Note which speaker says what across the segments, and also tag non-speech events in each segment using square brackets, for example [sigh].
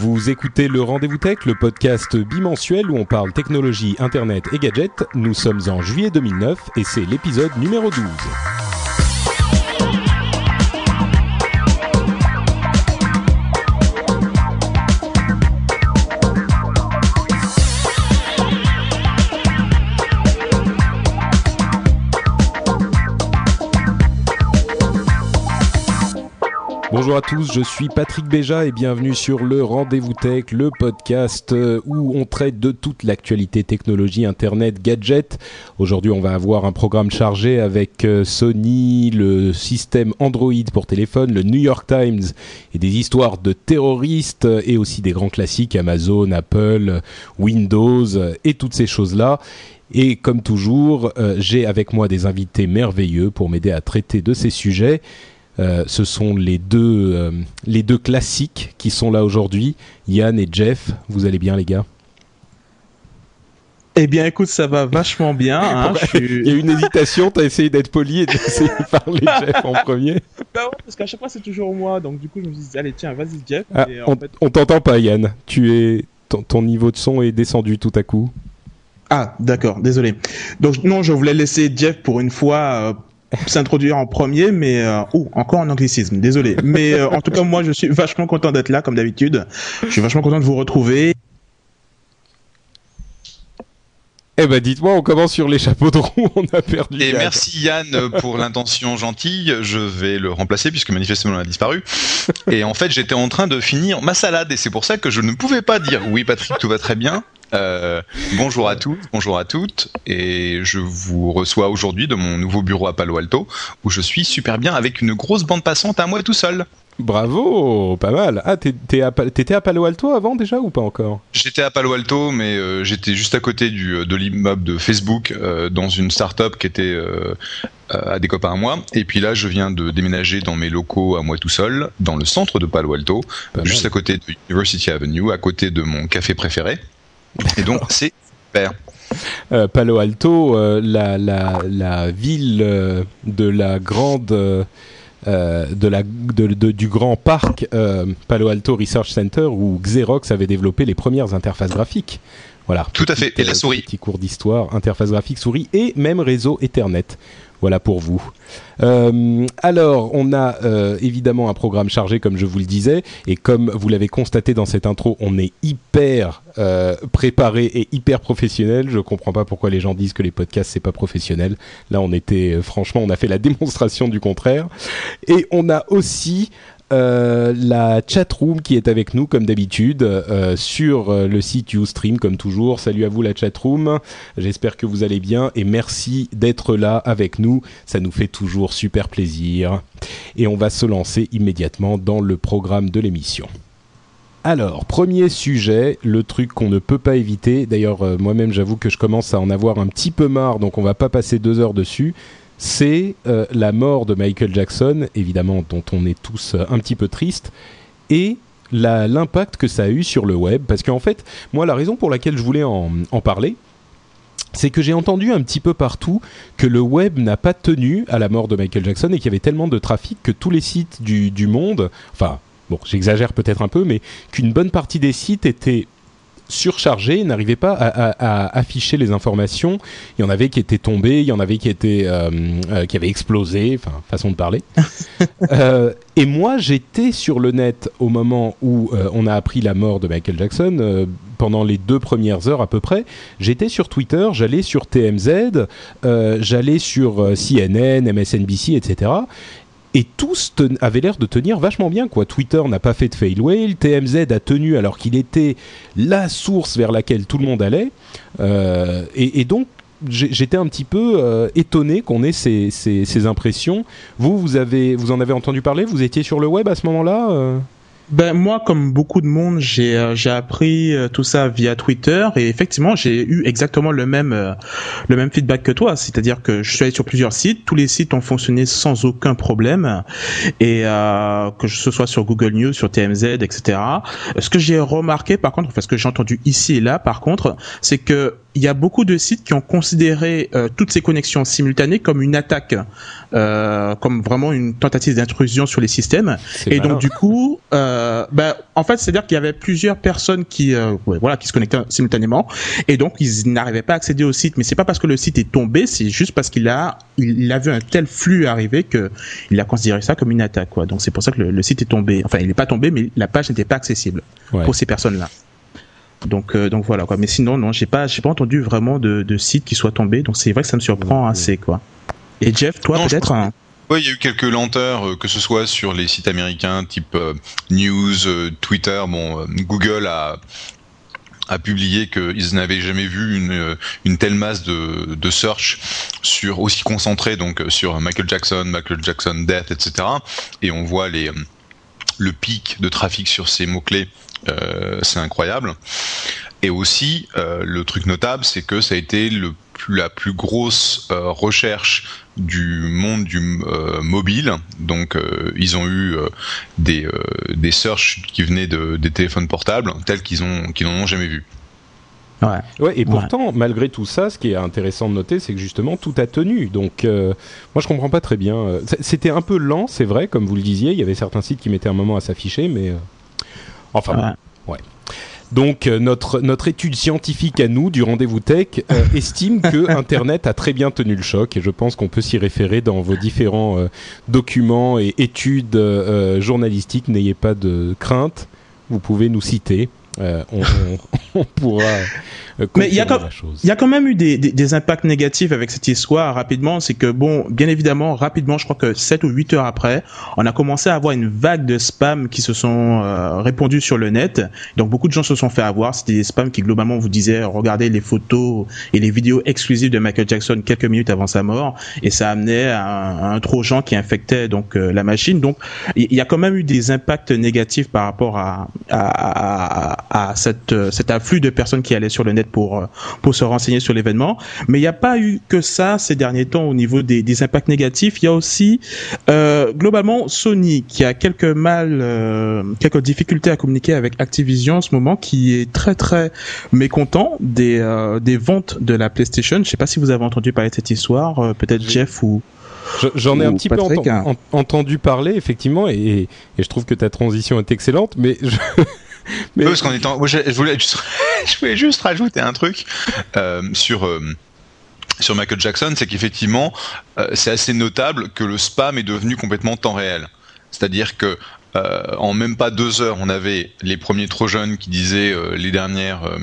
Speaker 1: Vous écoutez le Rendez-vous Tech, le podcast bimensuel où on parle technologie, internet et gadgets. Nous sommes en juillet 2009 et c'est l'épisode numéro 12. Bonjour à tous, je suis Patrick Béja et bienvenue sur le Rendez-vous Tech, le podcast euh, où on traite de toute l'actualité technologie, internet, gadgets. Aujourd'hui, on va avoir un programme chargé avec euh, Sony, le système Android pour téléphone, le New York Times et des histoires de terroristes euh, et aussi des grands classiques Amazon, Apple, Windows et toutes ces choses-là. Et comme toujours, j'ai avec moi des invités merveilleux pour m'aider à traiter de ces sujets. Euh, ce sont les deux, euh, les deux classiques qui sont là aujourd'hui. Yann et Jeff, vous allez bien les gars?
Speaker 2: Eh bien, écoute, ça va vachement bien. Hein, [laughs]
Speaker 1: Il y a une hésitation, t'as essayé d'être poli et d'essayer de [laughs] parler Jeff en premier.
Speaker 2: Bah parce qu'à chaque fois c'est toujours moi, donc du coup je me dis allez tiens, vas-y Jeff.
Speaker 1: Ah, on, t'entend pas Yann, tu es ton, niveau de son est descendu tout à coup.
Speaker 2: Ah d'accord, désolé. Donc non, je voulais laisser Jeff pour une fois euh, [laughs] s'introduire en premier, mais euh, oh, encore un anglicisme, désolé. Mais euh, en tout cas, moi, je suis vachement content d'être là, comme d'habitude. Je suis vachement content de vous retrouver.
Speaker 1: Eh ben dites-moi, on commence sur les chapeaux de roue, on a perdu.
Speaker 3: Et merci Yann pour l'intention gentille, je vais le remplacer puisque manifestement il a disparu. Et en fait j'étais en train de finir ma salade et c'est pour ça que je ne pouvais pas dire oui Patrick tout va très bien euh, bonjour à tous, bonjour à toutes, et je vous reçois aujourd'hui de mon nouveau bureau à Palo Alto, où je suis super bien avec une grosse bande passante à moi tout seul.
Speaker 1: Bravo, pas mal. Ah, t'étais à, Palo Alto avant déjà ou pas encore?
Speaker 3: J'étais à Palo Alto, mais euh, j'étais juste à côté du, euh, de l'immeuble de Facebook, dans une start-up qui était à des copains à moi. Et puis là, je viens de déménager dans mes locaux à moi tout seul, dans le centre de Palo Alto, juste à côté de University Avenue, à côté de mon café préféré. Et donc, c'est super.
Speaker 1: Euh, Palo Alto, euh, la, la, la, ville euh, de la grande. de la, de, du grand parc Palo Alto Research Center où Xerox avait développé les premières interfaces graphiques. Voilà.
Speaker 3: Tout à fait. Et la souris.
Speaker 1: Petit cours d'histoire, interface graphique, souris et même réseau Ethernet. Voilà pour vous. Euh, alors, on a euh, évidemment un programme chargé, comme je vous le disais, et comme vous l'avez constaté dans cette intro, on est hyper euh, préparé et hyper professionnel. Je comprends pas pourquoi les gens disent que les podcasts c'est pas professionnel. Là, on était, franchement, on a fait la [laughs] démonstration du contraire. Et on a aussi euh, la chat room qui est avec nous comme d'habitude euh, sur euh, le site Ustream comme toujours. Salut à vous la chat room. J'espère que vous allez bien et merci d'être là avec nous. Ça nous fait toujours super plaisir. Et on va se lancer immédiatement dans le programme de l'émission. Alors, premier sujet, le truc qu'on ne peut pas éviter. D'ailleurs, moi-même, j'avoue que je commence à en avoir un petit peu marre, donc on va pas passer deux heures dessus c'est euh, la mort de Michael Jackson, évidemment, dont on est tous euh, un petit peu tristes, et l'impact que ça a eu sur le web. Parce qu'en fait, moi, la raison pour laquelle je voulais en, parler, c'est que j'ai entendu un petit peu partout que le web n'a pas tenu à la mort de Michael Jackson et qu'il y avait tellement de trafic que tous les sites du, du monde, enfin, bon, j'exagère peut-être un peu, mais qu'une bonne partie des sites étaient surchargé, n'arrivait pas à, afficher les informations. Il y en avait qui étaient tombés, il y en avait qui étaient euh, euh, qui avaient explosé, enfin façon de parler. [laughs] Euh, et moi, j'étais sur le net au moment où on a appris la mort de Michael Jackson. pendant les deux premières heures à peu près, j'étais sur Twitter, j'allais sur TMZ, j'allais sur CNN, MSNBC, etc et tous avaient l'air de tenir vachement bien. Quoi. Twitter n'a pas fait de fail whale, TMZ a tenu alors qu'il était la source vers laquelle tout le monde allait. Euh, et, donc, j'étais un petit peu étonné qu'on ait ces, ces, impressions. Vous, vous avez, vous en avez entendu parler? Vous étiez sur le web à ce moment-là
Speaker 2: ben moi, comme beaucoup de monde, j'ai euh, j'ai appris euh, tout ça via Twitter et effectivement, j'ai eu exactement le même euh, le même feedback que toi, c'est-à-dire que je suis allé sur plusieurs sites, tous les sites ont fonctionné sans aucun problème. Et que ce soit sur Google News, sur TMZ, etc. Ce que j'ai remarqué, par contre, parce que j'ai entendu ici et là, par contre, c'est que il y a beaucoup de sites qui ont considéré toutes ces connexions simultanées comme une attaque, comme vraiment une tentative d'intrusion sur les systèmes. Et donc du coup, euh, ben, en fait, c'est-à-dire qu'il y avait plusieurs personnes qui, euh, voilà, qui se connectaient simultanément, et donc ils n'arrivaient pas à accéder au site. Mais c'est pas parce que le site est tombé, c'est juste parce qu'il a, il a vu un tel flux arriver que il a considéré ça comme une attaque, quoi. Donc c'est pour ça que le, site est tombé. Enfin, il n'est pas tombé, mais la page n'était pas accessible pour ces personnes-là. Donc, euh, donc voilà quoi. Mais sinon, non, j'ai pas, j'ai pas entendu vraiment de, de site qui soit tombé. Donc c'est vrai que ça me surprend assez quoi. Et Jeff, toi peut-être.
Speaker 3: Oui, il y a eu quelques lenteurs, euh, que ce soit sur les sites américains type euh, News, euh, Twitter. Bon, Google a a publié qu'ils n'avaient jamais vu une, une telle masse de, de search sur aussi concentré donc sur Michael Jackson, Michael Jackson death, etc. Et on voit les le pic de trafic sur ces mots clés, euh, c'est incroyable. Et aussi le truc notable, c'est que ça a été le la plus grosse euh, recherche du monde du euh, mobile. Donc, euh, ils ont eu des, des searches qui venaient de, des téléphones portables tels qu'ils ont qu'ils n'en ont jamais vu.
Speaker 1: Ouais. ouais. et pourtant, malgré tout ça, ce qui est intéressant de noter, c'est que justement tout a tenu. Donc, moi, je comprends pas très bien. C'était un peu lent, c'est vrai, comme vous le disiez. Il y avait certains sites qui mettaient un moment à s'afficher, mais enfin, ouais. Donc euh, notre notre étude scientifique à nous du rendez-vous tech euh, [laughs] estime que Internet a très bien tenu le choc et je pense qu'on peut s'y référer dans vos différents euh, documents et études journalistiques. N'ayez pas de crainte, vous pouvez nous citer. on, on, [laughs] pourra
Speaker 2: Mais il y, a quand, il y a quand même eu des, des, des, impacts négatifs avec cette histoire rapidement. C'est que, bon, bien évidemment, rapidement, je crois que 7 ou 8 heures après, on a commencé à avoir une vague de spams qui se sont euh, répandus sur le net. Donc, beaucoup de gens se sont fait avoir. C'était des spams qui, globalement, vous disaient, regardez les photos et les vidéos exclusives de Michael Jackson quelques minutes avant sa mort. Et ça amenait à un, un trojan qui infectait donc euh, la machine. Donc, il y a quand même eu des impacts négatifs par rapport à, à, à, à cette, euh, cet afflux de personnes qui allaient sur le net pour, euh, pour se renseigner sur l'événement. Mais il n'y a pas eu que ça ces derniers temps au niveau des, des impacts négatifs. Il y a aussi euh, globalement Sony qui a quelques mal, euh, quelques difficultés à communiquer avec Activision en ce moment, qui est très très mécontent des, euh, des ventes de la PlayStation. Je sais pas si vous avez entendu parler de cette histoire, euh, peut-être Jeff ou
Speaker 1: J'en ai un petit peu entendu parler, effectivement, et, et, je trouve que ta transition est excellente, mais je,
Speaker 3: mais... [laughs] Je voulais juste rajouter un truc euh, sur. Euh, sur Michael Jackson, c'est qu'effectivement, euh, c'est assez notable que le spam est devenu complètement temps réel. C'est-à-dire que euh, en même pas deux heures, on avait les premiers trop jeunes qui disaient euh, les dernières euh,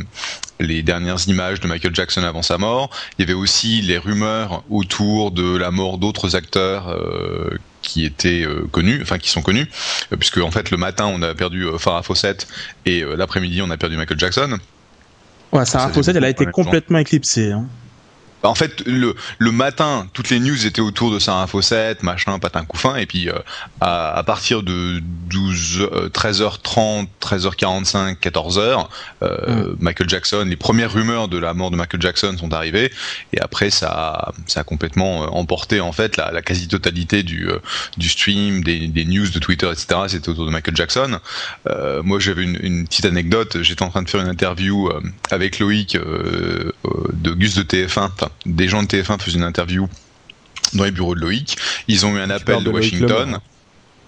Speaker 3: les dernières images de Michael Jackson avant sa mort. Il y avait aussi les rumeurs autour de la mort d'autres acteurs qui étaient connus, enfin qui sont connus, puisque en fait le matin on a perdu Farah Fawcett et l'après-midi on a perdu Michael Jackson.
Speaker 2: Ouais, Farah Fawcett elle a été complètement éclipsée. Hein.
Speaker 3: Bah, en fait, le, le matin, toutes les news étaient autour de Sarah Fawcett, machin, patin couffin, et puis euh, à, à, partir de 12, 13h30, 13h45, 14h, euh, mm. Michael Jackson, les premières rumeurs de la mort de Michael Jackson sont arrivées, et après ça, a, ça a complètement euh, emporté en fait la, la quasi-totalité du, euh, du stream, des, des, news de Twitter, etc. C'était autour de Michael Jackson. Euh, moi, j'avais une, une, petite anecdote. J'étais en train de faire une interview avec Loïc de Gus de TF1, des gens de TF1 faisaient une interview dans les bureaux de Loïc. Ils ont eu un appel de, Washington,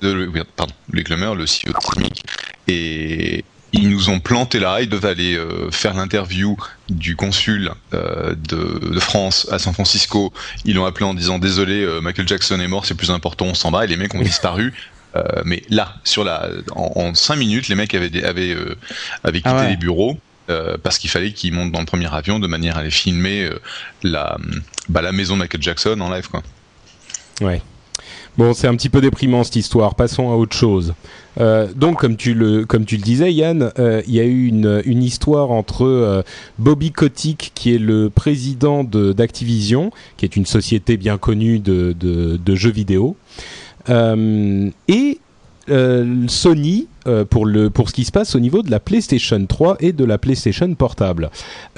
Speaker 3: de, pardon, Loïc Lemer, le CEO de et ils nous ont planté là. Ils devaient aller euh, faire l'interview du consul euh, de, de, France à San Francisco. Ils l'ont appelé en disant désolé, euh, Michael Jackson est mort, c'est plus important, on s'en va. Et les mecs ont disparu. [laughs] Mais là, sur la, en, en 5 minutes, les mecs avaient, avaient, avaient quitté ah ouais. les bureaux. Euh, parce qu'il fallait qu'ils montent dans le premier avion de manière à aller filmer euh, la, bah, la maison de Michael Jackson en live. Quoi.
Speaker 1: Ouais. Bon, c'est un petit peu déprimant cette histoire. Passons à autre chose. Euh, donc, comme tu le comme tu le disais, Yann, il y a eu une, une histoire entre Bobby Kotick, qui est le président d'Activision, qui est une société bien connue de, de, jeux vidéo, et Sony euh, pour le pour ce qui se passe au niveau de la PlayStation 3 et de la PlayStation portable.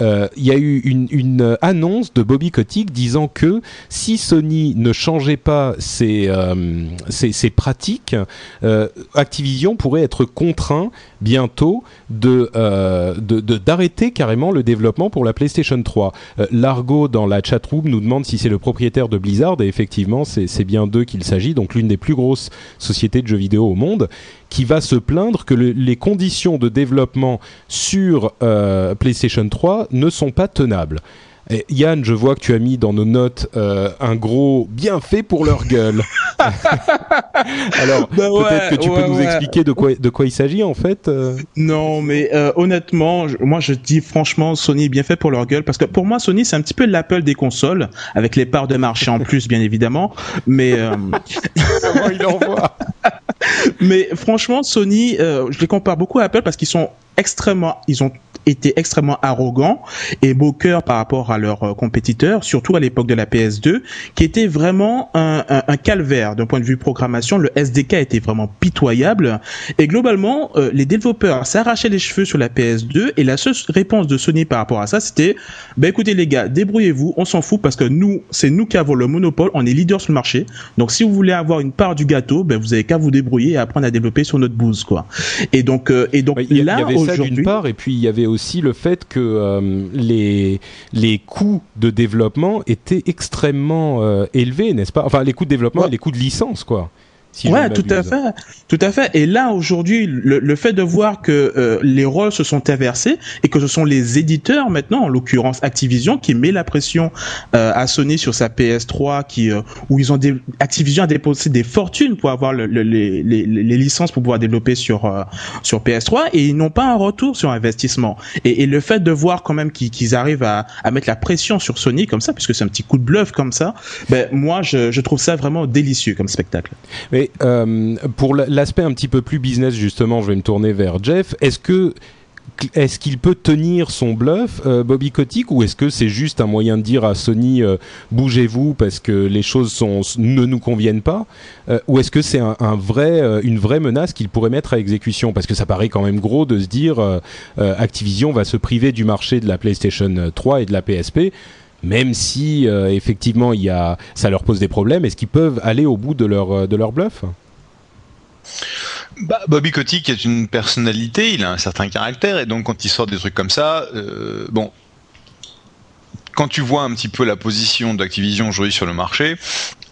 Speaker 1: Euh, Il y a eu une, annonce de Bobby Kotick disant que si Sony ne changeait pas ses euh, ses, pratiques, Activision pourrait être contraint bientôt de euh, de- de- d'arrêter carrément le développement pour la PlayStation 3. Euh, Largo dans la chatroom nous demande si c'est le propriétaire de Blizzard et effectivement c'est bien d'eux qu'il s'agit, donc l'une des plus grosses sociétés de jeux vidéo au monde qui va se plaindre que le- les conditions de développement sur euh, PlayStation 3 ne sont pas tenables. Et Yann, je vois que tu as mis dans nos notes euh, un gros bien fait pour leur gueule. [laughs] Alors,
Speaker 2: Bah ouais,
Speaker 1: peut-être que tu peux
Speaker 2: ouais,
Speaker 1: nous expliquer de quoi, de quoi il s'agit en fait euh
Speaker 2: Non, mais euh, honnêtement, je- moi je dis franchement, Sony est bien fait pour leur gueule parce que pour moi, Sony c'est un petit peu l'Apple des consoles avec les parts de marché en plus, bien évidemment. Mais [laughs]
Speaker 1: il envoie [laughs] [laughs]
Speaker 2: mais franchement, Sony, euh, je les compare beaucoup à Apple parce qu'ils sont extrêmement, ils ont été extrêmement arrogants et moqueurs par rapport à leurs euh, compétiteurs, surtout à l'époque de la PS2, qui était vraiment un, calvaire d'un point de vue programmation. Le SDK était vraiment pitoyable et globalement, euh, les développeurs s'arrachaient les cheveux sur la PS2 et la seule réponse de Sony par rapport à ça, c'était, bah écoutez les gars, débrouillez-vous, on s'en fout parce que nous, c'est nous qui avons le monopole, on est leader sur le marché. Donc si vous voulez avoir une part du gâteau, ben vous avez qu'à vous débrouiller et apprendre à développer sur notre bouse quoi. Et donc euh, et donc
Speaker 1: y, a-
Speaker 2: là
Speaker 1: d'une
Speaker 2: aujourd'hui,
Speaker 1: part, et puis il y avait aussi le fait que euh, les, les coûts de développement étaient extrêmement euh, élevés, n'est-ce pas? Enfin, les coûts de développement
Speaker 2: Ouais.
Speaker 1: et les coûts de licence, quoi. Si
Speaker 2: ouais, tout à fait, tout à fait. Et là aujourd'hui, le, le fait de voir que euh, les rôles se sont inversés et que ce sont les éditeurs maintenant, en l'occurrence Activision, qui met la pression euh, à Sony sur sa PS3, qui euh, où ils ont des, Activision a dépensé des fortunes pour avoir le- le- les, les, les licences pour pouvoir développer sur euh, sur PS3 et ils n'ont pas un retour sur investissement. Et, et le fait de voir quand même qu'ils qu'ils arrivent à, à mettre la pression sur Sony comme ça, puisque c'est un petit coup de bluff comme ça, ben moi je, je trouve ça vraiment délicieux comme spectacle.
Speaker 1: Mais euh, pour la- l'aspect un petit peu plus business, justement, je vais me tourner vers Jeff. Est-ce que est-ce qu'il peut tenir son bluff, euh, Bobby Kotick, ou est-ce que c'est juste un moyen de dire à Sony euh, bougez-vous parce que les choses sont, ne nous conviennent pas, euh, ou est-ce que c'est un, vrai, une vraie menace qu'il pourrait mettre à exécution? Parce que ça paraît quand même gros de se dire Activision va se priver du marché de la PlayStation 3 et de la PSP. Même si euh, effectivement ça leur pose des problèmes, est-ce qu'ils peuvent aller au bout de leur euh, bluff?
Speaker 3: Bah, Bobby Kotick est une personnalité, il a un certain caractère, et donc quand il sort des trucs comme ça, euh, bon, quand tu vois un petit peu la position d'Activision aujourd'hui sur le marché,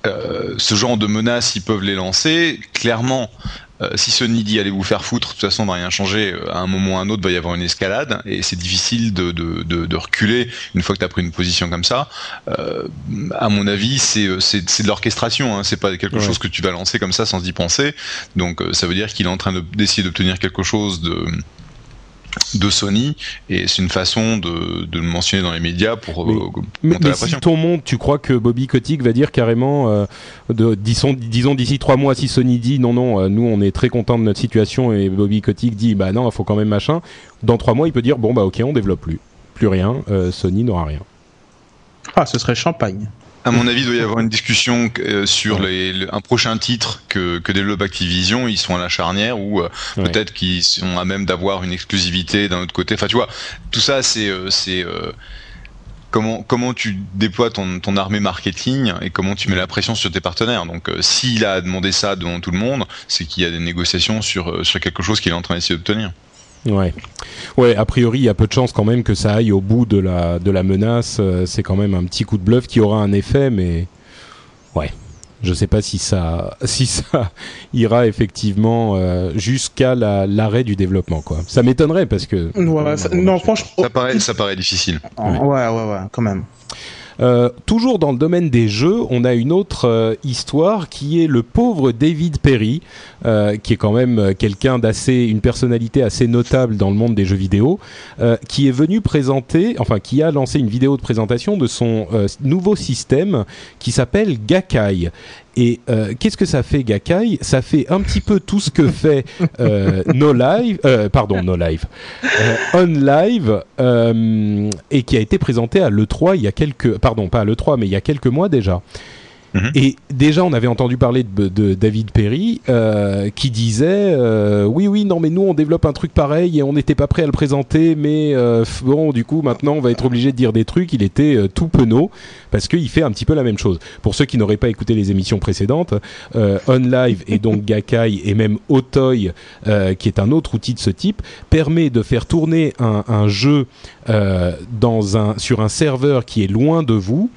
Speaker 3: euh, ce genre de menaces, ils peuvent les lancer. Clairement, euh, si Sony dit allez vous faire foutre, de toute façon, on va rien changer. À un moment ou à un autre, va y avoir une escalade, et c'est difficile de, de, de, de reculer une fois que tu as pris une position comme ça. Euh, à mon avis, c'est euh, de l'orchestration. Hein, c'est pas quelque
Speaker 1: Ouais.
Speaker 3: chose que tu vas lancer comme ça sans y penser. Donc, ça veut dire qu'il est en train de- d'essayer d'obtenir quelque chose de de Sony et c'est une façon de, de le mentionner dans les médias pour
Speaker 1: Mais-
Speaker 3: euh,
Speaker 1: Mais,
Speaker 3: monter
Speaker 1: mais
Speaker 3: la
Speaker 1: si
Speaker 3: pression.
Speaker 1: ton monde, tu crois que Bobby Kotick va dire carrément, euh, de, disons, disons d'ici trois mois, si Sony dit non, non, euh, nous on est très content de notre situation et Bobby Kotick dit bah non, il faut quand même machin. Dans trois mois, il peut dire bon bah ok, on développe plus, plus rien, euh, Sony n'aura rien.
Speaker 2: Ah, ce serait champagne.
Speaker 3: À mon avis, il doit y avoir une discussion euh, sur les, le- un prochain titre que, que développe Activision. Ils sont à la charnière ou euh,
Speaker 1: Ouais.
Speaker 3: peut-être qu'ils sont à même d'avoir une exclusivité d'un autre côté. Enfin, tu vois, tout ça, c'est euh, c'est comment comment tu déploies ton, ton armée marketing et comment tu mets la pression sur tes partenaires. Donc, euh, s'il a demandé ça devant tout le monde, c'est qu'il y a des négociations sur euh, sur quelque chose qu'il est en train d'essayer d'obtenir.
Speaker 1: Ouais, ouais. A priori, il y a peu de chances quand même que ça aille au bout de la de la menace. euh, c'est quand même un petit coup de bluff qui aura un effet, mais ouais. Je sais pas si ça [laughs] si ça ira effectivement euh, jusqu'à la- l'arrêt du développement quoi. Ça m'étonnerait parce que
Speaker 2: Ouais, ça- non, franchement.
Speaker 3: Ça paraît ça paraît difficile.
Speaker 2: Ouais, ouais, ouais, quand même.
Speaker 1: Euh, toujours dans le domaine des jeux, on a une autre euh, histoire qui est le pauvre David Perry, euh, qui est quand même euh, quelqu'un d'assez, une personnalité assez notable dans le monde des jeux vidéo, euh, qui est venu présenter, enfin qui a lancé une vidéo de présentation de son euh, nouveau système qui s'appelle Gakai. Et euh, qu'est-ce que ça fait Gakai? Ça fait un petit peu tout ce que [laughs] fait euh, No Live, euh, pardon No Live, On Live, et qui a été présenté à l'E3 il y a quelques, pardon pas à l'E3 mais il y a quelques mois déjà.
Speaker 3: Mhm.
Speaker 1: Et déjà, on avait entendu parler de, de David Perry euh, qui disait euh, oui, oui, non, mais nous, on développe un truc pareil et on n'était pas prêt à le présenter, mais euh, bon, du coup, maintenant, on va être obligé de dire des trucs. Il était tout penaud parce qu'il fait un petit peu la même chose. Pour ceux qui n'auraient pas écouté les émissions précédentes, On Live et donc [laughs] Gakai et même Otoy, qui est un autre outil de ce type, permet de faire tourner un, un jeu dans un, sur un serveur qui est loin de vous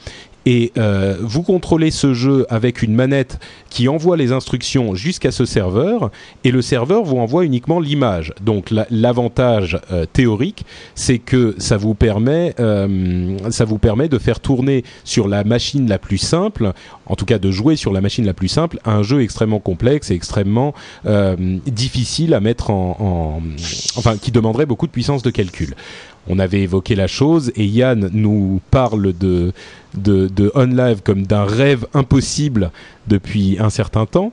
Speaker 1: et euh, vous contrôlez ce jeu avec une manette qui envoie les instructions jusqu'à ce serveur et le serveur vous envoie uniquement l'image. Donc la- l'avantage euh, théorique, c'est que ça vous permet, euh, ça vous permet de faire tourner sur la machine la plus simple, en tout cas de jouer sur la machine la plus simple, un jeu extrêmement complexe et extrêmement euh, difficile à mettre en, en, enfin qui demanderait beaucoup de puissance de calcul. On avait évoqué la chose et Yann nous parle de de, OnLive comme d'un rêve impossible depuis un certain temps.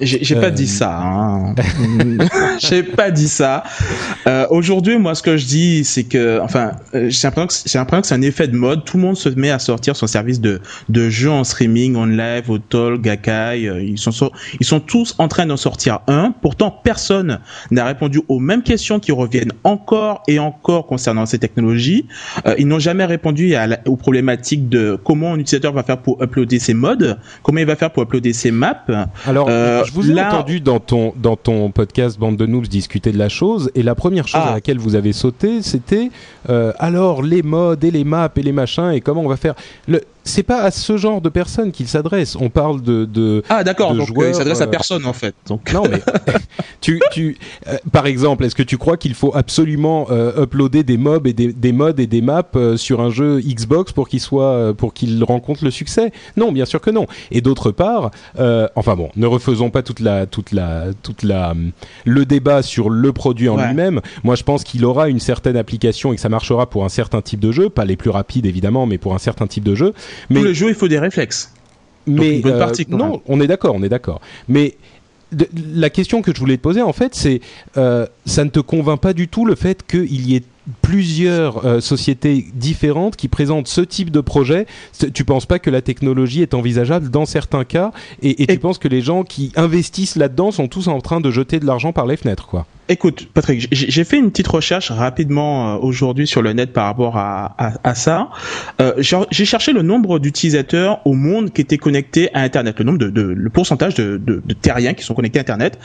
Speaker 2: J'ai
Speaker 1: Euh,
Speaker 2: pas dit ça. Hein. [laughs] [laughs] j'ai pas dit ça. Euh, Aujourd'hui, moi, ce que je dis, c'est que, enfin, euh, j'ai l'impression que c'est- un effet de mode. Tout le monde se met à sortir son service de de jeux en streaming, en live, au Tol, Gakai. euh, Ils sont so- ils sont tous en train d'en sortir un. Pourtant, personne n'a répondu aux mêmes questions qui reviennent encore et encore concernant ces technologies. Euh, ils n'ont jamais répondu à la- aux problématiques de comment un utilisateur va faire pour uploader ses modes, comment il va faire pour uploader ses maps.
Speaker 1: Alors,
Speaker 2: Euh,
Speaker 1: je vous ai
Speaker 2: là-
Speaker 1: entendu dans ton, dans ton podcast Bande de Noobs discuter de la chose, et la première chose
Speaker 2: Ah.
Speaker 1: à laquelle vous avez sauté, c'était euh, alors les modes et les maps et les machins, et comment on va faire. Le, c'est pas à ce genre de personnes qu'il s'adresse. On parle de. de
Speaker 2: Ah d'accord, donc euh,
Speaker 1: joueurs,
Speaker 2: il s'adresse à
Speaker 1: euh,
Speaker 2: personne en fait. Donc
Speaker 1: non mais [laughs] tu, tu euh, par exemple, est-ce que tu crois qu'il faut absolument euh, uploader des mobs et des, des modes et des maps euh, sur un jeu Xbox pour qu'il soit pour qu'il rencontre le succès? Non, bien sûr que non. Et d'autre part, euh, enfin bon, ne refaisons pas toute la toute la toute la hum, le débat sur le produit en
Speaker 2: Ouais.
Speaker 1: lui-même. Moi, je pense qu'il aura une certaine application et que ça marchera pour un certain type de jeu, pas les plus rapides évidemment, mais pour un certain type de jeu. Mais
Speaker 2: tous les il faut des réflexes.
Speaker 1: mais
Speaker 2: une bonne
Speaker 1: euh,
Speaker 2: partie, quand
Speaker 1: non,
Speaker 2: même.
Speaker 1: on est d'accord, on est d'accord. Mais de- la question que je voulais te poser, en fait, c'est euh, ça ne te convainc pas du tout le fait qu'il y ait plusieurs euh, sociétés différentes qui présentent ce type de projet. Tu penses pas que la technologie est envisageable dans certains cas? Et, et
Speaker 2: Et-
Speaker 1: tu penses que les gens qui investissent là-dedans sont tous en train de jeter de l'argent par les fenêtres, quoi?
Speaker 2: Écoute, Patrick, j'ai fait une petite recherche rapidement euh, aujourd'hui sur le net par rapport à, à, à ça. Euh, j'ai j'ai cherché le nombre d'utilisateurs au monde qui étaient connectés à Internet, le nombre de, de le pourcentage de, de, de terriens qui sont connectés à Internet.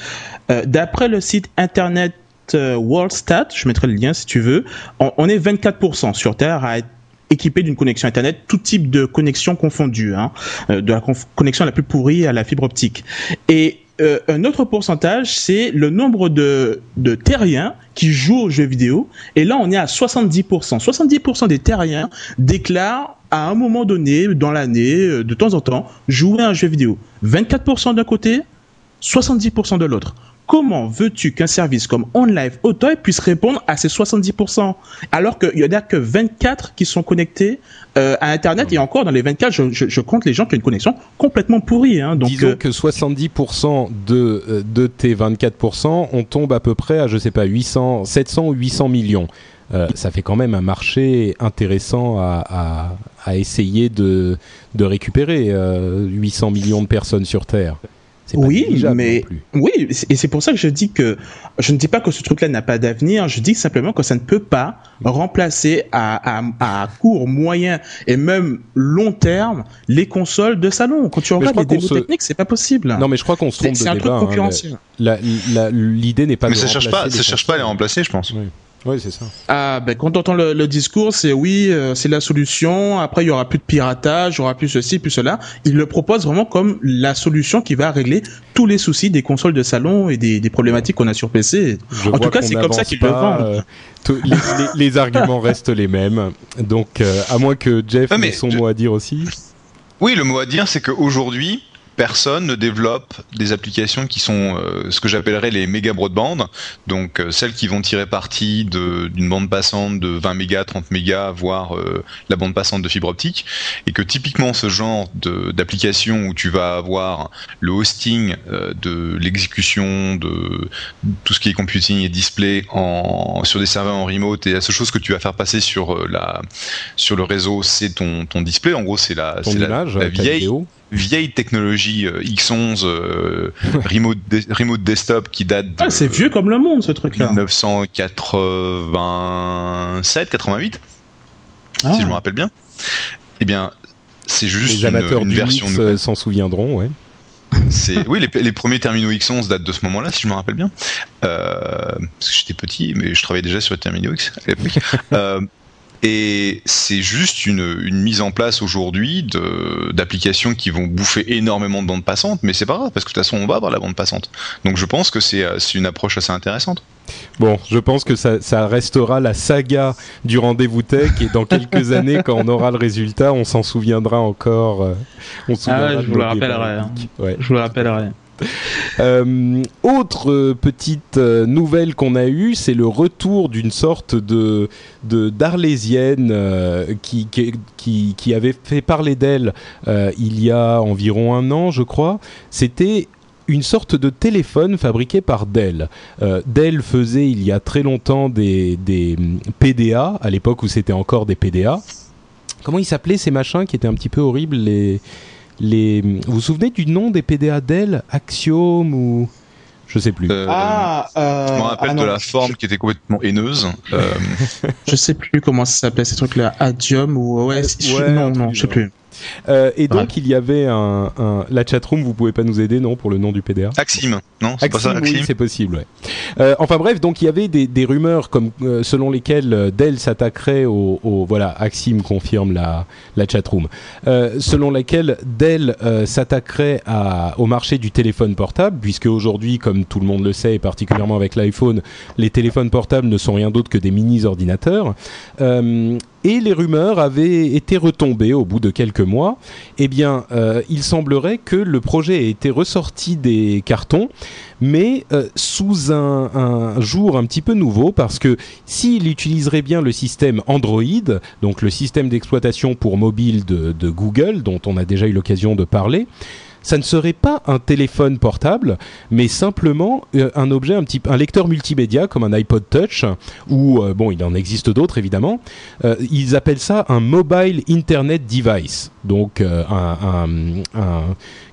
Speaker 2: Euh, D'après le site Internet euh, WorldStat, je mettrai le lien si tu veux, on, est 24% sur Terre à être équipé d'une connexion Internet, tout type de connexion confondue, hein, euh, de la connexion la plus pourrie à la fibre optique. Et euh, un autre pourcentage, c'est le nombre de, terriens qui jouent aux jeux vidéo. Et là, on est à 70%. 70% des terriens déclarent à un moment donné, dans l'année, euh, de temps en temps, jouer à un jeu vidéo. 24% d'un côté, 70% de l'autre. Comment veux-tu qu'un service comme OnLive Autoy puisse répondre à ces 70% alors qu'il y en a que 24 qui sont connectés euh, à Internet et encore dans les 24, je, je, je compte les gens qui ont une connexion complètement pourrie. Hein, donc,
Speaker 1: Disons
Speaker 2: euh,
Speaker 1: que 70% de, euh, de tes 24%, on tombe à peu près à, je sais pas, 800, 700 ou 800 millions. Euh, ça fait quand même un marché intéressant à, à, à essayer de, de récupérer. euh, 800 millions de personnes sur Terre. C'est pas
Speaker 2: Oui, mais-
Speaker 1: non plus.
Speaker 2: Oui, et c'est pour ça que je dis que je ne dis pas que ce truc-là n'a pas d'avenir. Je dis simplement que ça ne peut pas remplacer à, à, à court, moyen et même long terme les consoles de salon. Quand tu regardes les démos
Speaker 1: se-
Speaker 2: techniques, c'est pas possible.
Speaker 1: Non, mais je crois qu'on se trompe
Speaker 2: c'est un truc
Speaker 1: hein.
Speaker 2: concurrentiel.
Speaker 1: L'idée n'est pas
Speaker 3: Mais
Speaker 1: de
Speaker 3: ça cherche pas, ça cherche pas à les remplacer, je pense.
Speaker 1: Oui, c'est ça.
Speaker 2: Ah, ben quand on entend le, le discours, c'est oui, euh, c'est la solution. Après, il y aura plus de piratage, il y aura plus ceci, plus cela. Il le propose vraiment comme la solution qui va régler tous les soucis des consoles de salon et des, des problématiques qu'on a sur PC.
Speaker 1: Je
Speaker 2: En tout cas, c'est comme ça qu'ils le
Speaker 1: euh, tout- les, les- les arguments restent les mêmes. Donc, euh, à moins que Jeff
Speaker 3: Ouais,
Speaker 1: ait son
Speaker 3: je-
Speaker 1: mot à dire aussi.
Speaker 3: Oui, le mot à dire, c'est qu'aujourd'hui, personne ne développe des applications qui sont euh, ce que j'appellerais les méga broadband, donc euh, celles qui vont tirer parti d'une bande passante de 20 mégas, 30 mégas, voire euh, la bande passante de fibre optique, et que typiquement ce genre d'application où tu vas avoir le hosting de l'exécution de tout ce qui est computing et display en, sur des serveurs en remote, et la seule chose que tu vas faire passer sur la sur le réseau, c'est ton, ton display. En gros, c'est la, la, la vieille vieille technologie euh, X11 euh, remote, remote desktop qui date de.
Speaker 2: Ah, c'est vieux comme le monde ce truc-là.
Speaker 3: 1987, 88, ah. si je me rappelle bien. Eh bien, c'est juste
Speaker 1: les amateurs une, version euh, s'en souviendront, ouais.
Speaker 3: C'est oui, les, les, premiers terminaux X11 datent de ce moment-là, si je me rappelle bien. Euh, parce que j'étais petit, mais je travaillais déjà sur les terminaux X à l'époque. [laughs] euh, et c'est juste une, une, mise en place aujourd'hui d'applications qui vont bouffer énormément de bandes passantes, mais c'est pas grave, parce que de toute façon, on va avoir la bande passante. Donc je pense que c'est une approche assez intéressante.
Speaker 1: Bon, je pense que ça, ça restera la saga du rendez-vous tech, et dans quelques [laughs] années, quand on aura le résultat, on s'en souviendra encore. Euh,
Speaker 2: on se souviendra ah, je, vous le rappellerai, hein. ouais. je vous le rappellerai. [laughs]
Speaker 1: Euh, autre petite euh, nouvelle qu'on a eue, c'est le retour d'une sorte de d'arlésienne euh, qui, qui, avait fait parler d'elle il y a environ un an, je crois. C'était une sorte de téléphone fabriqué par Dell. Dell faisait il y a très longtemps des, des PDA, à l'époque où c'était encore des PDA. Comment ils s'appelaient ces machins qui étaient un petit peu horribles les vous vous souvenez du nom des PDA Dell Axiom ou je sais plus.
Speaker 3: Euh, ah, euh, je me rappelle ah de la forme qui était complètement haineuse. Euh... [laughs]
Speaker 2: je sais plus comment ça s'appelait ces trucs-là, Adium ou ouais, ouais non, non, je sais plus.
Speaker 1: Euh, et donc il y avait un, un, la chatroom, vous pouvez pas nous aider non pour le nom du PDA
Speaker 3: Axim, non c'est pas ça
Speaker 1: Axim oui, c'est possible. Ouais. Euh, enfin bref, donc il y avait des, des rumeurs comme euh, selon lesquelles Dell s'attaquerait au, au, voilà Axim confirme la la chatroom, euh, selon laquelle Dell s'attaquerait au marché du téléphone portable puisque aujourd'hui comme tout le monde le sait et particulièrement avec l'iPhone, les téléphones portables ne sont rien d'autre que des mini ordinateurs et les rumeurs avaient été retombées au bout de quelques mois. Eh bien, euh, il semblerait que le projet ait été ressorti des cartons, mais euh, sous un, jour un petit peu nouveau, parce que s'il utiliserait bien le système Android, donc le système d'exploitation pour mobile de Google, dont on a déjà eu l'occasion de parler, ça ne serait pas un téléphone portable, mais simplement euh, un objet, un, petit, un lecteur multimédia comme un iPod Touch, ou euh, bon, il en existe d'autres évidemment. Euh, ils appellent ça un mobile Internet device, donc un,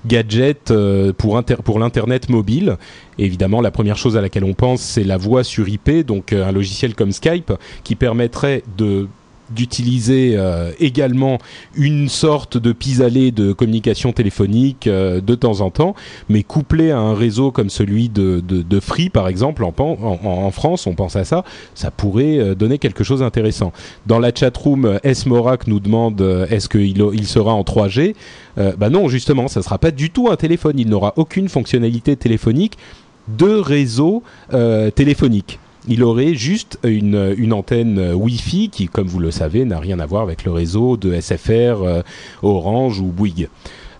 Speaker 1: gadget pour l'internet mobile. évidemment, la première chose à laquelle on pense, c'est la voix sur IP, donc un logiciel comme Skype qui permettrait de d'utiliser euh, également une sorte de pis-aller de communication téléphonique euh, de temps en temps, mais couplé à un réseau comme celui de, de, Free par exemple en, France, on pense à ça, ça pourrait euh, donner quelque chose d'intéressant. Dans la chatroom, S. Morak nous demande est-ce qu'il il sera en 3G Bah non, justement, ça sera pas du tout un téléphone, il n'aura aucune fonctionnalité téléphonique de réseau téléphonique il aurait juste une, une antenne euh, Wi-Fi qui, comme vous le savez, n'a rien à voir avec le réseau de SFR, euh, Orange ou Bouygues.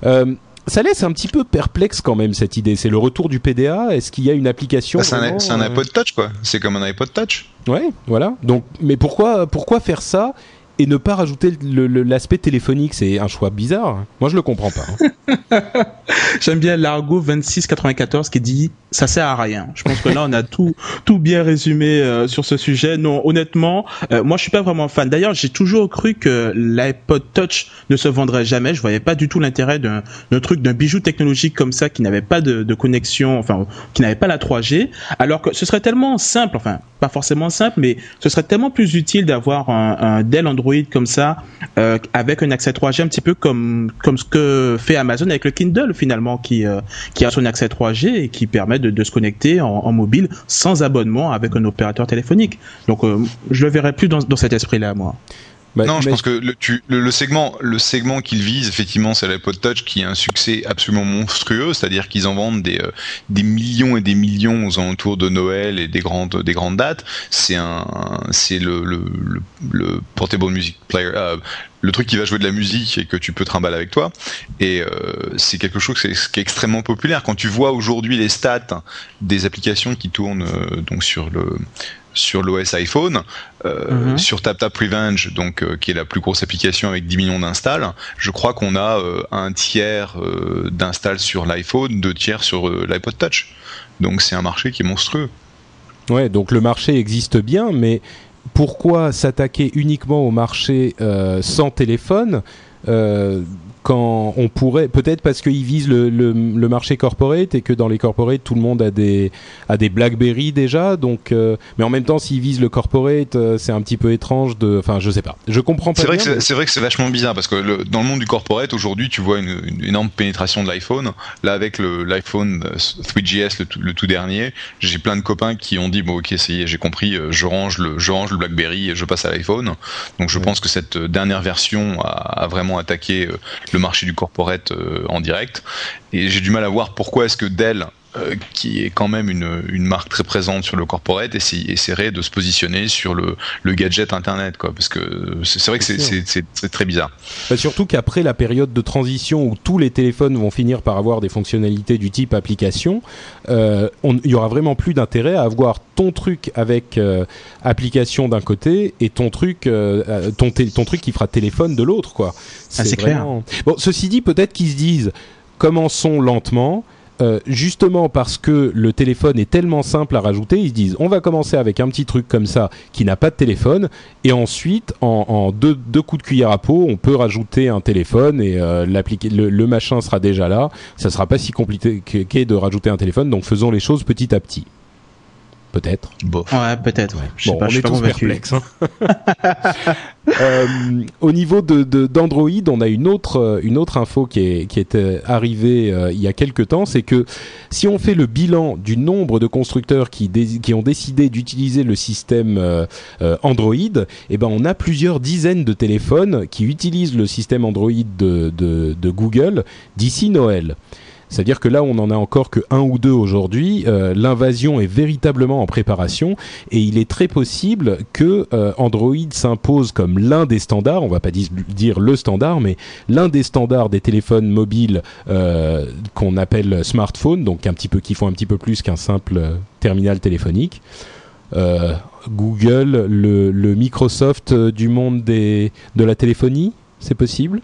Speaker 1: Euh, ça laisse un petit peu perplexe quand même cette idée. C'est le retour du PDA. Est-ce qu'il y a une application
Speaker 3: bah, C'est un, un, iPod Touch quoi. C'est comme un iPod Touch.
Speaker 1: Ouais, voilà. Donc, mais pourquoi pourquoi faire ça? Et ne pas rajouter l'aspect téléphonique, c'est un choix bizarre. Moi, je le comprends pas. [laughs]
Speaker 2: J'aime bien l'argot 2694 qui dit ça sert à rien. Je pense que là, on a tout tout bien résumé euh, sur ce sujet. Non, honnêtement, euh, moi, je suis pas vraiment fan. D'ailleurs, j'ai toujours cru que l'iPod Touch ne se vendrait jamais. Je voyais pas du tout l'intérêt d'un truc, d'un bijou technologique comme ça qui n'avait pas de, de connexion, enfin, qui n'avait pas la 3G, alors que ce serait tellement simple, enfin, pas forcément simple, mais ce serait tellement plus utile d'avoir un, un Dell Android comme ça euh, avec un accès 3G un petit peu comme comme ce que fait Amazon avec le Kindle finalement qui euh, qui a son accès 3G et qui permet de, se connecter en, en, mobile sans abonnement avec un opérateur téléphonique. Donc euh, je le verrais plus dans, dans cet esprit-là moi.
Speaker 3: Bah, non, je pense que le, tu, le, segment, le segment qu'ils visent, effectivement, c'est l'iPod Touch qui a un succès absolument monstrueux, c'est-à-dire qu'ils en vendent des, euh, des millions et des millions aux alentours de Noël et des grandes, des grandes dates. C'est un, c'est le, le, le, portable music player, euh, le truc qui va jouer de la musique et que tu peux trimballer avec toi. Et euh, c'est quelque chose qui est, qui est, extrêmement populaire. Quand tu vois aujourd'hui les stats des applications qui tournent donc sur le sur l'OS iPhone, euh, mhm. sur TapTap Revenge, donc euh, qui est la plus grosse application avec 10 millions d'installs. Je crois qu'on a euh, un tiers d'installs sur l'iPhone, deux tiers sur l'iPod Touch. Donc c'est un marché qui est monstrueux.
Speaker 1: Ouais, donc le marché existe bien, mais pourquoi s'attaquer uniquement au marché sans téléphone? Quand on pourrait peut-être parce qu'ils visent le, le, le, marché corporate et que dans les corporates tout le monde a des a des BlackBerry déjà donc euh, mais en même temps s'ils visent le corporate euh, c'est un petit peu étrange de enfin je sais pas. Je comprends pas
Speaker 3: c'est vrai que c'est vrai que c'est vachement bizarre parce que le, dans le monde du corporate aujourd'hui tu vois une, une, énorme pénétration de l'iPhone. Là avec l'iPhone 3GS le, le, tout dernier j'ai plein de copains qui ont dit bon ok ça y est j'ai compris euh, je range le je range le BlackBerry et je passe à l'iPhone. Donc je pense que cette dernière version a, a vraiment attaqué le marché du corporate euh, en direct. Et j'ai du mal à voir pourquoi est-ce que Dell qui est quand même une, une, marque très présente sur le corporate, essaierait de se positionner sur le, le gadget internet, quoi, parce que c'est vrai que c'est très bizarre.
Speaker 1: Bah surtout qu'après la période de transition où tous les téléphones vont finir par avoir des fonctionnalités du type application, euh, il y aura vraiment plus d'intérêt à avoir ton truc avec euh, application d'un côté et ton truc, euh, ton, ton truc qui fera téléphone de l'autre, quoi.
Speaker 2: Ah, c'est clair.
Speaker 1: Bon, ceci dit, peut-être qu'ils se disent commençons lentement euh, justement parce que le téléphone est tellement simple à rajouter, ils se disent on va commencer avec un petit truc comme ça qui n'a pas de téléphone et ensuite en, deux, coups de cuillère à peau on peut rajouter un téléphone et euh, le, le, machin sera déjà là. Ça sera pas si compliqué de rajouter un téléphone donc faisons les choses petit à petit peut-être.
Speaker 2: Ouais, peut-être.
Speaker 1: Je sais pas, on je est tous perplexes. Hein. [laughs] euh, au niveau de, d'Android, on a une autre, une autre info qui est, qui est euh, arrivée euh, il y a quelques temps, c'est que si on fait le bilan du nombre de constructeurs qui, qui ont décidé d'utiliser le système euh, Android, eh ben on a plusieurs dizaines de téléphones qui utilisent le système Android de, de, de Google d'ici Noël. C'est-à-dire que là, on en a encore que un ou deux aujourd'hui. Euh, l'invasion est véritablement en préparation et il est très possible que euh, Android s'impose comme l'un des standards. On va pas dire le standard, mais l'un des standards des téléphones mobiles euh, qu'on appelle smartphone, donc un petit peu qui font un petit peu plus qu'un simple terminal téléphonique. Google, le, Microsoft du monde de la téléphonie, c'est possible?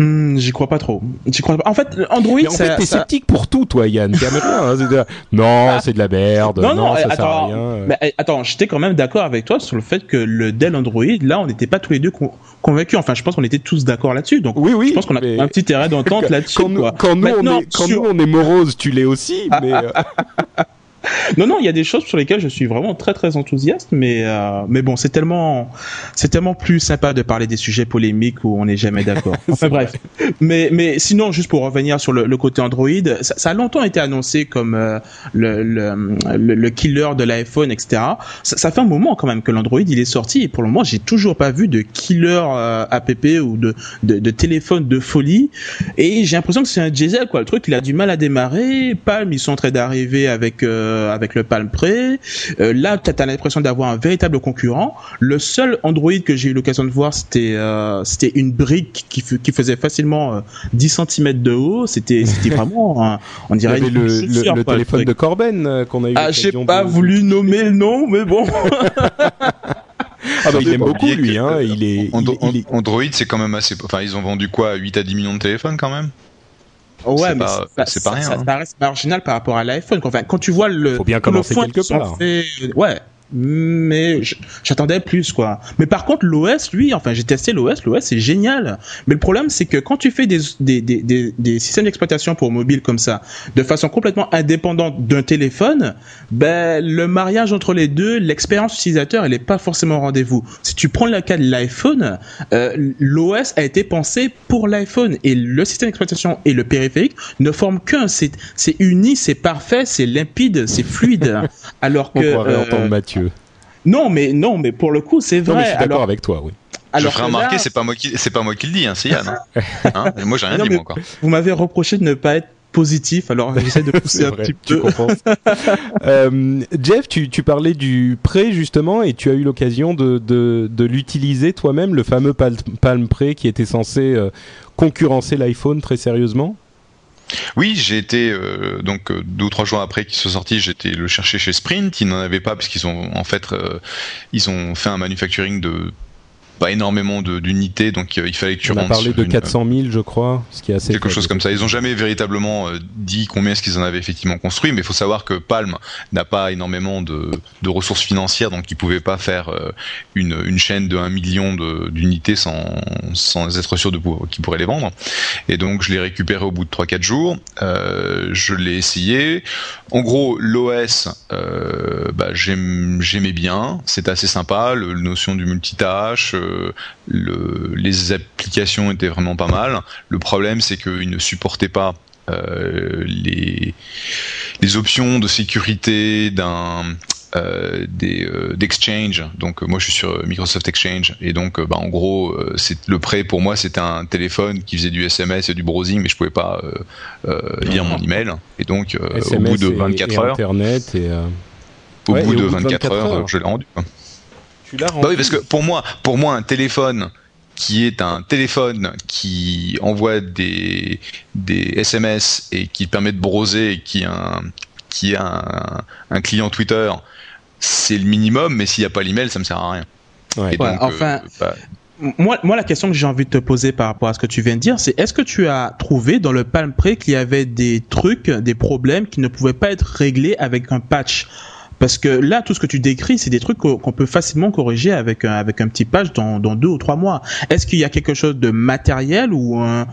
Speaker 2: Hmm, j'y crois pas trop. J'y crois pas. En fait, Android,
Speaker 1: en fait, t'es sceptique pour tout, toi, Yann. Hein, [laughs] non, ah. c'est de la merde. Non, non, ça attends, sert à rien.
Speaker 2: Mais, eh, attends, j'étais quand même d'accord avec toi sur le fait que le Dell Android, là, on n'était pas tous les deux convaincus. Enfin, je pense qu'on était tous d'accord là-dessus. Donc, oui, oui. Je pense qu'on a un petit terrain d'entente [laughs] là-dessus.
Speaker 1: Quand, nous, quand, nous, on est, quand nous, on est morose, tu l'es aussi. [laughs] mais euh, [laughs]
Speaker 2: non, non, il y a des choses sur lesquelles je suis vraiment très très enthousiaste, mais euh, mais bon, c'est tellement c'est tellement plus sympa de parler des sujets polémiques où on n'est jamais d'accord. [laughs] Enfin bref, mais mais sinon, juste pour revenir sur le, le côté Android, ça, ça, a longtemps été annoncé comme euh, le, le, le, killer de l'iPhone, etc. Ça, ça, fait un moment quand même que l'Android il est sorti et pour le moment, j'ai toujours pas vu de killer euh, app ou de, de, de téléphone de folie et j'ai l'impression que c'est un diesel quoi. Le truc, il a du mal à démarrer. Palm, ils sont en train d'arriver avec euh, avec le Palm Pre. Euh, là, tu as l'impression d'avoir un véritable concurrent. Le seul Android que j'ai eu l'occasion de voir, c'était euh, c'était une brique qui, qui faisait facilement 10 cm de haut. C'était c'était vraiment, on dirait
Speaker 1: le, le, téléphone de Corben qu'on a eu.
Speaker 2: Ah, j'ai pas voulu nommer le nom, mais bon. [laughs]
Speaker 1: Ah bah, il aime beaucoup lui, hein. Il est,
Speaker 3: Android, c'est quand même assez. Enfin, ils ont vendu quoi 8 à 10 millions de téléphones quand même?
Speaker 2: Ouais, mais c'est pas, rien. Ça, hein. reste marginal par rapport à l'iPhone. Enfin, quand tu vois le.
Speaker 1: Faut bien commencer quelque part.
Speaker 2: ouais, mais j'attendais plus quoi. Mais par contre l'OS lui, enfin j'ai testé l'OS, l'OS c'est génial. Mais le problème c'est que quand tu fais des, des, des, des, systèmes d'exploitation pour mobile comme ça, de façon complètement indépendante d'un téléphone, ben le mariage entre les deux, l'expérience utilisateur elle est pas forcément au rendez-vous. Si tu prends le cas de l'iPhone, euh, l'OS a été pensé pour l'iPhone et le système d'exploitation et le périphérique ne forment qu'un. C'est uni, c'est parfait, c'est limpide, c'est fluide. [laughs] Alors que
Speaker 1: On entendre Mathieu.
Speaker 2: Non, mais non, mais pour le coup, c'est vrai.
Speaker 1: je suis d'accord avec toi, oui.
Speaker 3: je ferai remarquer, c'est pas moi qui, c'est pas moi qui le dis, hein, c'est Yann. Hein. [laughs] hein moi, j'ai rien dit moi encore.
Speaker 2: Vous m'avez reproché de ne pas être positif, alors j'essaie de [laughs] pousser un petit peu. [laughs]
Speaker 1: euh, Jeff, tu, tu, parlais du prêt justement et tu as eu l'occasion de, de, de l'utiliser toi-même, le fameux Palm, Pre qui était censé euh, concurrencer l'iPhone très sérieusement?
Speaker 3: Oui, j'ai été euh, donc euh, deux ou trois jours après qu'il soit sorti, j'étais le chercher chez Sprint. Ils n'en avaient pas parce qu'ils ont en fait euh, ils ont fait un manufacturing de pas énormément d'unités, donc euh, il fallait que tu
Speaker 1: On a parlé de 400 000, je crois, ce qui est assez.
Speaker 3: Quelque chose comme ça. Ils ont jamais véritablement euh, dit combien est-ce qu'ils en avaient effectivement construit, mais il faut savoir que Palm n'a pas énormément de, de, ressources financières, donc ils pouvaient pas faire euh, une, une chaîne de 1 million d'unités sans, sans être sûr de qu'ils pourraient les vendre. Et donc je l'ai récupéré au bout de 3-4 jours. Euh, je l'ai essayé. En gros, l'OS, euh, bah, j'aimais bien, c'était assez sympa, le, notion du multitâche, euh, le, les applications étaient vraiment pas mal. Le problème, c'est qu'ils ne supportaient pas euh, les, les options de sécurité d'un euh, euh, d'Exchange. Donc moi je suis sur Microsoft Exchange et donc bah, en gros c'est le prêt pour moi c'était un téléphone qui faisait du SMS et du browsing mais je pouvais pas lire mon email et donc au bout de 24 heures
Speaker 1: internet et
Speaker 3: au, bout, de 24 heures, je l'ai rendu. Tu l'as rendu. Bah oui parce que pour moi pour moi un téléphone qui est un téléphone qui envoie des, des SMS et qui permet de browser et qui a un, qui a un client Twitter c'est le minimum, mais s'il n'y a pas l'email, ça me sert à rien.
Speaker 2: Ouais. enfin, euh, bah, moi, moi, la question que j'ai envie de te poser par rapport à ce que tu viens de dire, c'est est-ce que tu as trouvé dans le Palm Pre qu'il y avait des trucs, des problèmes qui ne pouvaient pas être réglés avec un patch? Parce que là, tout ce que tu décris, c'est des trucs qu'on peut facilement corriger avec un, avec un petit patch dans, dans deux ou trois mois. Est-ce qu'il y a quelque chose de matériel ou euh,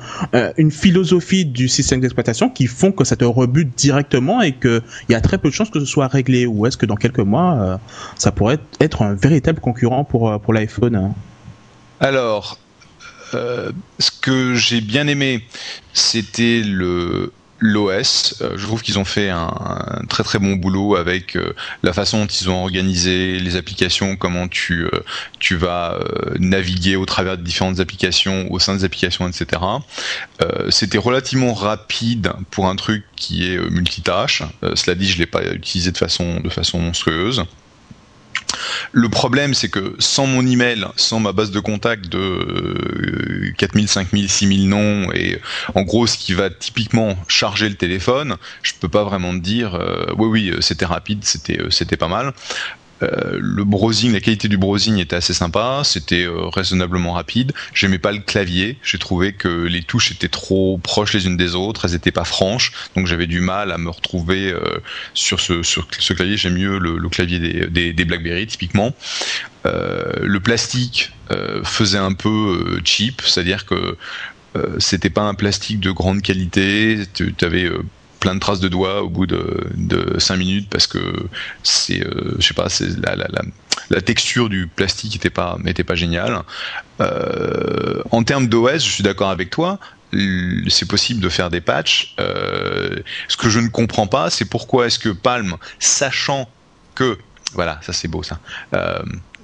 Speaker 2: une philosophie du système d'exploitation qui font que ça te rebute directement et qu'il y a très peu de chances que ce soit réglé? Ou est-ce que dans quelques mois, euh, ça pourrait être un véritable concurrent pour, euh, pour l'iPhone?
Speaker 3: Alors, ce que j'ai bien aimé, c'était le l'OS. Euh, je trouve qu'ils ont fait un, très très bon boulot avec euh, la façon dont ils ont organisé les applications, comment tu euh, vas naviguer au travers de différentes applications, au sein des applications, etc. C'était relativement rapide pour un truc qui est multitâche. cela dit, je l'ai pas utilisé de façon monstrueuse. Le problème, c'est que sans mon email, sans ma base de contact de 4000, 5000, 6000 noms, et en gros ce qui va typiquement charger le téléphone, je peux pas vraiment te dire, euh, oui, oui, c'était rapide, c'était, euh, c'était pas mal. Euh, le browsing, la qualité du browsing était assez sympa, c'était euh, raisonnablement rapide. J'aimais pas le clavier, j'ai trouvé que les touches étaient trop proches les unes des autres, elles étaient pas franches, donc j'avais du mal à me retrouver euh, sur ce, clavier. J'aime mieux le, clavier des, des, des, BlackBerry typiquement. le plastique faisait un peu cheap, c'est-à-dire que c'était pas un plastique de grande qualité. Tu avais plein de traces de doigts au bout de, de 5 minutes parce que c'est, euh, je sais pas, c'est la, la, la, texture du plastique n'était pas, était pas géniale. Euh, en termes d'OS, je suis d'accord avec toi. C'est possible de faire des patchs. Euh, ce que je ne comprends pas, c'est pourquoi est-ce que Palm, sachant que voilà, ça c'est beau ça.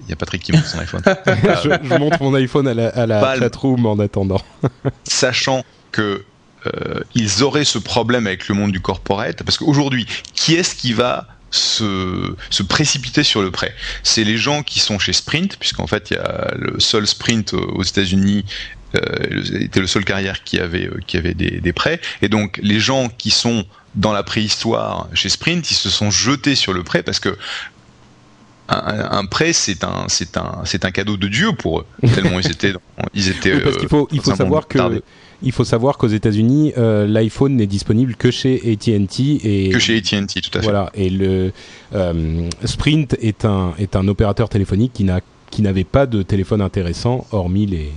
Speaker 3: Il y a Patrick qui montre son iPhone. [laughs]
Speaker 1: je, montre mon iPhone à la, à la chatroom en attendant.
Speaker 3: sachant que ils auraient ce problème avec le monde du corporate, parce qu'aujourd'hui, qui est-ce qui va se, se, précipiter sur le prêt? C'est les gens qui sont chez Sprint, puisqu'en fait, il y a le seul Sprint aux États-Unis euh, était le seul carrière qui avait euh, qui avait des, des, prêts. Et donc les gens qui sont dans la préhistoire chez Sprint ils se sont jetés sur le prêt parce que un, prêt, c'est un, c'est un, c'est un cadeau de Dieu pour eux. [laughs] Tellement ils étaient, ils étaient.
Speaker 1: parce qu'il faut, il faut savoir que il faut savoir qu'aux États-Unis, euh, l'iPhone n'est disponible que chez AT&T et
Speaker 3: que chez AT&T, tout à fait.
Speaker 1: Voilà, et le euh, Sprint est un est un opérateur téléphonique qui n'a qui n'avait pas de téléphone intéressant hormis les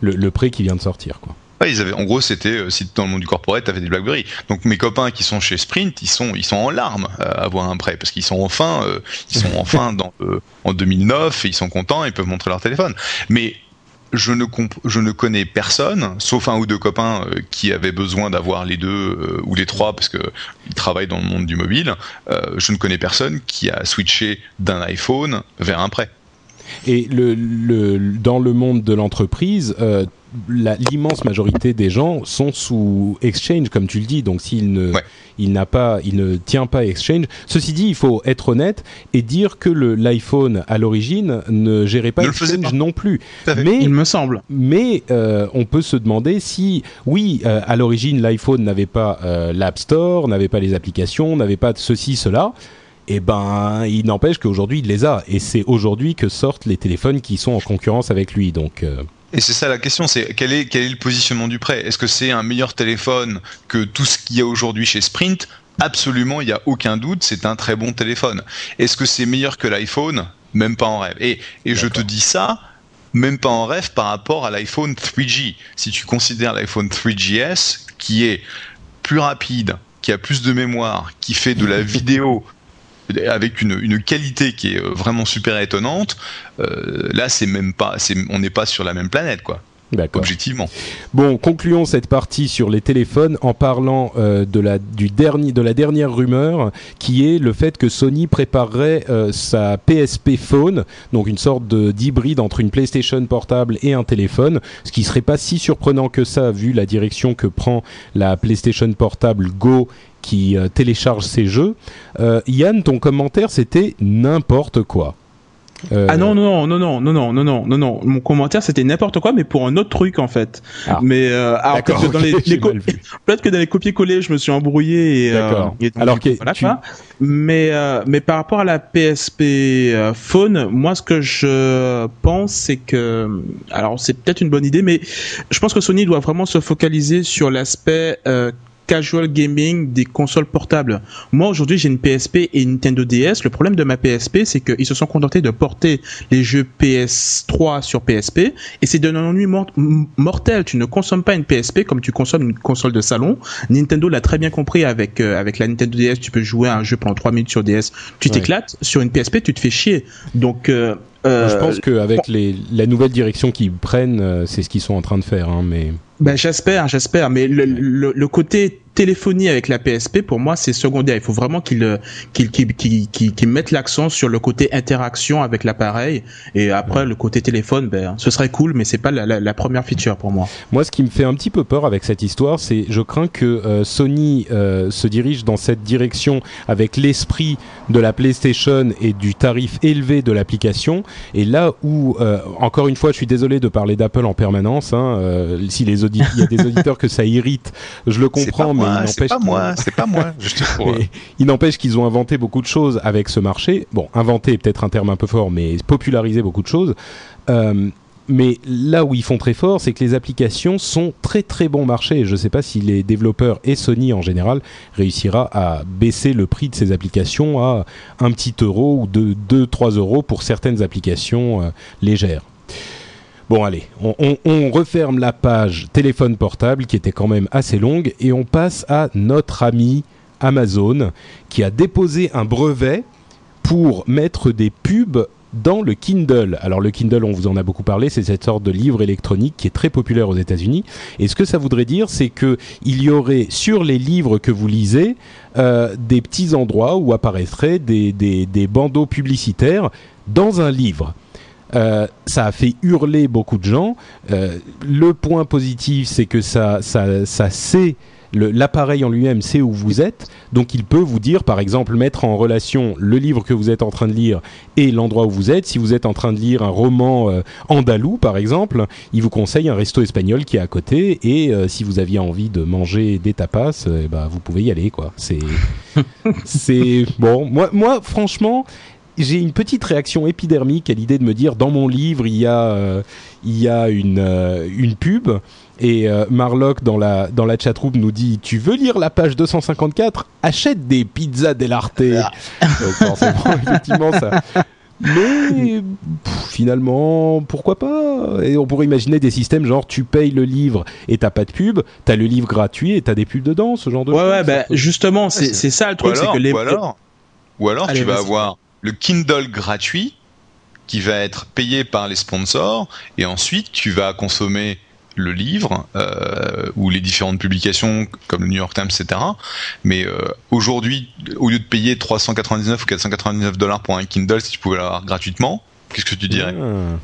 Speaker 1: le, le prêt qui vient de sortir, quoi.
Speaker 3: Ils avaient, en gros, c'était euh, si dans le monde du corporate, t'avais des BlackBerry. Donc mes copains qui sont chez Sprint, ils sont, ils sont en larmes à avoir un prêt parce qu'ils sont enfin, ils sont [laughs] enfin dans en 2009 et ils sont contents, ils peuvent montrer leur téléphone. Mais je ne, je ne connais personne, sauf un ou deux copains euh, qui avaient besoin d'avoir les deux euh, ou les trois parce qu'ils travaillent dans le monde du mobile. Euh, je ne connais personne qui a switché d'un iPhone vers un prêt.
Speaker 1: Et le, le, dans le monde de l'entreprise, euh, l'immense majorité des gens sont sous Exchange, comme tu le dis. Donc s'il ne, il n'a pas, il ne tient pas Exchange. Ceci dit, il faut être honnête et dire que l'iPhone à l'origine ne gérait pas Exchange non plus.
Speaker 2: Mais il me semble.
Speaker 1: Mais euh, on peut se demander si, oui, euh, à l'origine l'iPhone n'avait pas euh, l'App Store, n'avait pas les applications, n'avait pas ceci, cela et eh ben il n'empêche qu'aujourd'hui il les a et c'est aujourd'hui que sortent les téléphones qui sont en concurrence avec lui donc
Speaker 3: et c'est ça la question, c'est quel est, quel est le positionnement du prêt? Est-ce que c'est un meilleur téléphone que tout ce qu'il y a aujourd'hui chez Sprint? Absolument, il n'y a aucun doute, c'est un très bon téléphone. Est-ce que c'est meilleur que l'iPhone? Même pas en rêve. Et, et je te dis ça, même pas en rêve par rapport à l'iPhone 3G. Si tu considères l'iPhone 3GS, qui est plus rapide, qui a plus de mémoire, qui fait de la vidéo [laughs] avec une, une, qualité qui est euh, vraiment super étonnante. Euh, là, c'est même pas, on n'est pas sur la même planète, quoi. Objectivement.
Speaker 1: Bon, concluons cette partie sur les téléphones en parlant euh, de, la, du dernier, de la dernière rumeur qui est le fait que Sony préparerait euh, sa PSP Phone, donc une sorte d'hybride entre une PlayStation portable et un téléphone, ce qui serait pas si surprenant que ça vu la direction que prend la PlayStation portable Go qui euh, télécharge ses jeux. Euh, Yann, ton commentaire, c'était n'importe quoi.
Speaker 2: Euh, ah non non non non non non non non non non mon commentaire c'était n'importe quoi mais pour un autre truc en fait ah. mais euh, alors peut-être que dans les, [laughs] peut-être que dans les copier-coller je me suis embrouillé et, euh, alors que tu... mais euh, mais par rapport à la PSP euh, Phone moi ce que je pense c'est que alors c'est peut-être une bonne idée mais je pense que Sony doit vraiment se focaliser sur l'aspect casual gaming des consoles portables. Moi aujourd'hui j'ai une PSP et une Nintendo DS. Le problème de ma PSP c'est qu'ils se sont contentés de porter les jeux PS3 sur PSP et c'est d'un ennui mortel. Tu ne consommes pas une PSP comme tu consommes une console de salon. Nintendo l'a très bien compris avec euh, avec la Nintendo DS. Tu peux jouer à un jeu pendant 3 minutes sur DS, tu t'éclates. Sur une PSP tu te fais chier. Donc euh,
Speaker 1: je pense euh, qu'avec les la nouvelle direction qu'ils prennent, c'est ce qu'ils sont en train de faire. Hein, mais
Speaker 2: ben j'espère, j'espère, mais le, le, le, côté téléphonie avec la PSP, pour moi, c'est secondaire. Il faut vraiment qu'ils euh, qu'ils qu'ils qu'ils mettent l'accent sur le côté interaction avec l'appareil, et après le côté téléphone, ben ce serait cool, mais c'est pas la, la, la, première feature pour moi.
Speaker 1: Moi, ce qui me fait un petit peu peur avec cette histoire, c'est je crains que euh, Sony euh, se dirige dans cette direction avec l'esprit de la PlayStation et du tarif élevé de l'application, et là où encore une fois, je suis désolé de parler d'Apple en permanence, hein, si les il y a des auditeurs que ça irrite, je le comprends, mais
Speaker 3: il n'empêche. pas moi, c'est pas moi. [laughs]
Speaker 1: il n'empêche qu'ils ont inventé beaucoup de choses avec ce marché. Bon, inventé peut-être un terme un peu fort, mais popularisé beaucoup de choses. Euh, mais là où ils font très fort, c'est que les applications sont très très bon marché. Je ne sais pas si les développeurs et Sony en général réussira à baisser le prix de ces applications à un petit euro ou de 2-3 euros pour certaines applications euh, légères. Bon allez, on, referme la page téléphone portable qui était quand même assez longue et on passe à notre ami Amazon qui a déposé un brevet pour mettre des pubs dans le Kindle. Alors le Kindle, on vous en a beaucoup parlé, c'est cette sorte de livre électronique qui est très populaire aux États-Unis. Et ce que ça voudrait dire, c'est que il y aurait sur les livres que vous lisez euh, des petits endroits où apparaîtraient des, des bandeaux publicitaires dans un livre. Euh, ça a fait hurler beaucoup de gens. Euh, le point positif, c'est que ça, ça, ça sait l'appareil en lui-même sait où vous êtes, donc il peut vous dire, par exemple, mettre en relation le livre que vous êtes en train de lire et l'endroit où vous êtes. Si vous êtes en train de lire un roman euh, andalou, par exemple, il vous conseille un resto espagnol qui est à côté, et si vous aviez envie de manger des tapas, ben, vous pouvez y aller, [laughs] bon. Moi, franchement, j'ai une petite réaction épidermique à l'idée de me dire dans mon livre il y a euh, il y a une euh, une pub. Et euh, Marlock dans la dans la chatroom nous dit tu veux lire la page 254 achète des pizzas dell'arte ah. donc [laughs] effectivement ça. Mais finalement, pourquoi pas? Et on pourrait imaginer des systèmes genre tu payes le livre et t'as pas de pub, t'as le livre gratuit et t'as des pubs dedans, ce genre de
Speaker 2: ouais, Ouais, bah, justement, c'est ça le truc, c'est que les.
Speaker 3: Ou alors, ou alors tu vas avoir le Kindle gratuit qui va être payé par les sponsors et ensuite tu vas consommer le livre euh, ou les différentes publications comme le New York Times, etc. Mais euh, aujourd'hui, au lieu de payer 399 ou 499 dollars pour un Kindle si tu pouvais l'avoir gratuitement, Qu'est-ce que tu dirais?
Speaker 1: Ah.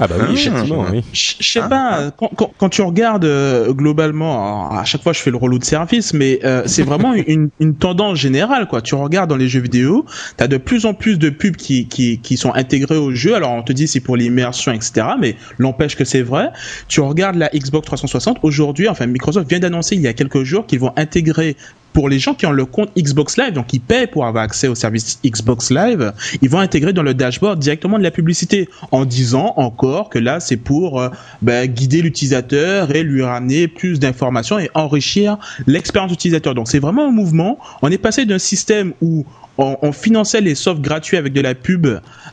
Speaker 1: Ah bah oui,
Speaker 3: Ah.
Speaker 1: effectivement, oui.
Speaker 2: Je sais
Speaker 3: Ah,
Speaker 2: pas, quand, quand, quand tu regardes euh, globalement, alors, à chaque fois je fais le relou de service, mais euh, c'est vraiment [laughs] une, une tendance générale quoi. Tu regardes dans les jeux vidéo, t'as de plus en plus de pubs qui, qui, qui sont intégrés au jeu. Alors on te dit c'est pour l'immersion etc, mais l'empêche que c'est vrai. Tu regardes la Xbox 360 aujourd'hui, enfin Microsoft vient d'annoncer il y a quelques jours qu'ils vont intégrer pour les gens qui ont le compte Xbox Live, donc qui paient pour avoir accès au service Xbox Live, ils vont intégrer dans le dashboard directement de la publicité en disant encore que là c'est pour euh, ben, guider l'utilisateur et lui ramener plus d'informations et enrichir l'expérience utilisateur. Donc c'est vraiment un mouvement. On est passé d'un système où on, finançait les softs gratuits avec de la pub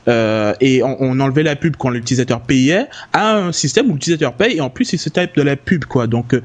Speaker 2: euh, et on, on enlevait la pub quand l'utilisateur payait à un système où l'utilisateur paye et en plus il se tape de la pub quoi. Donc euh,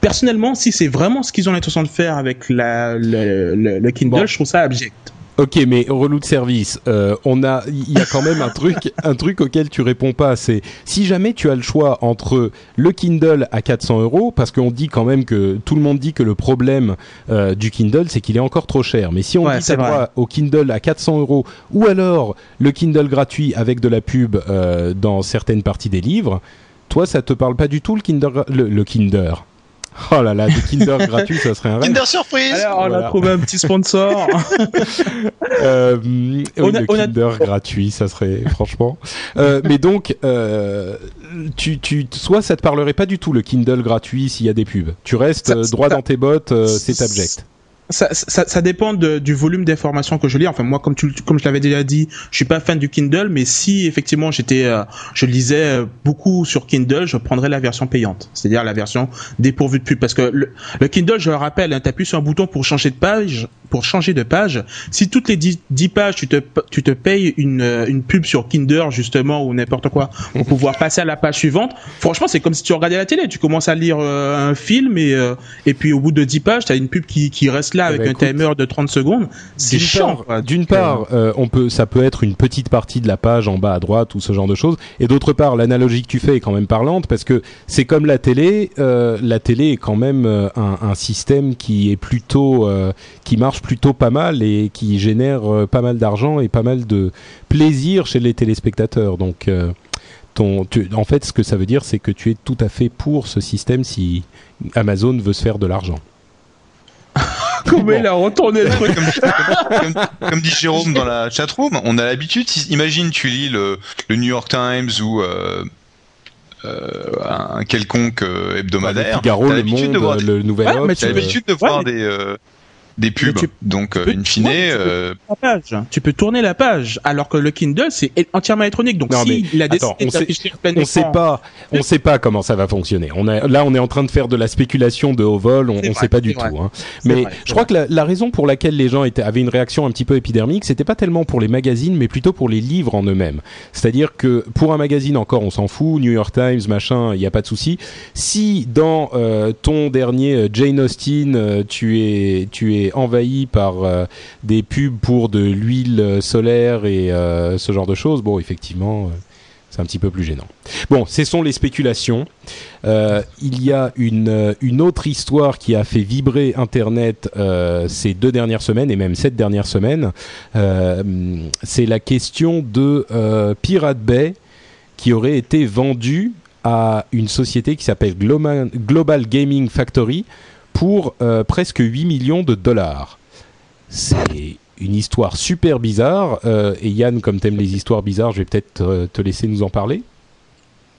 Speaker 2: personnellement, si c'est vraiment ce qu'ils ont l'intention de faire avec la, le, le, le Kindle,
Speaker 1: Bon.
Speaker 2: je trouve ça abject.
Speaker 1: Ok, mais relou de service, euh, on a, il y a quand même un truc, [laughs] un truc auquel tu réponds pas. C'est si jamais tu as le choix entre le Kindle à 400 euros, parce qu'on dit quand même que tout le monde dit que le problème euh, du Kindle, c'est qu'il est encore trop cher. Mais si on
Speaker 2: Ouais,
Speaker 1: dit droit au Kindle à 400 euros, ou alors le Kindle gratuit avec de la pub euh, dans certaines parties des livres, toi, ça te parle pas du tout le Kinder, le, le Kinder. Oh là là, des Kinder [laughs] gratuits, ça serait un rêve.
Speaker 3: Kinder Surprise
Speaker 2: Alors, on
Speaker 1: Voilà.
Speaker 2: a trouvé un petit sponsor. [laughs]
Speaker 1: Euh, oui,
Speaker 2: On a-
Speaker 1: le
Speaker 2: on a-
Speaker 1: Kinder gratuit, ça serait franchement. Euh, mais donc, euh, tu, tu, soit ça te parlerait pas du tout le Kindle gratuit s'il y a des pubs. Tu restes
Speaker 2: Ça-
Speaker 1: euh, droit
Speaker 2: ça-
Speaker 1: dans tes bottes, euh, c'est abject.
Speaker 2: Ça, ça, ça dépend de- du volume d'informations que je lis. Enfin, moi, comme tu, comme je l'avais déjà dit, je suis pas fan du Kindle, mais si effectivement j'étais, euh, je lisais euh, beaucoup sur Kindle, je prendrais la version payante, c'est-à-dire la version dépourvue de pub, parce que le, le Kindle, je le rappelle, hein, t'appuies sur un bouton pour changer de page, pour changer de page. Si toutes les 10, 10 pages, tu te, tu te payes une, euh, une pub sur Kindle justement ou n'importe quoi pour [laughs] pouvoir passer à la page suivante. Franchement, c'est comme si tu regardais la télé. Tu commences à lire euh, un film et euh, et puis au bout de 10 pages, t'as une pub qui, qui reste là
Speaker 1: Eh
Speaker 2: avec
Speaker 1: ben,
Speaker 2: un timer de 30 secondes. C'est chiant.
Speaker 1: part-. D'une
Speaker 2: Donc, euh,
Speaker 1: part, euh, on peut, ça peut être une petite partie de la page en bas à droite ou ce genre de choses. Et d'autre part, l'analogie que tu fais est quand même parlante parce que c'est comme la télé. euh, la télé est quand même un, un système qui est plutôt, euh, qui marche plutôt pas mal et qui génère euh, pas mal d'argent et pas mal de plaisir chez les téléspectateurs. Donc, euh, ton, tu- en fait, ce que ça veut dire, c'est que tu es tout à fait pour ce système si Amazon veut se faire de l'argent. [laughs]
Speaker 2: Comment il a retourné le truc
Speaker 3: comme, comme dit Jérôme dans la chatroom, on a l'habitude, si- imagine tu lis le, le New York Times ou euh, euh, un quelconque euh, hebdomadaire,
Speaker 1: le Figaro, le
Speaker 3: l'habitude
Speaker 1: Monde,
Speaker 3: de voir,
Speaker 1: le Nouvel
Speaker 2: Ouais, tu
Speaker 1: euh,
Speaker 3: l'habitude de voir
Speaker 2: mais-
Speaker 3: des, euh, des pubs,
Speaker 2: tu-
Speaker 3: donc euh,
Speaker 2: peux-
Speaker 3: in fine,
Speaker 2: ouais, tu peux-
Speaker 3: euh,
Speaker 2: la page. Tu peux tourner la page, alors que le Kindle c'est entièrement électronique. Donc
Speaker 1: Non,
Speaker 2: si
Speaker 1: mais
Speaker 2: il a
Speaker 1: attends, on sait- on sait pas, on sait pas comment ça va fonctionner. On a, là, on est en train de faire de la spéculation de haut vol. On,
Speaker 2: vrai,
Speaker 1: sait pas du
Speaker 2: vrai.
Speaker 1: tout. hein. Mais
Speaker 2: vrai,
Speaker 1: je crois que la, la raison pour laquelle les gens étaient, avaient une réaction un petit peu épidermique, c'était pas tellement pour les magazines, mais plutôt pour les livres en eux-mêmes. C'est-à-dire que pour un magazine encore, on s'en fout. New York Times, machin, il y a pas de souci. Si dans euh, ton dernier euh, Jane Austen, euh, tu es, tu es envahi par euh, des pubs pour de l'huile euh, solaire et euh, ce genre de choses, bon, effectivement. c'est un petit peu plus gênant. Bon, ce sont les spéculations. Il y a une, une autre histoire qui a fait vibrer Internet ces deux dernières semaines et même cette dernière semaine. C'est la question de Pirate Bay qui aurait été vendu à une société qui s'appelle Global Gaming Factory pour euh, presque 8 millions de dollars. C'est une histoire super bizarre. Euh, et Yann, comme t'aimes les histoires bizarres, je vais peut-être euh, te laisser nous en parler.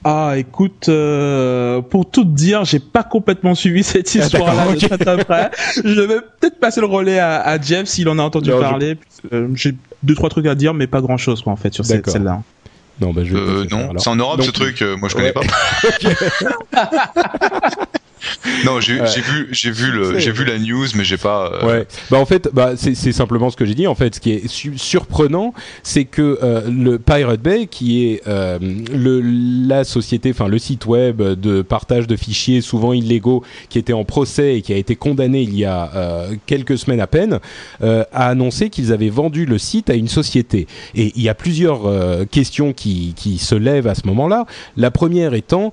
Speaker 2: Ah, écoute, euh, pour tout te dire, j'ai pas complètement suivi [laughs] cette
Speaker 1: Ah,
Speaker 2: histoire-là. Je vais peut-être passer le relais à, à Jeff s'il en a entendu
Speaker 1: Non,
Speaker 2: parler. J'ai deux trois trucs à dire, mais pas grand-chose quoi en fait sur cette celle-là.
Speaker 1: Non, bah, je vais
Speaker 3: euh, non, c'est en Europe
Speaker 1: Donc-
Speaker 3: ce truc, euh, moi je connais
Speaker 1: Ouais.
Speaker 3: pas. [laughs] [laughs] [laughs] non, j'ai
Speaker 1: Ouais.
Speaker 3: vu, j'ai vu le,
Speaker 1: C'est-
Speaker 3: j'ai vu la news, mais j'ai pas. euh,
Speaker 1: Ouais. Bah en fait, bah c'est simplement ce que j'ai dit. En fait, ce qui est su- surprenant, c'est que euh, le Pirate Bay, qui est euh, le la société, enfin le site web de partage de fichiers souvent illégaux, qui était en procès et qui a été condamné il y a quelques semaines à peine, a annoncé qu'ils avaient vendu le site à une société. Et il y a plusieurs questions qui qui se lèvent à ce moment-là. La première étant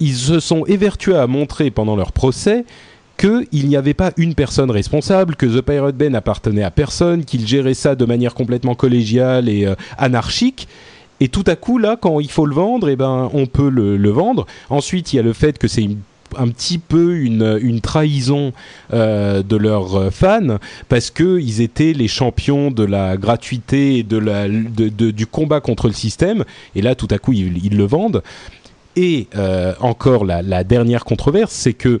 Speaker 1: ils se sont évertués à montrer pendant leur procès qu'il n'y avait pas une personne responsable, que The Pirate Bay n'appartenait à personne, qu'il gérait ça de manière complètement collégiale et euh, anarchique. Et tout à coup, là, quand il faut le vendre, eh ben, on peut le, vendre. Ensuite, il y a le fait que c'est un petit peu une, trahison euh, de leurs fans parce que ils étaient les champions de la gratuité et de du combat contre le système et là tout à coup ils le vendent et euh, encore la, dernière controverse c'est que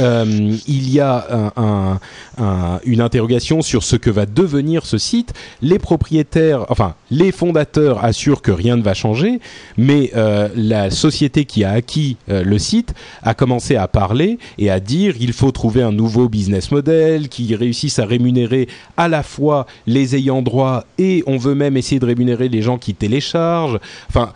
Speaker 1: euh, il y a un, un, un, une interrogation sur ce que va devenir ce site. Les propriétaires, enfin les fondateurs assurent que rien ne va changer, mais euh, la société qui a acquis le site a commencé à parler et à dire il faut trouver un nouveau business model qui réussisse à rémunérer à la fois les ayants droit et on veut même essayer de rémunérer les gens qui téléchargent. Enfin,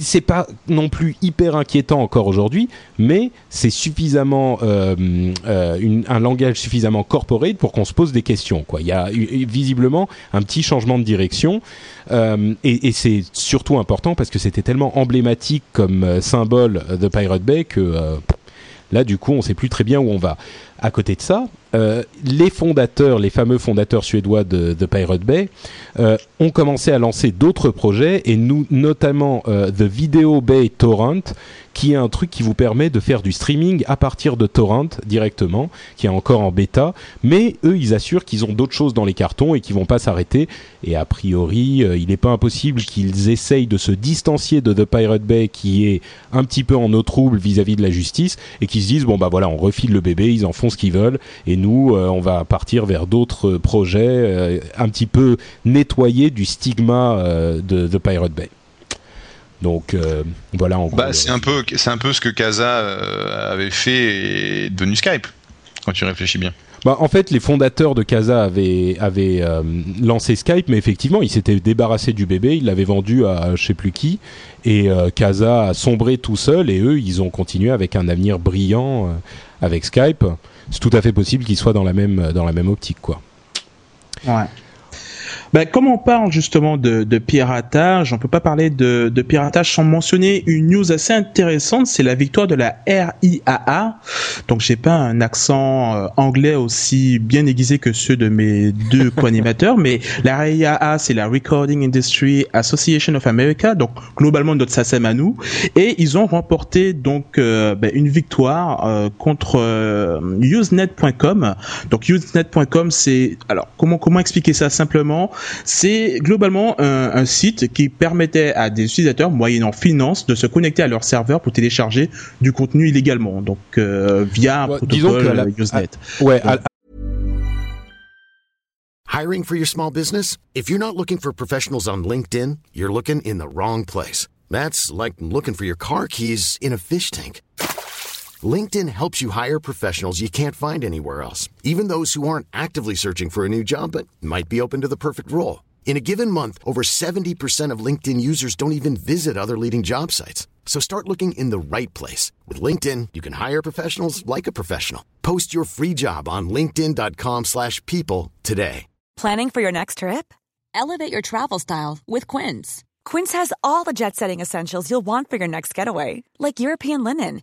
Speaker 1: c'est pas non plus hyper inquiétant encore aujourd'hui, mais c'est suffisamment euh, euh, un langage suffisamment corporate pour qu'on se pose des questions. Quoi. Il y a visiblement un petit changement de direction, euh, et, et c'est surtout important parce que c'était tellement emblématique comme euh, symbole de Pirate Bay que euh, là, du coup, on sait plus très bien où on va. À côté de ça, euh, les fondateurs, les fameux fondateurs suédois de, de Pirate Bay, euh, ont commencé à lancer d'autres projets et nous, notamment euh, The Video Bay Torrent, qui est un truc qui vous permet de faire du streaming à partir de torrent directement, qui est encore en bêta. Mais eux, ils assurent qu'ils ont d'autres choses dans les cartons et qu'ils vont pas s'arrêter. Et a priori, euh, il n'est pas impossible qu'ils essayent de se distancier de The Pirate Bay, qui est un petit peu en eau trouble vis-à-vis de la justice, et qu'ils se disent bon bah voilà, on refile le bébé, ils en font ce qu'ils veulent, et nous, euh, on va partir vers d'autres projets euh, un petit peu nettoyés du stigma de The Pirate Bay. Donc euh, voilà en
Speaker 3: Bah,
Speaker 1: gros,
Speaker 3: c'est
Speaker 1: euh,
Speaker 3: un peu, c'est un peu ce que Casa euh, avait fait et devenu Skype. Quand tu réfléchis bien.
Speaker 1: Bah, en fait, les fondateurs de Casa avaient, avaient euh, lancé Skype, mais effectivement, ils s'étaient débarrassés du bébé, ils l'avaient vendu à je sais plus qui, et euh, Casa a sombré tout seul, et eux, ils ont continué avec un avenir brillant euh, avec Skype. C'est tout à fait possible qu'ils soient dans la même, dans la même optique, quoi.
Speaker 2: Ouais. Ben, comme on parle justement de, de piratage, on peut pas parler de, de piratage sans mentionner une news assez intéressante, c'est la victoire de la RIAA. Donc j'ai pas un accent euh, anglais aussi bien aiguisé que ceux de mes deux [laughs] co-animateurs, mais la RIAA c'est la Recording Industry Association of America, donc globalement notre SACEM à nous, et ils ont remporté donc euh, ben, une victoire euh, contre euh, Usenet.com. Donc Usenet.com c'est alors comment comment expliquer ça simplement? C'est globalement un, un, site qui permettait à des utilisateurs, moyennant finance, de se connecter à leur serveur pour télécharger du contenu illégalement, donc euh, via un protocole
Speaker 1: la-
Speaker 2: Usenet.
Speaker 1: Ouais, à-
Speaker 4: Hiring for your small business? If you're not looking for professionals on LinkedIn, you're looking in the wrong place. That's like looking for your car keys in a fish tank. LinkedIn helps you hire professionals you can't find anywhere else, even those who aren't actively searching for a new job but might be open to the perfect role. In a given month, over 70% of LinkedIn users don't even visit other leading job sites. So start looking in the right place. With LinkedIn, you can hire professionals like a professional. Post your free job on linkedin.com/people slash people today.
Speaker 5: Planning for your next trip? Elevate your travel style with Quince. Quince has all the jet setting essentials you'll want for your next getaway, like European linen,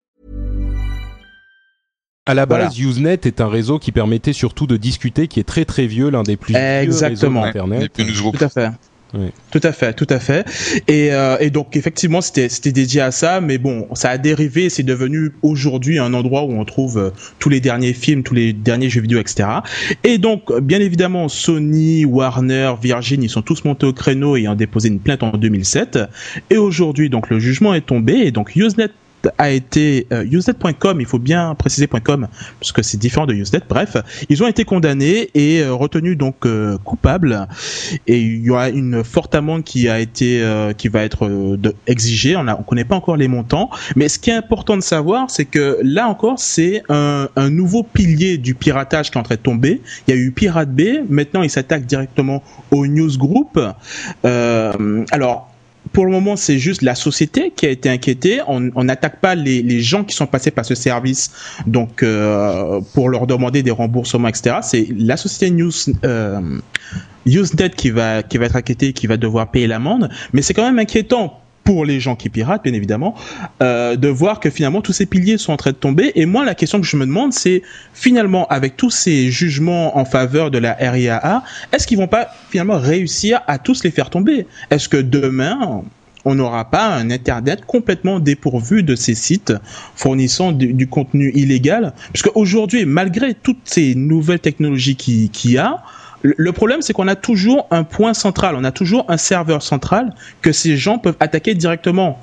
Speaker 1: À la
Speaker 2: Voilà.
Speaker 1: base, Usenet est un réseau qui permettait surtout de discuter, qui est très très vieux, l'un des plus
Speaker 2: Exactement.
Speaker 1: vieux réseaux
Speaker 3: Les plus nouveaux.
Speaker 2: Tout à fait.
Speaker 1: Ouais.
Speaker 2: Tout à fait, tout à fait. Et, euh, et donc effectivement, c'était c'était dédié à ça, mais bon, ça a dérivé, c'est devenu aujourd'hui un endroit où on trouve euh, tous les derniers films, tous les derniers jeux vidéo, etc. Et donc, bien évidemment, Sony, Warner, Virgin, ils sont tous montés au créneau et ont déposé une plainte en 2007. Et aujourd'hui, donc le jugement est tombé et donc Usenet a été euh, Usenet.com, il faut bien préciser .com parce que c'est différent de Usenet. Bref, ils ont été condamnés et euh, retenus donc euh, coupables et il y aura une forte amende qui a été euh, qui va être euh, exigée. On ne on connaît pas encore les montants, mais ce qui est important de savoir, c'est que là encore, c'est un, un nouveau pilier du piratage qui est en train de tomber. Il y a eu Pirate Bay, maintenant il s'attaque directement au newsgroup. Euh, alors pour le moment, c'est juste la société qui a été inquiétée. On n'attaque pas les, gens qui sont passés par ce service, donc euh, pour leur demander des remboursements, etc. C'est la société News euh, Usenet qui va qui va être inquiétée, qui va devoir payer l'amende. Mais c'est quand même inquiétant pour les gens qui piratent, bien évidemment, euh, de voir que finalement tous ces piliers sont en train de tomber. Et moi, la question que je me demande, c'est finalement, avec tous ces jugements en faveur de la RIAA, est-ce qu'ils vont pas finalement réussir à tous les faire tomber? Est-ce que demain, on n'aura pas un Internet complètement dépourvu de ces sites fournissant du, contenu illégal? Puisque aujourd'hui, malgré toutes ces nouvelles technologies qu'il qui y a, le problème, c'est qu'on a toujours un point central, on a toujours un serveur central que ces gens peuvent attaquer directement.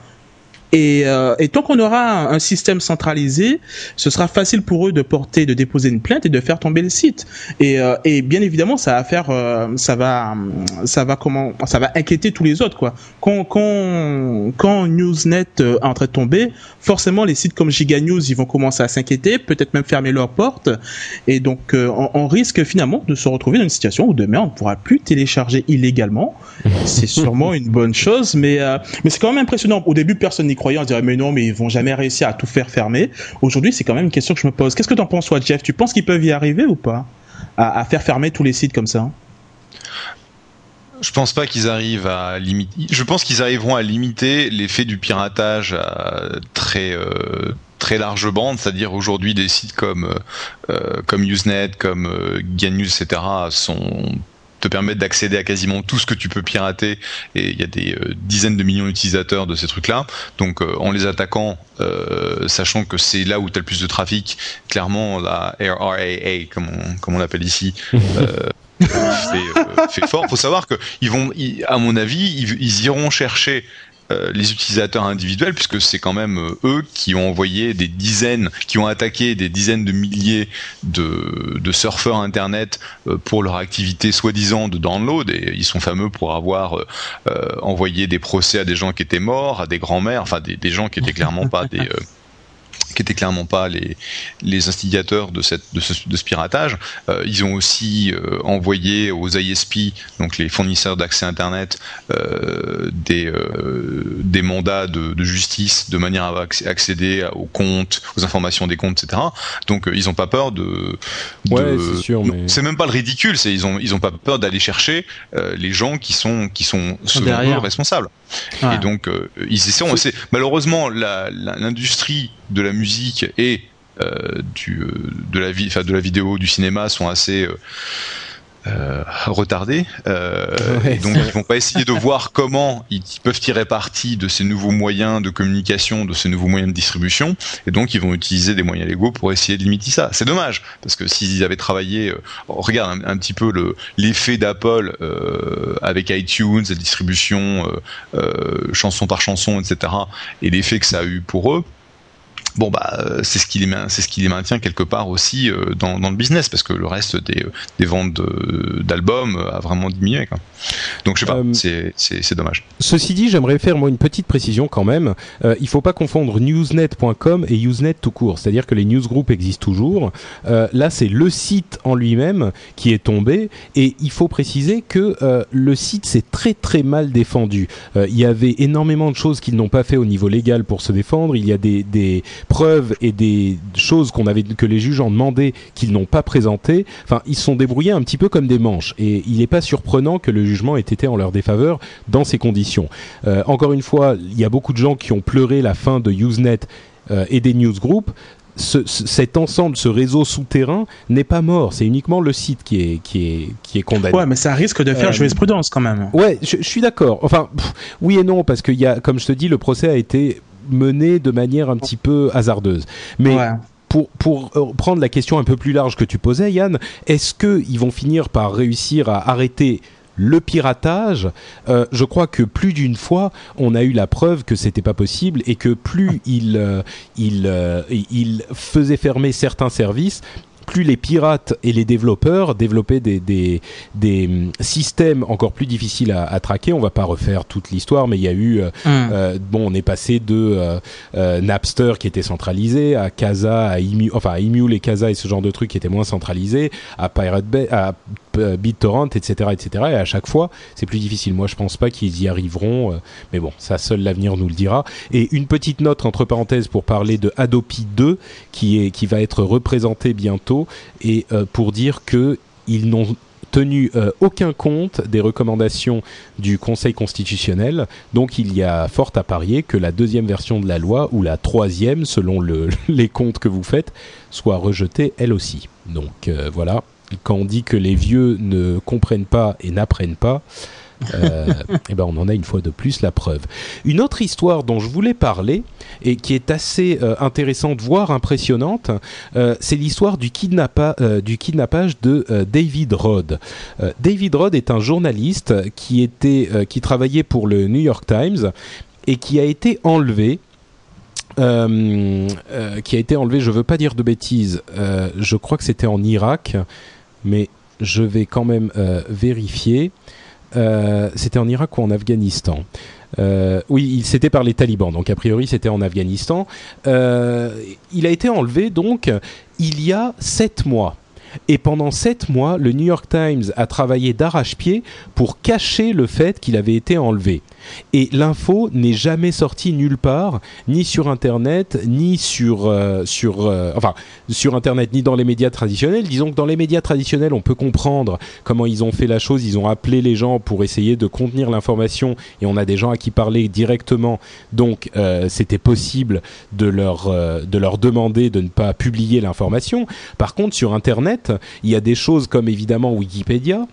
Speaker 2: Et, euh, et tant qu'on aura un, un, système centralisé, ce sera facile pour eux de porter, de déposer une plainte et de faire tomber le site. Et, euh, et bien évidemment, ça va faire, euh, ça va, ça va comment, ça va inquiéter tous les autres quoi. Quand quand quand Newsnet est en train de tomber, forcément les sites comme Giga News ils vont commencer à s'inquiéter, peut-être même fermer leurs portes. Et donc on, on, risque finalement de se retrouver dans une situation où demain on ne pourra plus télécharger illégalement. [laughs] C'est sûrement une bonne chose, mais mais c'est quand même impressionnant. Au début, personne n'y croyant, on se dirait mais non, mais ils vont jamais réussir à tout faire fermer. Aujourd'hui, c'est quand même une question que je me pose. Qu'est-ce que t'en penses, toi, Jeff? Tu penses qu'ils peuvent y arriver ou pas? À, faire fermer tous les sites comme ça?
Speaker 3: Je pense pas qu'ils arrivent à limiter. Je pense qu'ils arriveront à limiter l'effet du piratage à très euh, très large bande, c'est-à-dire aujourd'hui des sites comme euh, comme Usenet, comme euh, News, etc. sont te permettent d'accéder à quasiment tout ce que tu peux pirater. Et il y a des euh, dizaines de millions d'utilisateurs de ces trucs là donc euh, en les attaquant euh, sachant que c'est là où tu as le plus de trafic clairement la RRAA comme on, comme on l'appelle ici [laughs] fait, fait, fort. Faut savoir que ils vont ils, à mon avis ils, ils iront chercher euh, les utilisateurs individuels, puisque c'est quand même euh, eux qui ont envoyé des dizaines, qui ont attaqué des dizaines de milliers de, surfeurs internet euh, pour leur activité soi-disant de download, et ils sont fameux pour avoir envoyé des procès à des gens qui étaient morts, à des grands-mères, enfin des, des, gens qui étaient clairement pas des qui étaient clairement pas les, les instigateurs de, cette, de, ce, de ce piratage. Euh, ils ont aussi euh, envoyé aux ISP, donc les fournisseurs d'accès Internet, euh, des, des mandats de, de, justice de manière à accéder aux comptes, aux informations des comptes, etc. Donc ils n'ont pas peur de...
Speaker 1: de ouais, c'est sûr. Mais...
Speaker 3: C'est même pas le ridicule, c'est ils ont ils ont pas peur d'aller chercher les gens qui sont qui sont selon eux responsables. Et donc ils essaient. Malheureusement, l'industrie de la musique et euh, du, de, la vi de la vidéo, du cinéma sont assez euh, euh, retardés. Euh, [laughs] ouais, et donc ils vont pas essayer de voir comment ils peuvent tirer parti de ces nouveaux moyens de communication, de ces nouveaux moyens de distribution. Et donc ils vont utiliser des moyens légaux pour essayer de limiter ça. C'est dommage parce que s'ils avaient travaillé, euh, regarde un, un, petit peu le l'effet d'Apple euh, avec iTunes, la distribution chanson par chanson, etc. Et l'effet que ça a eu pour eux bon bah c'est ce qui les c'est ce qui les maintient quelque part aussi euh, dans, dans, le business parce que le reste des, des ventes d'albums a vraiment diminué quoi. donc je sais pas euh, c'est dommage.
Speaker 1: ceci dit j'aimerais faire moi une petite précision quand même. Euh, il faut pas confondre newsnet.com et usenet tout court. C'est à dire que les newsgroups existent toujours. Euh, là c'est le site en lui-même qui est tombé. Et il faut préciser que le site s'est très très mal défendu. Il y avait énormément de choses qu'ils n'ont pas fait au niveau légal pour se défendre. Il y a des, des preuves et des choses qu'on avait que les juges ont demandé qu'ils n'ont pas présentées. Enfin, ils se sont débrouillés un petit peu comme des manches. Et il n'est pas surprenant que le jugement ait été en leur défaveur dans ces conditions. Euh, encore une fois, il y a beaucoup de gens qui ont pleuré la fin de Usenet euh, et des newsgroups. Ce, ce, cet ensemble, ce réseau souterrain n'est pas mort. C'est uniquement le site qui est qui est qui est condamné.
Speaker 2: Ouais, mais ça risque de faire euh, jurisprudence quand même.
Speaker 1: Ouais, je, je suis d'accord. Enfin, pff, oui et non parce qu'il y a, comme je te dis, le procès a été mené de manière un petit peu hasardeuse. Mais ouais. pour, pour prendre la question un peu plus large que tu posais, Yann, est-ce qu'ils vont finir par réussir à arrêter Le piratage, euh, je crois que plus d'une fois, on a eu la preuve que c'était pas possible et que plus il, euh, il, euh, il faisait fermer certains services, plus les pirates et les développeurs développaient des, des, des hum, systèmes encore plus difficiles à, à traquer. On va pas refaire toute l'histoire, mais il y a eu, euh,
Speaker 2: Hmm.
Speaker 1: euh, bon, on est passé de euh, Napster qui était centralisé à Casa, à Emu, enfin à Emule et Casa et ce genre de trucs qui étaient moins centralisés, à Pirate Bay, à BitTorrent, etc., etc. Et à chaque fois, c'est plus difficile. Moi, je pense pas qu'ils y arriveront, euh, mais bon, ça seul l'avenir nous le dira. Et une petite note entre parenthèses pour parler de Adopi 2 qui est qui va être représenté bientôt et euh, pour dire que ils n'ont tenu euh, aucun compte des recommandations du Conseil constitutionnel. Donc il y a fort à parier que la deuxième version de la loi ou la troisième, selon le, [laughs] les comptes que vous faites, soit rejetée elle aussi. Donc voilà, quand on dit que les vieux ne comprennent pas et n'apprennent pas, euh, [laughs] eh ben on en a une fois de plus la preuve. Une autre histoire dont je voulais parler et qui est assez euh, intéressante, voire impressionnante, euh, c'est l'histoire du, kidnappa- euh, du kidnappage de David Rod. David Rod est un journaliste qui était, qui travaillait pour le New York Times et qui a été enlevé. euh, euh, qui a été enlevé, je veux pas dire de bêtises, euh, je crois que c'était en Irak, mais je vais quand même euh, vérifier. Euh, c'était en Irak ou en Afghanistan? Euh, oui, c'était par les talibans, donc a priori c'était en Afghanistan. Il a été enlevé donc il y a sept mois. Et pendant sept mois, le New York Times a travaillé d'arrache-pied pour cacher le fait qu'il avait été enlevé. Et l'info n'est jamais sortie nulle part, ni sur Internet, ni sur, euh, sur, euh, enfin, sur Internet, ni dans les médias traditionnels. Disons que dans les médias traditionnels, on peut comprendre comment ils ont fait la chose. Ils ont appelé les gens pour essayer de contenir l'information, et on a des gens à qui parler directement. Donc, euh, c'était possible de leur, de leur demander de ne pas publier l'information. Par contre, sur Internet, il y a des choses comme évidemment Wikipédia,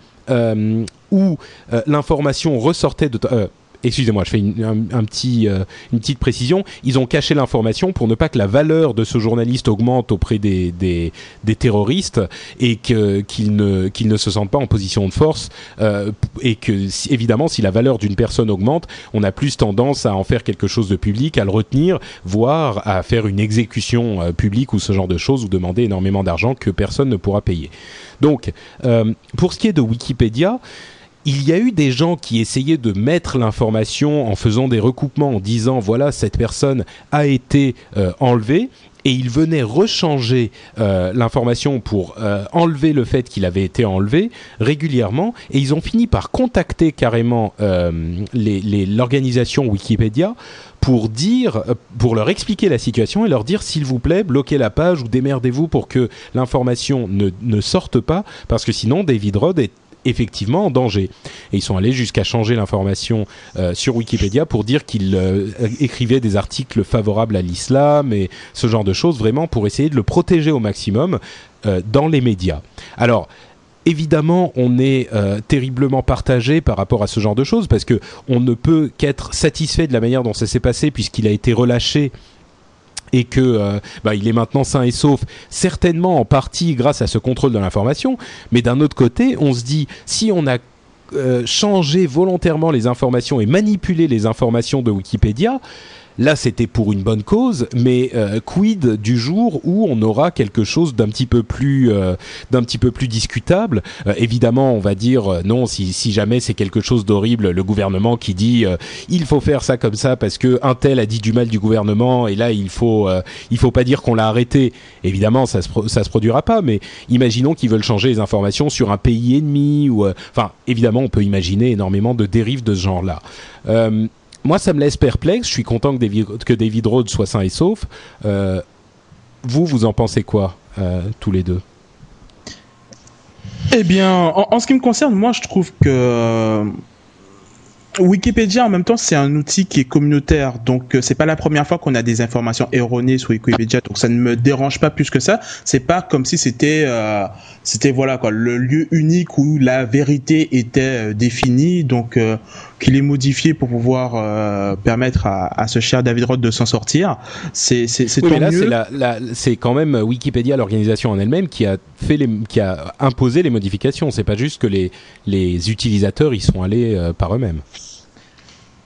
Speaker 1: où l'information ressortait de... Excusez-moi, je fais une, un, petit, euh, petite précision. Ils ont caché l'information pour ne pas que la valeur de ce journaliste augmente auprès des, terroristes et qu'ils ne, se sentent pas en position de force. euh, et que, évidemment, si la valeur d'une personne augmente, on a plus tendance à en faire quelque chose de public, à le retenir, voire à faire une exécution euh, publique ou ce genre de choses, ou demander énormément d'argent que personne ne pourra payer. Donc, pour ce qui est de Wikipédia, il y a eu des gens qui essayaient de mettre l'information en faisant des recoupements, en disant voilà cette personne a été euh, enlevée. Et ils venaient rechanger euh, l'information pour euh, enlever le fait qu'il avait été enlevé régulièrement. Et ils ont fini par contacter carrément l'organisation Wikipédia pour dire, pour leur expliquer la situation et leur dire s'il vous plaît, bloquez la page ou démerdez-vous pour que l'information ne, ne sorte pas, parce que sinon David Rod est effectivement en danger. Et ils sont allés jusqu'à changer l'information euh, sur Wikipédia pour dire qu'ils euh, écrivaient des articles favorables à l'islam et ce genre de choses, vraiment pour essayer de le protéger au maximum euh, dans les médias. Alors, Évidemment, on est euh, terriblement partagé par rapport à ce genre de choses parce que on ne peut qu'être satisfait de la manière dont ça s'est passé puisqu'il a été relâché et que euh, bah, il est maintenant sain et sauf, certainement en partie grâce à ce contrôle de l'information. Mais d'un autre côté, on se dit si on a euh, changé volontairement les informations et manipulé les informations de Wikipédia. Là, c'était pour une bonne cause, mais euh, quid du jour où on aura quelque chose d'un petit peu plus, euh, d'un petit peu plus discutable? Euh, Évidemment, on va dire non si, jamais c'est quelque chose d'horrible, le gouvernement qui dit il faut faire ça comme ça parce que un tel a dit du mal du gouvernement et là il faut, il faut pas dire qu'on l'a arrêté. Évidemment, ça se, se produira pas, mais imaginons qu'ils veulent changer les informations sur un pays ennemi ou, enfin, évidemment, on peut imaginer énormément de dérives de ce genre-là. Moi, ça me laisse perplexe. Je suis content que David, que David Rhodes soit sain et sauf. Euh, vous, vous en pensez quoi, euh, tous les deux?
Speaker 2: Eh bien, en, ce qui me concerne, moi, je trouve que euh, Wikipédia, en même temps, c'est un outil qui est communautaire. Donc, c'est pas la première fois qu'on a des informations erronées sur Wikipédia. Donc, ça ne me dérange pas plus que ça. C'est pas comme si c'était, c'était voilà quoi, le lieu unique où la vérité était définie. Donc, qu'il est modifié pour pouvoir euh, permettre à, à, ce cher David Roth de s'en sortir, c'est c'est
Speaker 1: oui, mais là, c'est quand même Wikipédia, l'organisation en elle-même, qui a fait les, qui a imposé les modifications. C'est pas juste que les les utilisateurs y sont allés euh, par eux-mêmes.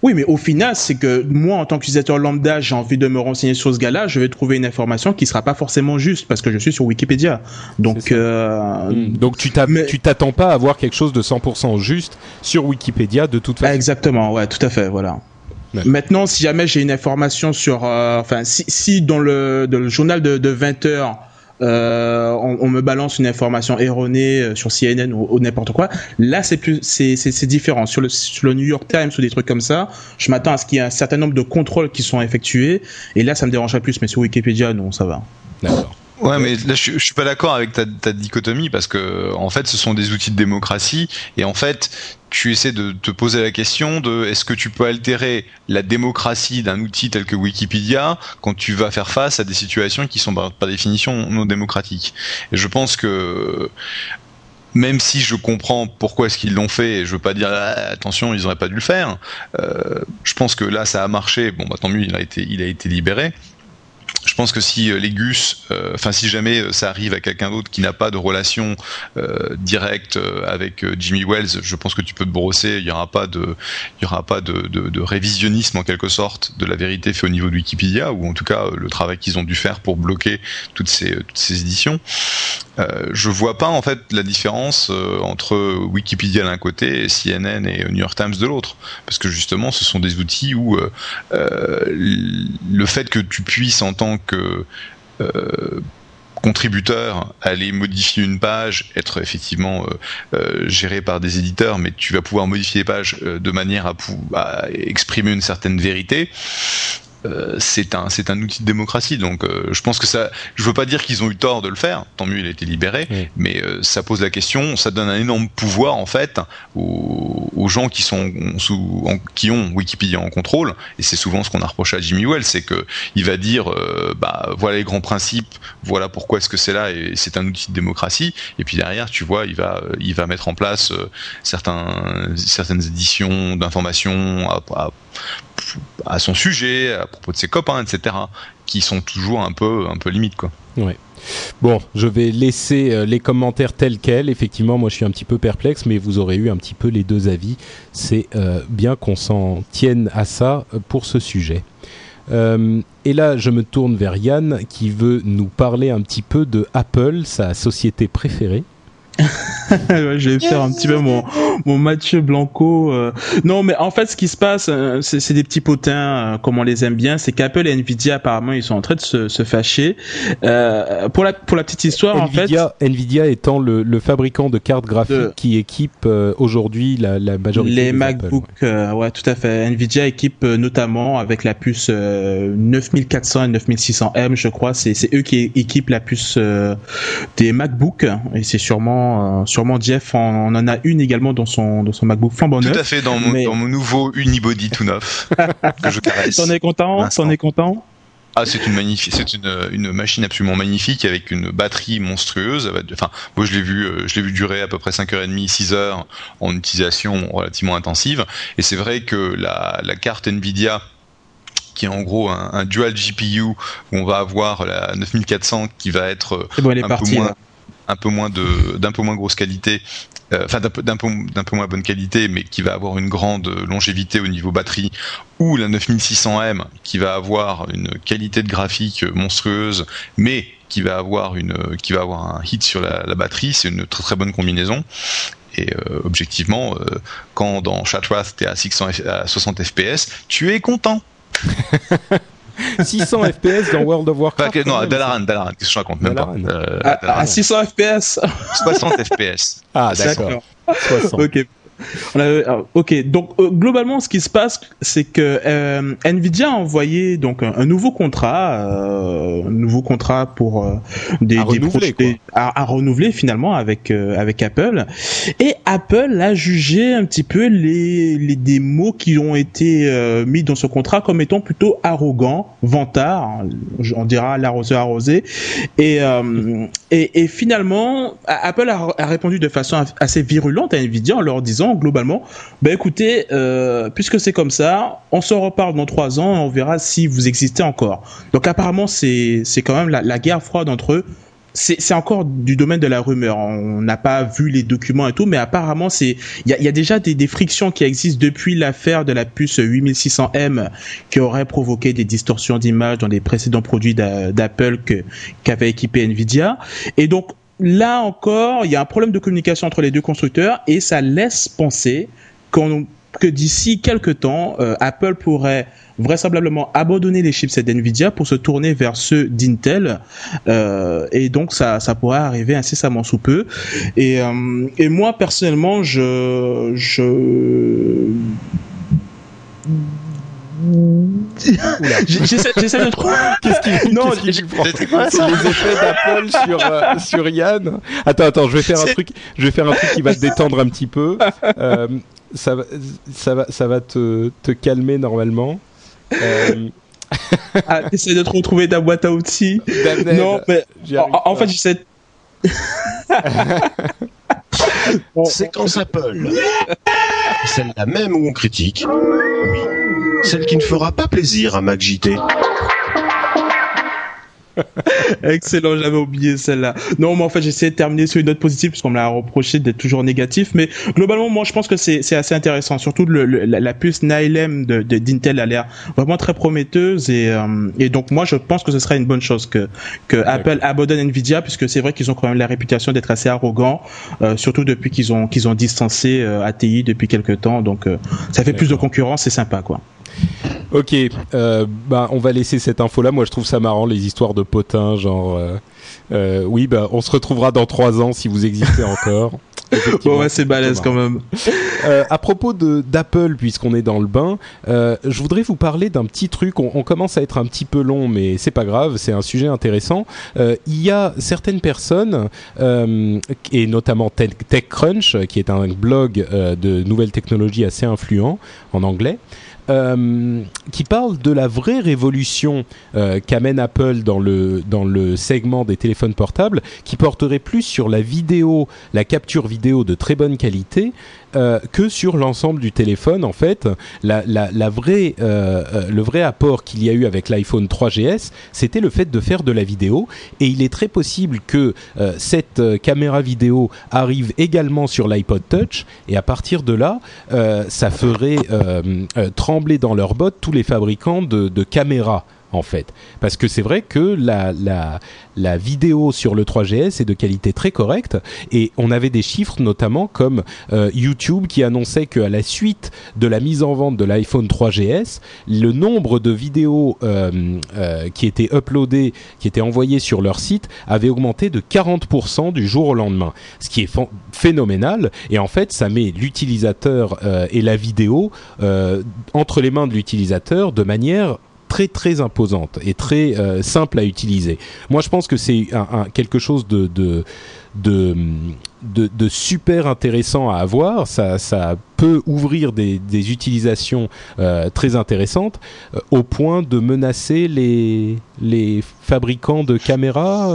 Speaker 2: Oui, mais au final, c'est que moi, en tant qu'utilisateur lambda, j'ai envie de me renseigner sur ce gars-là, je vais trouver une information qui sera pas forcément juste parce que je suis sur Wikipédia. Donc, euh,
Speaker 1: hmm. donc tu t'attends pas à avoir quelque chose de 100% juste sur Wikipédia de toute façon.
Speaker 2: Exactement, ouais, tout à fait, voilà. Maintenant, si jamais j'ai une information sur, euh, enfin, si, si dans le, dans le journal de, de 20 heures euh, on, on, me balance une information erronée euh, sur CNN ou, n'importe quoi. Là, c'est plus, c'est, c'est, différent. Sur le, sur le New York Times ou des trucs comme ça, je m'attends à ce qu'il y ait un certain nombre de contrôles qui sont effectués. Et là, ça me dérangerait plus. Mais sur Wikipédia, non, ça va.
Speaker 1: D'accord.
Speaker 3: Ouais, mais là, je, suis pas d'accord avec ta, ta, dichotomie parce que, en fait, ce sont des outils de démocratie et en fait, tu essaies de te poser la question de est-ce que tu peux altérer la démocratie d'un outil tel que Wikipédia quand tu vas faire face à des situations qui sont par, définition non démocratiques. Et je pense que même si je comprends pourquoi est-ce qu'ils l'ont fait, et je veux pas dire ah, attention, ils auraient pas dû le faire. Euh, je pense que là, ça a marché. Bon, bah tant mieux, il a été, il a été libéré je pense que si euh, les Gus, euh, enfin si jamais euh, ça arrive à quelqu'un d'autre qui n'a pas de relation directe avec Jimmy Wells, je pense que tu peux te brosser. Il n'y aura pas de, révisionnisme en quelque sorte de la vérité fait au niveau de Wikipédia ou en tout cas le travail qu'ils ont dû faire pour bloquer toutes ces éditions. Euh, je vois pas en fait la différence entre Wikipédia d'un côté et CNN et New York Times de l'autre, parce que justement ce sont des outils où le fait que tu puisses en tant que euh, contributeur aller modifier une page, être effectivement euh, euh, géré par des éditeurs, mais tu vas pouvoir modifier les pages de manière à, à, exprimer une certaine vérité. Euh, c'est un c'est un outil de démocratie donc euh, je pense que ça je veux pas dire qu'ils ont eu tort de le faire tant mieux il a été libéré mais euh, ça pose la question ça donne un énorme pouvoir en fait aux, aux gens qui sont sous qui ont Wikipédia en contrôle et c'est souvent ce qu'on a reproché à Jimmy Wells c'est que il va dire bah voilà les grands principes voilà pourquoi est-ce que c'est là et c'est un outil de démocratie et puis derrière tu vois il va il va mettre en place certains certaines éditions d'informations à, à à son sujet, à propos de ses copains, etc., qui sont toujours un peu, un peu limite, quoi.
Speaker 1: Bon, je vais laisser euh, les commentaires tels quels. Effectivement, moi je suis un petit peu perplexe, mais vous aurez eu un petit peu les deux avis. C'est euh, bien qu'on s'en tienne à ça euh, pour ce sujet. et là, je me tourne vers Yann qui veut nous parler un petit peu de Apple, sa société préférée.
Speaker 2: Je vais faire un petit peu mon, mon Mathieu Blanco. Euh. Non, mais en fait, ce qui se passe, euh, c'est des petits potins, euh, comme on les aime bien. C'est qu'Apple et Nvidia, apparemment, ils sont en train de se, se fâcher. Euh, pour la pour la petite histoire,
Speaker 1: Nvidia,
Speaker 2: en fait,
Speaker 1: Nvidia étant le, le fabricant de cartes graphiques qui équipe aujourd'hui la, la majorité
Speaker 2: les MacBooks. ouais, tout à fait. Nvidia équipe notamment avec la puce 9400 et 9600M, je crois. C'est c'est eux qui équipent la puce des MacBooks et c'est sûrement sûrement Jeff en, en, a une également dans son dans son MacBook flambant
Speaker 3: neuf. Tout à fait dans mon, dans mon nouveau Unibody tout neuf [laughs] que je caresse.
Speaker 2: T'en es content T'en es content?
Speaker 3: Ah, c'est une magnifique, c'est une, une machine absolument magnifique avec une batterie monstrueuse. Enfin, moi je l'ai vu, euh, je l'ai vu durer à peu près 5h30, 6 heures en utilisation relativement intensive. Et c'est vrai que la, la carte Nvidia qui est en gros un, un, dual GPU où on va avoir la 9400 qui va être
Speaker 2: bon, un peu moins
Speaker 3: un peu moins de d'un peu moins grosse qualité euh, enfin d'un peu, d'un peu, moins bonne qualité, mais qui va avoir une grande longévité au niveau batterie, ou la 9600M qui va avoir une qualité de graphique monstrueuse, mais qui va avoir une, qui va avoir un hit sur la, batterie, c'est une très très bonne combinaison. Et euh, objectivement, euh, quand dans Chatwrath t'es à, 600, à 60 fps, tu es content. [laughs] [laughs]
Speaker 1: 600 FPS dans World of Warcraft.
Speaker 3: Enfin, non, Dalaran, Dalaran, qu'est-ce que je raconte même pas.
Speaker 2: Euh, à, à, 600 FPS
Speaker 3: 60 FPS.
Speaker 1: Ah, d'accord. 60.
Speaker 2: Ok. Ok, donc euh, globalement, ce qui se passe, c'est que euh, Nvidia a envoyé donc un, un nouveau contrat, euh, un nouveau contrat pour euh, des,
Speaker 1: à,
Speaker 2: des
Speaker 1: renouveler,
Speaker 2: projets à, à, renouveler finalement avec euh, avec Apple. Et Apple a jugé un petit peu les les démos qui ont été mis dans ce contrat comme étant plutôt arrogants, vantards, on dira l'arroseur arrosé. Et, et, et finalement, Apple a, a répondu de façon assez virulente à Nvidia en leur disant globalement, bah écoutez, euh, puisque c'est comme ça, on s'en reparle dans trois ans, et on verra si vous existez encore. Donc apparemment c'est c'est quand même la, guerre froide entre eux c'est encore du domaine de la rumeur. On n'a pas vu les documents et tout, mais apparemment c'est il y a, déjà des, des, frictions qui existent depuis l'affaire de la puce 8600M qui aurait provoqué des distorsions d'image dans les précédents produits d'Apple qu'avait équipé Nvidia. Et donc là encore, il y a un problème de communication entre les deux constructeurs et ça laisse penser que d'ici quelques temps, euh, Apple pourrait vraisemblablement abandonner les chipsets d'NVIDIA pour se tourner vers ceux d'Intel. Euh, et donc ça, ça pourrait arriver incessamment sous peu. Et, euh, moi personnellement, je... J'essaie de trouver. [laughs]
Speaker 1: Qu'est-ce qui Non, qu c'est les effets d'Apple sur euh, sur Yann. Attends, attends, je vais faire un truc. Je vais faire un truc qui va te détendre un petit peu. [laughs] Euh, ça va, ça va, ça va te, te calmer normalement.
Speaker 2: Euh... [laughs] ah, t'essaies de te retrouver ta boîte à outils. Non, mais en, en fait, j'essaie.
Speaker 6: Séquence Apple. Celle-là même où on critique. Oui. Celle qui ne fera pas plaisir à MacJT. [laughs]
Speaker 2: Excellent, j'avais oublié celle-là. Non, mais en fait, j'essaie de terminer sur une note positive parce qu'on me l'a reproché d'être toujours négatif. Mais globalement, moi, je pense que c'est assez intéressant. Surtout le, la, la, puce Nylem de d'Intel a l'air vraiment très prometteuse et, euh, et donc moi, je pense que ce serait une bonne chose que que Apple abandonne Nvidia puisque c'est vrai qu'ils ont quand même la réputation d'être assez arrogants, euh, surtout depuis qu'ils ont qu'ils ont distancé euh, ATI depuis quelques temps. Donc euh, ça fait plus de concurrence, c'est sympa, quoi.
Speaker 1: Ok, euh, bah on va laisser cette info là. Moi, je trouve ça marrant les histoires de potins, genre euh, euh, oui, bah on se retrouvera dans trois ans si vous existez encore. [laughs]
Speaker 2: bon, ouais, c'est balèze quand même.
Speaker 1: À propos de d'Apple, puisqu'on est dans le bain, je voudrais vous parler d'un petit truc. On, on, commence à être un petit peu long, mais c'est pas grave, c'est un sujet intéressant. Il y a certaines personnes, et notamment TechCrunch, qui est un blog de nouvelles technologies assez influent en anglais. Euh, qui parle de la vraie révolution euh, qu'amène Apple dans le, dans le segment des téléphones portables, qui porterait plus sur la vidéo, la capture vidéo de très bonne qualité, euh, que sur l'ensemble du téléphone. En fait, la, la, vraie, le vrai apport qu'il y a eu avec l'iPhone 3GS, c'était le fait de faire de la vidéo. Et il est très possible que cette caméra vidéo arrive également sur l'iPod Touch. Et à partir de là, ça ferait trembler dans leurs bottes tous les fabricants de, caméras en fait. Parce que c'est vrai que la, la, la vidéo sur le 3GS est de qualité très correcte et on avait des chiffres notamment comme euh, YouTube qui annonçait qu'à la suite de la mise en vente de l'iPhone 3GS, le nombre de vidéos euh, euh, qui étaient uploadées, qui étaient envoyées sur leur site avait augmenté de 40% du jour au lendemain. Ce qui est phénoménal et en fait ça met l'utilisateur et la vidéo entre les mains de l'utilisateur de manière très très imposante et très euh, simple à utiliser. Moi, je pense que c'est quelque chose de, super intéressant à avoir. Ça, peut ouvrir des, utilisations euh, très intéressantes euh, au point de menacer les, fabricants de caméras,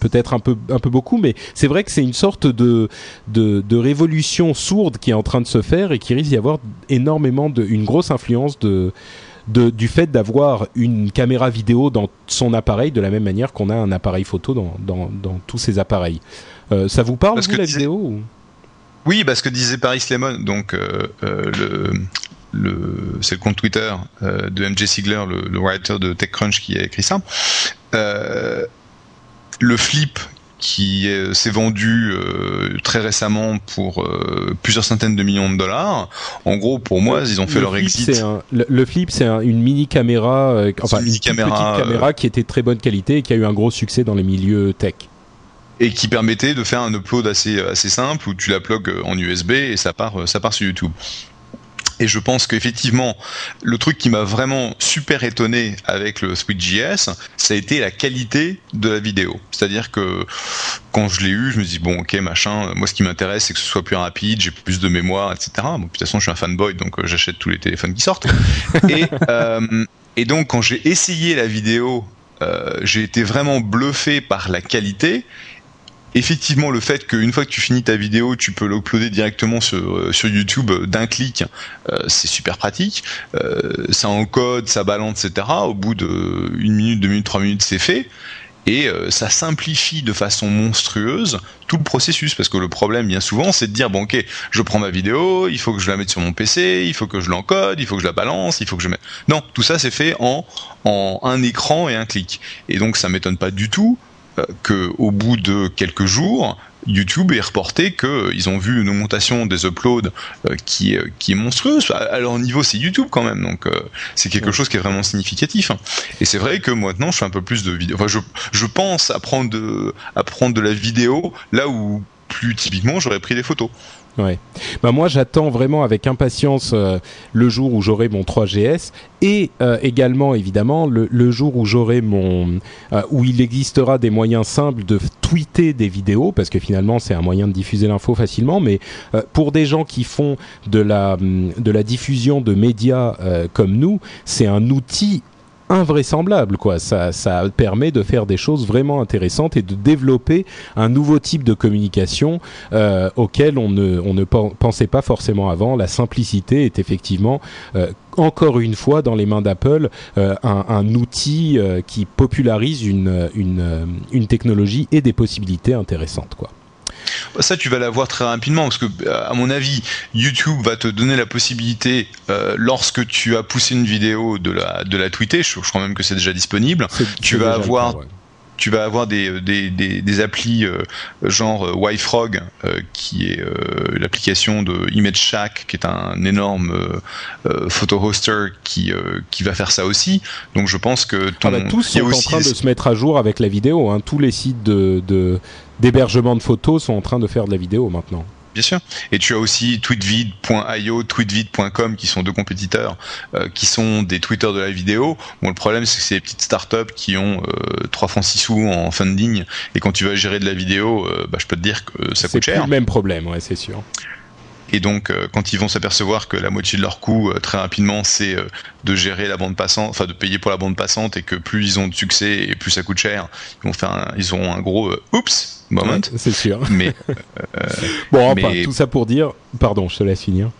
Speaker 1: peut-être un peu, un peu beaucoup, mais c'est vrai que c'est une sorte de, de, de, révolution sourde qui est en train de se faire et qui risque d'y avoir énormément de, une grosse influence de, de, du fait d'avoir une caméra vidéo dans son appareil de la même manière qu'on a un appareil photo dans, dans, dans tous ces appareils. Euh, ça vous parle,
Speaker 3: Parce
Speaker 1: vous,
Speaker 3: que
Speaker 1: la
Speaker 3: disait...
Speaker 1: vidéo ou...
Speaker 3: Oui, parce que disait Paris Lemon, donc euh, euh, le, le c'est le compte Twitter euh, de MJ Sigler, le, le, writer de TechCrunch qui a écrit ça. Euh, le flip qui s'est vendu euh, très récemment pour euh, plusieurs centaines de millions de dollars. En gros, pour moi, ils ont fait
Speaker 1: le
Speaker 3: leur
Speaker 1: flip,
Speaker 3: exit.
Speaker 1: Un, le, le, flip, c'est un, une mini caméra, euh, enfin une
Speaker 3: caméra,
Speaker 1: petite caméra qui était de très bonne qualité et qui a eu un gros succès dans les milieux tech
Speaker 3: et qui permettait de faire un upload assez assez simple où tu la plugues en USB et ça part ça part sur YouTube. Et je pense qu'effectivement, le truc qui m'a vraiment super étonné avec le SwitchJS, ça a été la qualité de la vidéo. C'est-à-dire que quand je l'ai eu, je me dis bon, ok, machin. Moi, ce qui m'intéresse, c'est que ce soit plus rapide, j'ai plus de mémoire, etc. Bon, de toute façon, je suis un fanboy, donc euh, j'achète tous les téléphones qui sortent. [laughs] et, euh, et donc, quand j'ai essayé la vidéo, euh, j'ai été vraiment bluffé par la qualité effectivement, le fait qu'une fois que tu finis ta vidéo, tu peux l'uploader directement sur, sur YouTube d'un clic, c'est super pratique. ça encode, ça balance, etc. Au bout de une minute, deux minutes, trois minutes, c'est fait et euh, ça simplifie de façon monstrueuse tout le processus parce que le problème bien souvent c'est de dire bon ok je prends ma vidéo il faut que je la mette sur mon PC il faut que je l'encode il faut que je la balance il faut que je mette non tout ça c'est fait en en un écran et un clic et donc ça m'étonne pas du tout euh, que au bout de quelques jours YouTube est reporté qu'ils ont vu une augmentation des uploads euh, qui, est, qui est monstrueuse. À leur niveau, c'est YouTube quand même, donc euh, c'est quelque chose qui est vraiment significatif. Hein. Et c'est vrai que maintenant, je fais un peu plus de vidéos. Enfin, je, je pense à prendre, de, à prendre de la vidéo là où plus typiquement j'aurais pris des photos.
Speaker 1: Ouais. Bah moi j'attends vraiment avec impatience euh, le jour où j'aurai mon 3GS et euh, également évidemment le, jour où j'aurai mon euh, où il existera des moyens simples de tweeter des vidéos parce que finalement c'est un moyen de diffuser l'info facilement mais pour des gens qui font de la de la diffusion de médias comme nous c'est un outil invraisemblable quoi. Ça ça permet de faire des choses vraiment intéressantes et de développer un nouveau type de communication euh, auquel on ne on ne pensait pas forcément avant. La simplicité est effectivement euh, encore une fois dans les mains d'Apple euh, un, un, outil euh, qui popularise une, une, une technologie et des possibilités intéressantes quoi
Speaker 3: ça, tu vas l'avoir très rapidement parce que, à mon avis, YouTube va te donner la possibilité, euh, lorsque tu as poussé une vidéo, de la, de la tweeter. Je, crois même que c'est déjà disponible. Tu vas avoir tu vas avoir des, des, des, des applis euh, genre euh, YFrog, euh, qui est l'application de Image Shack, qui est un énorme photo hoster qui, qui va faire ça aussi. Donc je pense que
Speaker 1: ton, ah bah, tous sont en train de se mettre à jour avec la vidéo. Hein. Tous les sites de, d'hébergement de photos sont en train de faire de la vidéo maintenant.
Speaker 3: Bien sûr. Et tu as aussi tweetvid.io, tweetvid.com qui sont deux compétiteurs euh, qui sont des tweeters de la vidéo. Bon, le problème c'est que c'est des petites startups qui ont euh, 3 francs 6 sous en funding et quand tu vas gérer de la vidéo, euh, bah, je peux te dire que ça coûte cher.
Speaker 1: C'est le même problème, ouais, c'est sûr.
Speaker 3: Et donc, euh, quand ils vont s'apercevoir que la moitié de leur coût, euh, très rapidement, c'est euh, de gérer la bande passante, enfin de payer pour la bande passante, et que plus ils ont de succès et plus ça coûte cher, ils vont faire, un, ils auront un gros oups moment.
Speaker 1: c'est sûr. [laughs]
Speaker 3: Mais [laughs]
Speaker 1: bon, enfin, tout ça pour dire, pardon, je te laisse finir.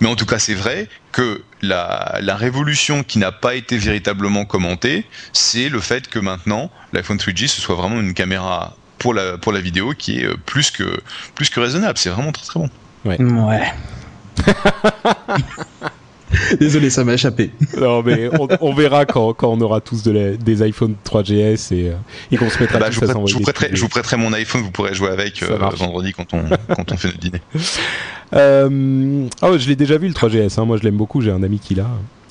Speaker 3: Mais en tout cas, c'est vrai que la, la révolution qui n'a pas été véritablement commentée, c'est le fait que maintenant, l'iPhone 3G, ce soit vraiment une caméra pour la, pour la vidéo qui est plus que, plus que raisonnable. C'est vraiment très très bon.
Speaker 2: Ouais. ouais. [laughs] Désolé, ça m'a échappé.
Speaker 1: Non, mais on, verra quand, quand, on aura tous de des iPhone 3GS et, euh, et qu'on se mettra
Speaker 3: bah, je, vous je, vous prêterai, je vous prêterai mon iPhone, vous pourrez jouer avec euh, vendredi quand on, [laughs] quand on fait notre dîner.
Speaker 1: Euh, oh, je l'ai déjà vu le 3GS, hein. moi je l'aime beaucoup, j'ai un ami qui l'a.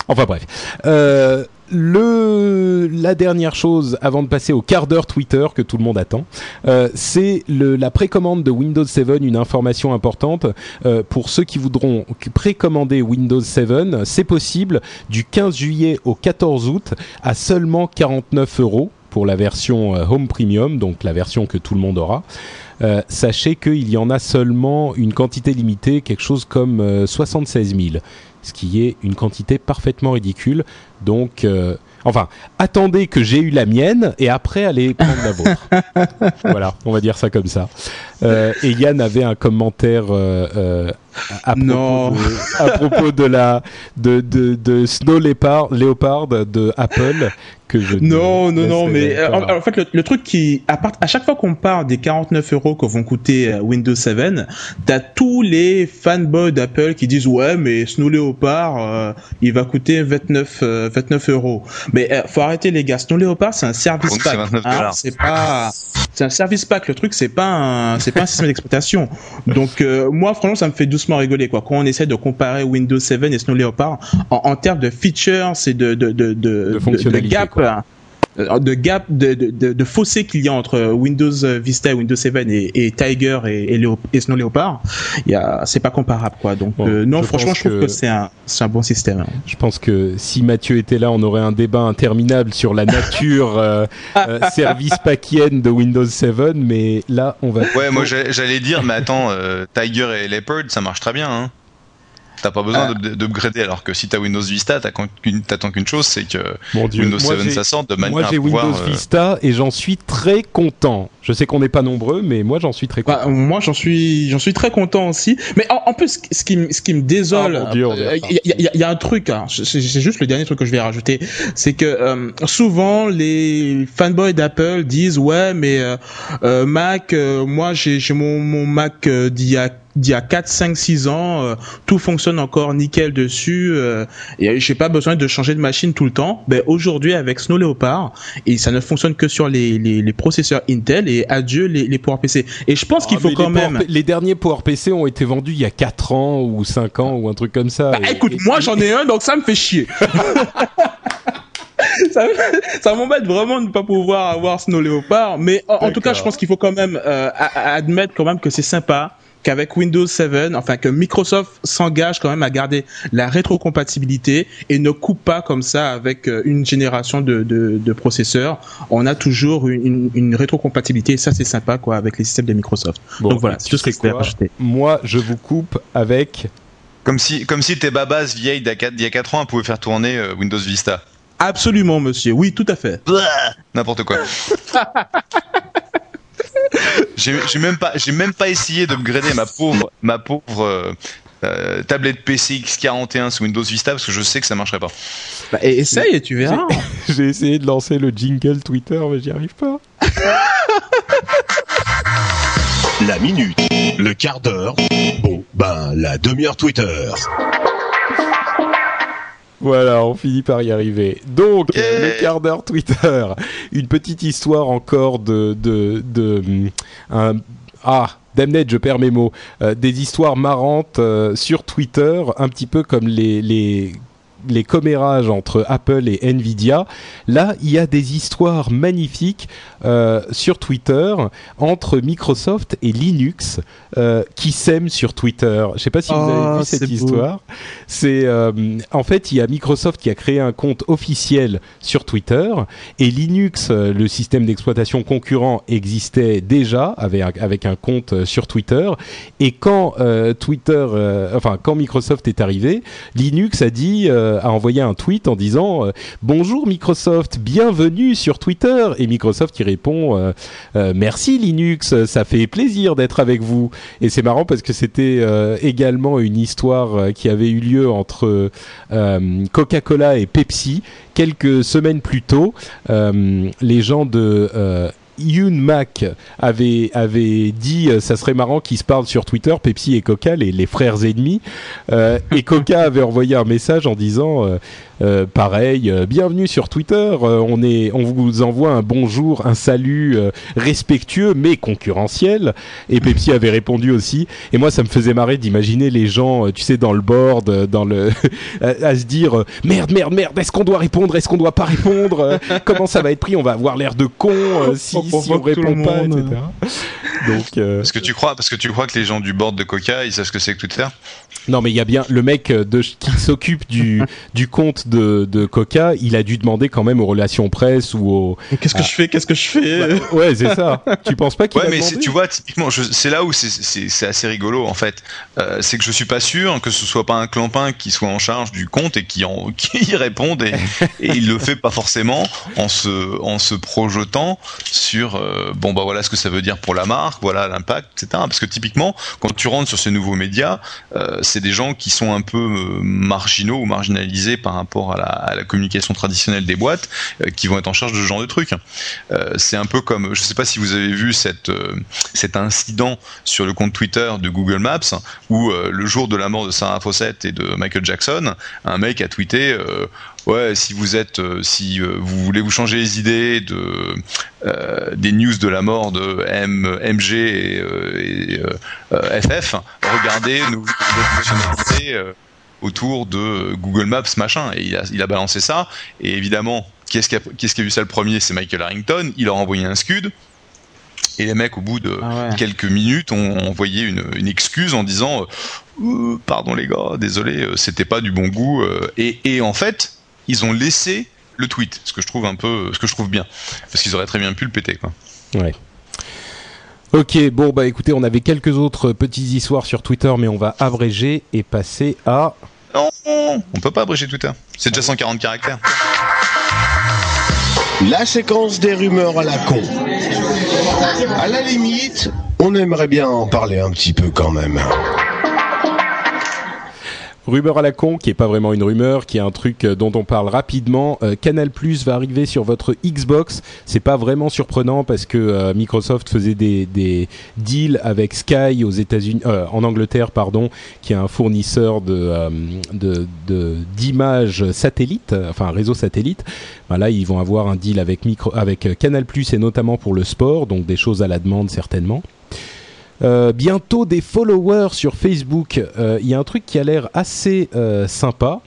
Speaker 1: Enfin bref. Euh, le, la dernière chose avant de passer au quart d'heure Twitter que tout le monde attend, euh, c'est la précommande de Windows 7, une information importante euh, pour ceux qui voudront précommander Windows 7, c'est possible du 15 juillet au 14 août à seulement 49 euros pour la version euh, Home Premium, donc la version que tout le monde aura. Euh, sachez qu'il y en a seulement une quantité limitée, quelque chose comme 76 000 ce qui est une quantité parfaitement ridicule. Donc, euh, enfin, attendez que j'ai eu la mienne et après allez prendre la vôtre. [laughs] voilà, on va dire ça comme ça. Euh, et Yann avait un commentaire euh, à, propos De, à propos de la de, de, de Snow Leopard, Leopard de Apple que je
Speaker 2: non non non mais en, fait le, truc qui à, part, à chaque fois qu'on parle des 49 euros que vont coûter Windows 7 t'as tous les fanboys d'Apple qui disent ouais mais Snow Leopard il va coûter 29 29 euros. Mais faut arrêter les gars. Snow Leopard c'est un service pack hein, c'est pas c'est un service pack. Le truc c'est pas un c'est pas un système d'exploitation. Donc euh, moi franchement ça me fait doucement rigoler quoi. Quand on essaie de comparer Windows 7 et Snow Leopard en, en termes de features et de de de de, de, de gap euh, de gap, de, de, de fossé qu'il y a entre Windows Vista et Windows 7 et, et Tiger et, et, et, Snow Leopard, il y a, c'est pas comparable quoi. Donc euh, non, franchement, je trouve que, c'est un, c'est un bon système. Hein.
Speaker 1: Je pense que si Mathieu était là, on aurait un débat interminable sur la nature euh, [laughs] service packienne de Windows 7, mais là, on va.
Speaker 3: Ouais, moi [laughs] j'allais dire, mais attends, Tiger et Leopard, ça marche très bien. Hein. T'as pas besoin de d'upgrader alors que si t'as Windows Vista, t'attends qu'une chose, c'est que Windows 7 ça sorte de manière
Speaker 1: Moi j'ai Windows Vista et j'en suis très content. Je sais qu'on n'est pas nombreux, mais moi j'en suis très content.
Speaker 2: Bah, moi j'en suis j'en suis très content aussi. Mais en, plus, ce qui, ce qui me désole, il y, a un truc. Hein, c'est juste le dernier truc que je vais rajouter, c'est que souvent les fanboys d'Apple disent ouais mais Mac, moi j'ai mon, mon Mac d'il y a d'il y a 4, 5, 6 ans, euh, tout fonctionne encore nickel dessus, euh, et j'ai pas besoin de changer de machine tout le temps. Ben aujourd'hui avec Snow Leopard, et ça ne fonctionne que sur les, les, les processeurs Intel, et adieu les, les PowerPC. Et je pense qu'il ah, faut quand même...
Speaker 1: les derniers PowerPC ont été vendus il y a 4 ans ou 5 ans ou un truc comme ça.
Speaker 2: Bah, écoute, moi j'en ai un, donc ça me fait chier. [laughs] ça, ça m'embête vraiment de ne pas pouvoir avoir Snow Leopard, mais en, tout cas, je pense qu'il faut quand même euh, admettre quand même que c'est sympa qu'avec Windows 7, enfin que Microsoft s'engage quand même à garder la rétrocompatibilité et ne coupe pas comme ça avec euh, une génération de, de, processeurs. On a toujours une, une, rétrocompatibilité et ça c'est sympa quoi avec les systèmes de Microsoft. Donc voilà, c'est tout ce que je voulais rajouter.
Speaker 1: Moi, je vous coupe avec
Speaker 3: comme si, comme si tes babas vieilles d'il y a 4 ans pouvaient faire tourner euh, Windows Vista.
Speaker 2: Absolument, monsieur. Oui, tout à fait.
Speaker 3: N'importe quoi. [laughs] j'ai même pas, j'ai même pas essayé de me grader ma pauvre, ma pauvre euh, euh, tablette PC X41 sous Windows Vista parce que je sais que ça marcherait pas.
Speaker 2: Bah, essaye et tu verras. [laughs]
Speaker 1: J'ai essayé de lancer le jingle Twitter, mais j'y arrive pas.
Speaker 6: La minute, le quart d'heure, bon, ben la demi-heure Twitter.
Speaker 1: Voilà, on finit par y arriver. Donc, le quart d'heure Twitter. Une petite histoire encore de... de, de un, ah, Damned, je perds mes mots. Euh, des histoires marrantes euh, sur Twitter, un petit peu comme les, les les commérages entre Apple et Nvidia. Là, il y a des histoires magnifiques euh, sur Twitter entre Microsoft et Linux euh, qui s'aiment sur Twitter. Je ne sais pas si vous avez ah, vu cette histoire. C'est euh, en fait, il y a Microsoft qui a créé un compte officiel sur Twitter et Linux, le système d'exploitation concurrent, existait déjà avec, avec un compte sur Twitter. Et quand Twitter, enfin quand Microsoft est arrivé, Linux a dit a envoyé un tweet en disant euh, bonjour Microsoft, bienvenue sur Twitter et Microsoft qui répond euh, euh, merci Linux, ça fait plaisir d'être avec vous et c'est marrant parce que c'était également une histoire qui avait eu lieu entre Coca-Cola et Pepsi quelques semaines plus tôt. les gens de Yoon Mac avait, avait dit euh, ça serait marrant qu'ils se parlent sur Twitter, Pepsi et Coca, les, les frères ennemis. Euh, et Coca [laughs] avait envoyé un message en disant euh, pareil, euh, bienvenue sur Twitter. Euh, on est, on vous envoie un bonjour, un salut respectueux mais concurrentiel. Et Pepsi avait répondu aussi. Et moi, ça me faisait marrer d'imaginer les gens, tu sais, dans le board, dans le, [laughs] à, se dire merde, merde, merde. Est-ce qu'on doit répondre Est-ce qu'on doit pas répondre Comment ça va être pris On va avoir l'air de con si, si on répond pas, etc.
Speaker 3: Donc, parce que tu crois, parce que tu crois que les gens du board de Coca, ils savent ce que c'est que Twitter?
Speaker 1: Non, mais il y a bien le mec de, qui s'occupe du, du compte de, Coca, il a dû demander quand même aux relations presse ou aux.
Speaker 2: Qu'est-ce que je fais? Qu'est-ce que je fais?
Speaker 1: Bah, Ouais, c'est ça. [laughs] tu penses pas qu'il
Speaker 3: Ouais, mais tu vois, typiquement, c'est là où c'est assez rigolo en fait. Euh, c'est que je suis pas sûr que ce soit pas un clampin qui soit en charge du compte et qui, en, [laughs] qui y réponde et, il le fait pas forcément en se, en se projetant sur euh, bon bah voilà ce que ça veut dire pour la marque, voilà l'impact, etc. Parce que typiquement, quand tu rentres sur ces nouveaux médias, euh, c'est des gens qui sont un peu marginaux ou marginalisés par rapport à la, communication traditionnelle des boîtes euh, qui vont être en charge de ce genre de trucs. Euh, c'est un peu comme, je ne sais pas si vous avez vu cette, euh, cet incident sur le compte Twitter de Google Maps où le jour de la mort de Sarah Fawcett et de Michael Jackson, un mec a tweeté ouais, si vous êtes, si vous voulez vous changer les idées de des news de la mort de M, MG et, FF, regardez nos fonctionnalités autour de Google Maps machin. Et il a, il a balancé ça. Et évidemment qu'est-ce qui a, qu'est-ce qui a vu ça le premier? C'est Michael Harrington. Il a envoyé un scud. Et les mecs au bout de ah quelques minutes ont envoyé une, une excuse en disant euh, euh, pardon les gars désolé euh, c'était pas du bon goût et, et en fait ils ont laissé le tweet. Ce que je trouve un peu ce que je trouve bien. Parce qu'ils auraient très bien pu le péter quoi.
Speaker 1: Ouais Ok, bon bah écoutez, on avait quelques autres petites histoires sur Twitter, mais on va abréger et passer à.
Speaker 3: Non, on peut pas abréger Twitter. C'est déjà 140 caractères.
Speaker 6: La séquence des rumeurs à la con. À la limite, on aimerait bien en parler un petit peu quand même.
Speaker 1: Rumeur à la con, qui est pas vraiment une rumeur, qui est un truc euh, dont on parle rapidement. Euh, Canal Plus va arriver sur votre Xbox. C'est pas vraiment surprenant parce que euh, Microsoft faisait des, des, deals avec Sky aux États-Unis, euh, en Angleterre, pardon, qui est un fournisseur de euh, de d'images satellites, enfin réseau satellite. Ben là, ils vont avoir un deal avec micro, avec Canal Plus et notamment pour le sport, donc des choses à la demande certainement. Euh, bientôt des followers sur Facebook. Euh, Il y a un truc qui a l'air assez euh, sympa.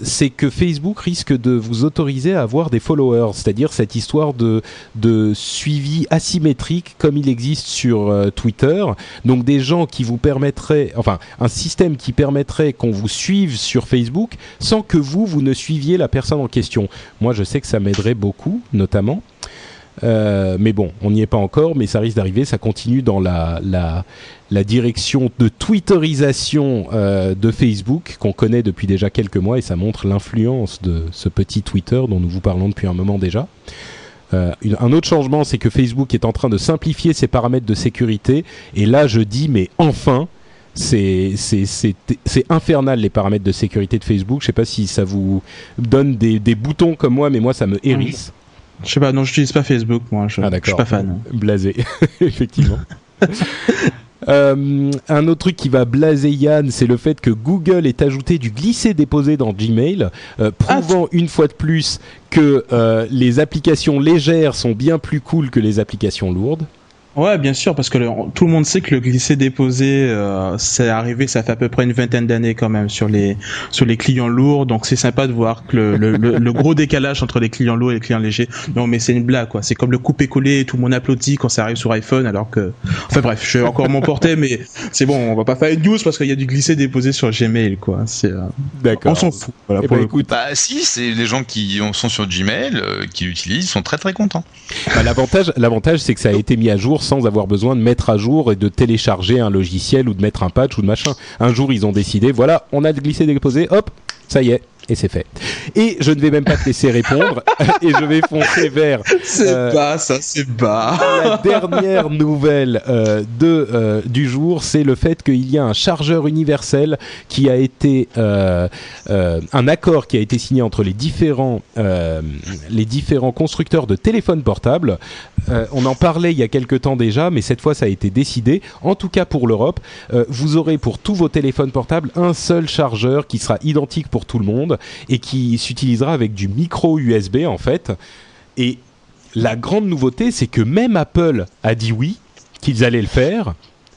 Speaker 1: C'est que Facebook risque de vous autoriser à avoir des followers, c'est-à-dire cette histoire de, de suivi asymétrique comme il existe sur euh, Twitter. Donc des gens qui vous permettraient, enfin un système qui permettrait qu'on vous suive sur Facebook sans que vous, vous ne suiviez la personne en question. Moi je sais que ça m'aiderait beaucoup, notamment. Euh, mais bon, on n'y est pas encore, mais ça risque d'arriver. Ça continue dans la, direction de twitterisation euh, de Facebook qu'on connaît depuis déjà quelques mois et ça montre l'influence de ce petit Twitter dont nous vous parlons depuis un moment déjà. Euh, un autre changement, c'est que Facebook est en train de simplifier ses paramètres de sécurité. Et là, je dis, mais enfin, c'est infernal les paramètres de sécurité de Facebook. Je sais pas si ça vous donne des boutons comme moi, mais moi, ça me hérisse.
Speaker 2: Je sais pas, non, j'utilise pas Facebook, moi. Je,
Speaker 1: Ah,
Speaker 2: je suis pas fan.
Speaker 1: Blasé, [laughs] effectivement. [laughs] Euh, un autre truc qui va blaser Yann, c'est le fait que Google ait ajouté du glisser-déposer dans Gmail, euh, prouvant une fois de plus que euh, les applications légères sont bien plus cool que les applications lourdes.
Speaker 2: Ouais, bien sûr, parce que le- tout le monde sait que le glisser-déposer, euh, c'est arrivé, ça fait à peu près une vingtaine d'années quand même sur les sur les clients lourds. Donc c'est sympa de voir que le, le, le- le gros décalage entre les clients lourds et les clients légers. Non, mais c'est une blague, quoi. C'est comme le couper-coller, tout le monde applaudit quand ça arrive sur iPhone, alors que, enfin bref, je vais encore m'emporter, mais c'est bon, on va pas faire une news parce qu'il y a du glisser-déposer sur Gmail, quoi. C'est, euh,
Speaker 1: D'accord.
Speaker 2: on s'en fout. Voilà,
Speaker 1: Eh
Speaker 2: pour
Speaker 1: ben,
Speaker 2: le coup.
Speaker 1: écoute,
Speaker 3: Bah si, c'est les gens qui sont sur Gmail, euh, qui l'utilisent, sont très très contents.
Speaker 1: bah, l'avantage, l'avantage, c'est que ça a été mis à jour sans avoir besoin de mettre à jour et de télécharger un logiciel ou de mettre un patch ou de machin. Un jour, ils ont décidé, voilà, on a glissé-déposé, hop, ça y est. Et c'est fait. Et je ne vais même pas te laisser répondre. [laughs] et je vais foncer vers
Speaker 2: C'est
Speaker 1: euh,
Speaker 2: bas, ça, c'est bas.
Speaker 1: la dernière nouvelle euh, de, euh, du jour, c'est le fait qu'il y a un chargeur universel qui a été euh, un accord qui a été signé entre les différents les différents constructeurs de téléphones portables. Euh, on en parlait il y a quelque temps déjà, mais cette fois ça a été décidé. En tout cas pour l'Europe, euh, vous aurez pour tous vos téléphones portables un seul chargeur qui sera identique pour tout le monde et qui s'utilisera avec du micro USB en fait. Et la grande nouveauté, c'est que même Apple a dit oui, qu'ils allaient le faire.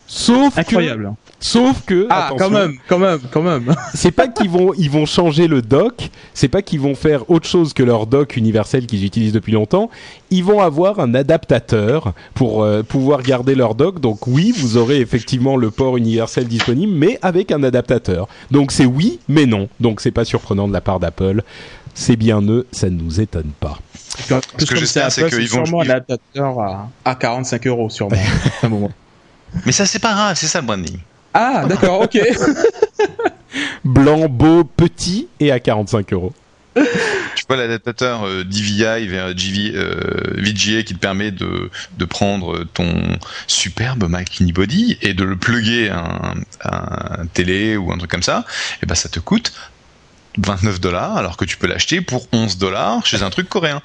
Speaker 1: Sauf
Speaker 2: Incroyable.
Speaker 1: que, sauf que,
Speaker 2: Ah,
Speaker 1: attention,
Speaker 2: quand même, quand même, quand même. [laughs]
Speaker 1: c'est pas qu'ils vont, ils vont changer le dock, c'est pas qu'ils vont faire autre chose que leur dock universel qu'ils utilisent depuis longtemps. Ils vont avoir un adaptateur pour euh, pouvoir garder leur dock. Donc oui, vous aurez effectivement le port universel disponible, mais avec un adaptateur. Donc c'est oui, mais non. Donc c'est pas surprenant de la part d'Apple. C'est bien eux, ça ne nous étonne pas.
Speaker 2: Plus,
Speaker 3: que j'espère, c'est qu'ils vont-
Speaker 2: sûrement
Speaker 3: ils-
Speaker 2: un adaptateur à, à 45 euros, sûrement. [laughs] à un moment.
Speaker 3: Mais ça c'est pas grave, c'est ça le branding.
Speaker 2: Ah, d'accord, ok. [laughs]
Speaker 1: Blanc, beau, petit et à 45 euros.
Speaker 3: Tu vois l'adaptateur euh, DVI vers GV, euh, VGA qui te permet de, de prendre ton superbe Mac Unibody et de le plugger à un, à un télé ou un truc comme ça, et ben ça te coûte 29 dollars alors que tu peux l'acheter pour 11 dollars chez un truc coréen.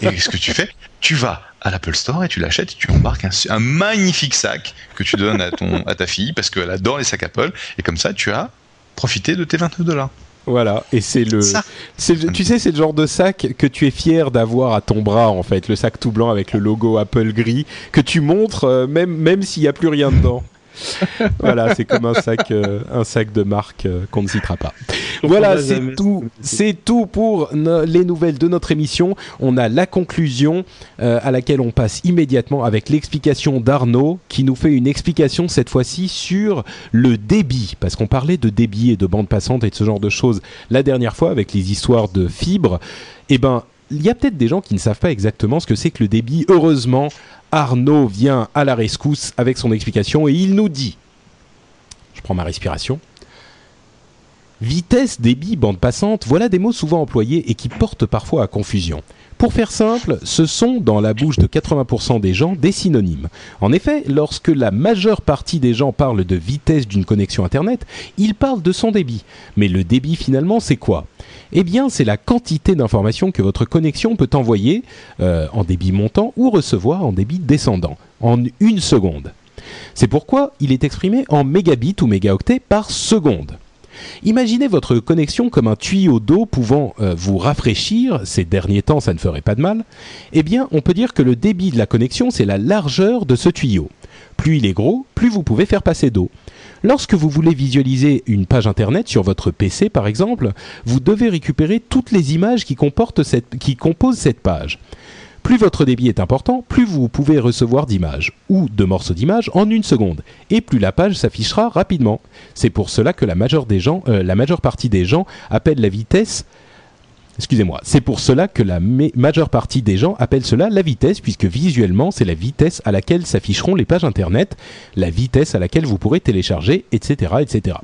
Speaker 3: Et ce que tu fais, tu vas à l'Apple Store et tu l'achètes et tu embarques un, un magnifique sac que tu donnes à, ton, à ta fille parce qu'elle adore les sacs Apple et comme ça tu as profité de tes 29 dollars.
Speaker 1: Voilà, et c'est le, le- tu sais, c'est le genre de sac que tu es fier d'avoir à ton bras en fait, le sac tout blanc avec le logo Apple gris que tu montres euh, même même s'il n'y a plus rien dedans. [laughs] voilà, c'est comme un sac, euh, un sac de marque euh, qu'on ne citera pas. Voilà, c'est tout, c'est tout pour no- les nouvelles de notre émission. On a la conclusion euh, à laquelle on passe immédiatement avec l'explication d'Arnaud qui nous fait une explication cette fois-ci sur le débit parce qu'on parlait de débit et de bande passante et de ce genre de choses la dernière fois avec les histoires de fibres. Eh ben, il y a peut-être des gens qui ne savent pas exactement ce que c'est que le débit. Heureusement, Arnaud vient à la rescousse avec son explication et il nous dit, je prends ma respiration, Vitesse, débit, bande passante, voilà des mots souvent employés et qui portent parfois à confusion. Pour faire simple, ce sont dans la bouche de 80% des gens des synonymes. En effet, lorsque la majeure partie des gens parlent de vitesse d'une connexion Internet, ils parlent de son débit. Mais le débit finalement, c'est quoi? Eh bien, c'est la quantité d'informations que votre connexion peut envoyer euh, en débit montant ou recevoir en débit descendant en une seconde. C'est pourquoi il est exprimé en mégabits ou mégaoctets par seconde. Imaginez votre connexion comme un tuyau d'eau pouvant euh, vous rafraîchir, ces derniers temps ça ne ferait pas de mal, eh bien on peut dire que le débit de la connexion c'est la largeur de ce tuyau. Plus il est gros, plus vous pouvez faire passer d'eau. Lorsque vous voulez visualiser une page internet sur votre PC par exemple, vous devez récupérer toutes les images qui, composent cette page. Plus votre débit est important, plus vous pouvez recevoir d'images ou de morceaux d'images en une seconde, et plus la page s'affichera rapidement. C'est pour cela que la majeure, la majeure partie des gens appellent la vitesse Excusez-moi, c'est pour cela que la majeure partie des gens appellent cela la vitesse, puisque visuellement, c'est la vitesse à laquelle s'afficheront les pages Internet, la vitesse à laquelle vous pourrez télécharger, etc. etc.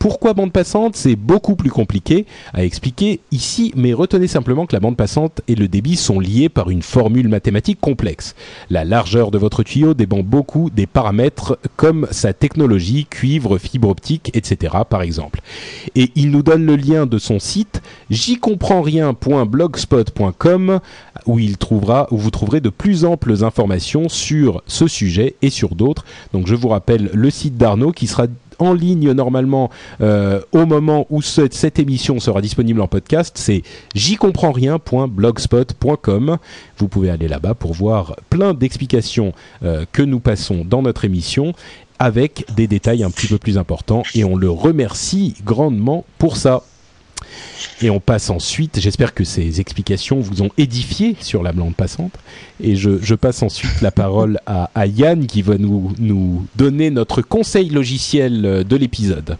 Speaker 1: Pourquoi bande passante C'est beaucoup plus compliqué à expliquer ici, mais retenez simplement que la bande passante et le débit sont liés par une formule mathématique complexe. La largeur de votre tuyau dépend beaucoup des paramètres comme sa technologie, cuivre, fibre optique, etc. par exemple. Et il nous donne le lien de son site j'y comprends rien.blogspot.com où il trouvera où vous trouverez de plus amples informations sur ce sujet et sur d'autres. Donc je vous rappelle le site d'Arnaud qui sera en ligne normalement euh, au moment où cette, émission sera disponible en podcast, c'est j'y comprends rien.blogspot.com. Vous pouvez aller là-bas pour voir plein d'explications euh, que nous passons dans notre émission avec des détails un petit peu plus importants et on le remercie grandement pour ça. Et on passe ensuite, j'espère que ces explications vous ont édifié sur la blonde passante, et je, passe ensuite la parole à, Yann qui va nous, nous donner notre conseil logiciel de l'épisode.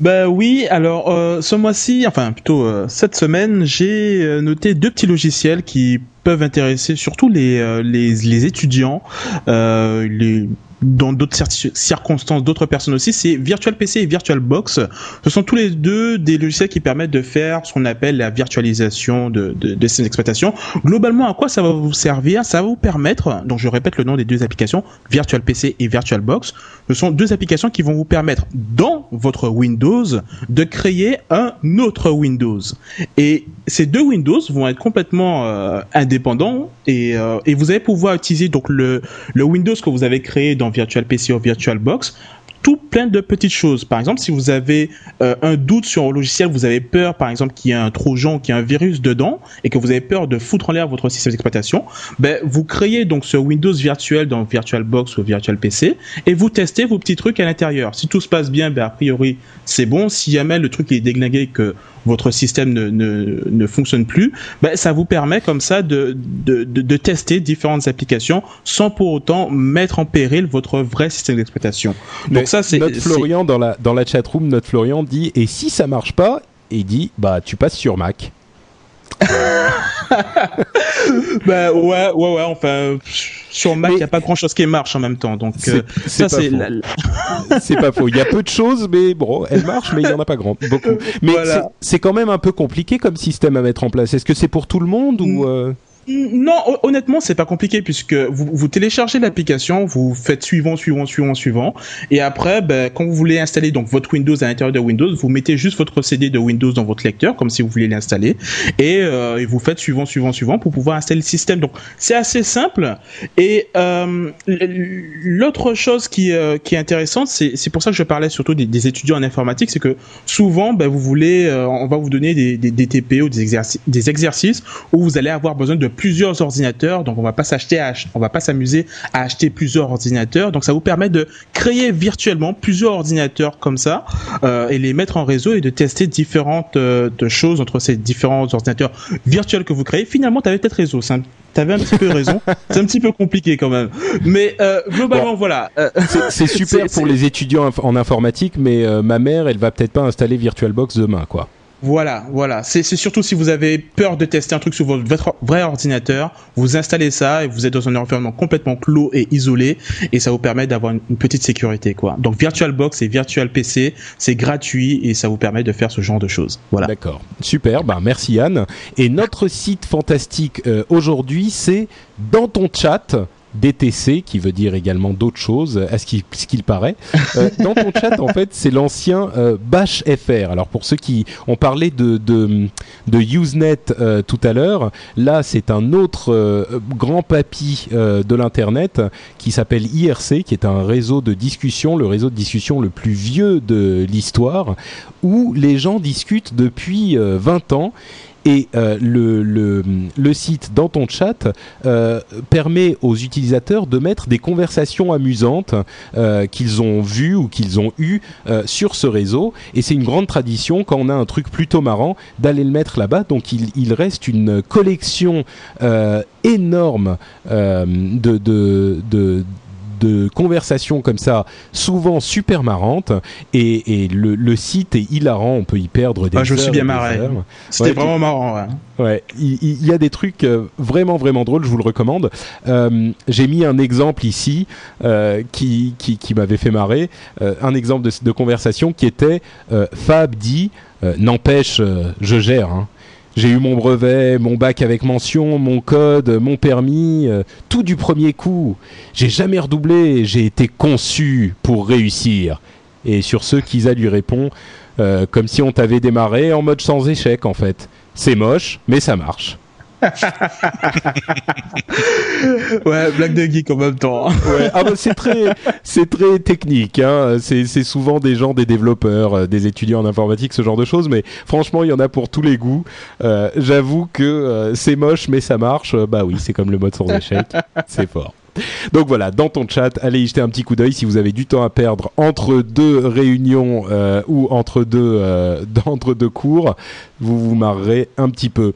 Speaker 2: Bah oui, alors euh, ce mois-ci, enfin plutôt euh, cette semaine, j'ai euh, noté deux petits logiciels qui peuvent intéresser surtout les, les, étudiants, dans d'autres circonstances, d'autres personnes aussi, c'est VirtualPC et VirtualBox. Ce sont tous les deux des logiciels qui permettent de faire ce qu'on appelle la virtualisation de, systèmes d'exploitation. Globalement, à quoi ça va vous servir? Ça va vous permettre, donc je répète le nom des deux applications, VirtualPC et VirtualBox. Ce sont deux applications qui vont vous permettre, dans votre Windows, de créer un autre Windows. Et ces deux Windows vont être complètement euh, indépendants et, euh, et vous allez pouvoir utiliser donc le, le Windows que vous avez créé dans Virtual PC ou VirtualBox tout plein de petites choses. Par exemple, si vous avez euh, un doute sur un logiciel, vous avez peur, par exemple, qu'il y ait un trojan, qu'il y ait un virus dedans, et que vous avez peur de foutre en l'air votre système d'exploitation, ben, vous créez donc ce Windows virtuel dans VirtualBox ou VirtualPC, et vous testez vos petits trucs à l'intérieur. Si tout se passe bien, ben, a priori, c'est bon. Si jamais le truc est déglingué, que votre système ne, ne, ne fonctionne plus, ben, ça vous permet comme ça de, de, de, tester différentes applications sans pour autant mettre en péril votre vrai système d'exploitation.
Speaker 1: Donc ça, c'est notre Florian dans la dans la chat room, notre Florian dit et si ça marche pas, il dit bah tu passes sur Mac. [laughs]
Speaker 2: bah ouais, ouais, ouais. Enfin, sur Mac, il n'y a pas grand chose qui marche en même temps. Donc, euh,
Speaker 1: ça, c'est. [laughs] c'est pas faux. Il y a peu de choses, mais bon, elles marchent, mais il n'y en a pas grand, beaucoup. [laughs] Mais c'est quand même un peu compliqué comme système à mettre en place. Est-ce que c'est pour tout le monde ou. Euh
Speaker 2: non, honnêtement, c'est pas compliqué puisque vous, téléchargez l'application, vous faites suivant, suivant, suivant, suivant, et après, ben, quand vous voulez installer donc votre Windows à l'intérieur de Windows, vous mettez juste votre CD de Windows dans votre lecteur, comme si vous voulez l'installer, et, euh, vous faites suivant, suivant, suivant pour pouvoir installer le système. Donc, c'est assez simple. Et euh, l'autre chose qui, euh, qui est intéressante, c'est pour ça que je parlais surtout des, étudiants en informatique, c'est que souvent, ben, vous voulez, euh, on va vous donner des, des, des des, des exercices où vous allez avoir besoin de plusieurs ordinateurs, donc on va pas s'acheter, on va pas s'amuser à acheter plusieurs ordinateurs. Donc ça vous permet de créer virtuellement plusieurs ordinateurs comme ça euh, et les mettre en réseau et de tester différentes euh, choses entre ces différents ordinateurs virtuels que vous créez. Finalement, tu avais peut-être réseau. T'avais un petit peu raison. [laughs] C'est un petit peu compliqué quand même. Mais euh, globalement, voilà.
Speaker 1: c'est [laughs] super pour les étudiants en informatique, mais ma mère, elle va peut-être pas installer VirtualBox demain, quoi.
Speaker 2: Voilà, voilà. C'est surtout si vous avez peur de tester un truc sur votre vrai ordinateur, vous installez ça et vous êtes dans un environnement complètement clos et isolé et ça vous permet d'avoir une, petite sécurité quoi. Donc VirtualBox et Virtual PC, c'est gratuit et ça vous permet de faire ce genre de choses. Voilà.
Speaker 1: D'accord. Super. Ben, merci Yann. Et notre site fantastique euh, aujourd'hui, c'est dans ton chat. DTC, qui veut dire également d'autres choses, à ce qu'il paraît. Euh, dans ton chat, en fait, c'est l'ancien euh, Bash FR. Alors pour ceux qui ont parlé de de, de Usenet euh, tout à l'heure, là c'est un autre euh, grand papy euh, de l'internet qui s'appelle IRC, qui est un réseau de discussion, le réseau de discussion le plus vieux de l'histoire, où les gens discutent depuis euh, 20 ans. Et euh, le, le, site dans ton chat euh, permet aux utilisateurs de mettre des conversations amusantes euh, qu'ils ont vues ou qu'ils ont eues sur ce réseau. Et c'est une grande tradition quand on a un truc plutôt marrant d'aller le mettre là-bas. Donc il, il reste une collection énorme de, de, de de conversations comme ça, souvent super marrantes, et, et le, le site est hilarant, on peut y perdre des
Speaker 2: Ah, je me suis bien marré. C'était
Speaker 1: Ouais,
Speaker 2: vraiment marrant. Ouais.
Speaker 1: Ouais, il, y a des trucs euh, vraiment vraiment drôles, je vous le recommande. Euh, J'ai mis un exemple ici euh, qui, qui, qui m'avait fait marrer, euh, un exemple de, de conversation qui était Fab dit n'empêche je gère. hein. J'ai eu mon brevet, mon bac avec mention, mon code, mon permis, euh, tout du premier coup. J'ai jamais redoublé, j'ai été conçu pour réussir. Et sur ce, Kisa lui répond euh, comme si on t'avait démarré en mode sans échec en fait. C'est moche, mais ça marche. [laughs]
Speaker 2: ouais, blague de geek en même temps.
Speaker 1: Ouais, ah bah c'est très, c'est très technique. Hein. C'est, souvent des gens, des développeurs, euh, des étudiants en informatique, ce genre de choses. Mais franchement, il y en a pour tous les goûts. Euh, j'avoue que euh, c'est moche, mais ça marche. Bah oui, c'est comme le mode sans échec. c'est fort. Donc voilà, dans ton chat, allez y jeter un petit coup d'œil si vous avez du temps à perdre entre deux réunions ou entre deux, euh, [laughs] entre deux cours. Vous vous marrerez un petit peu.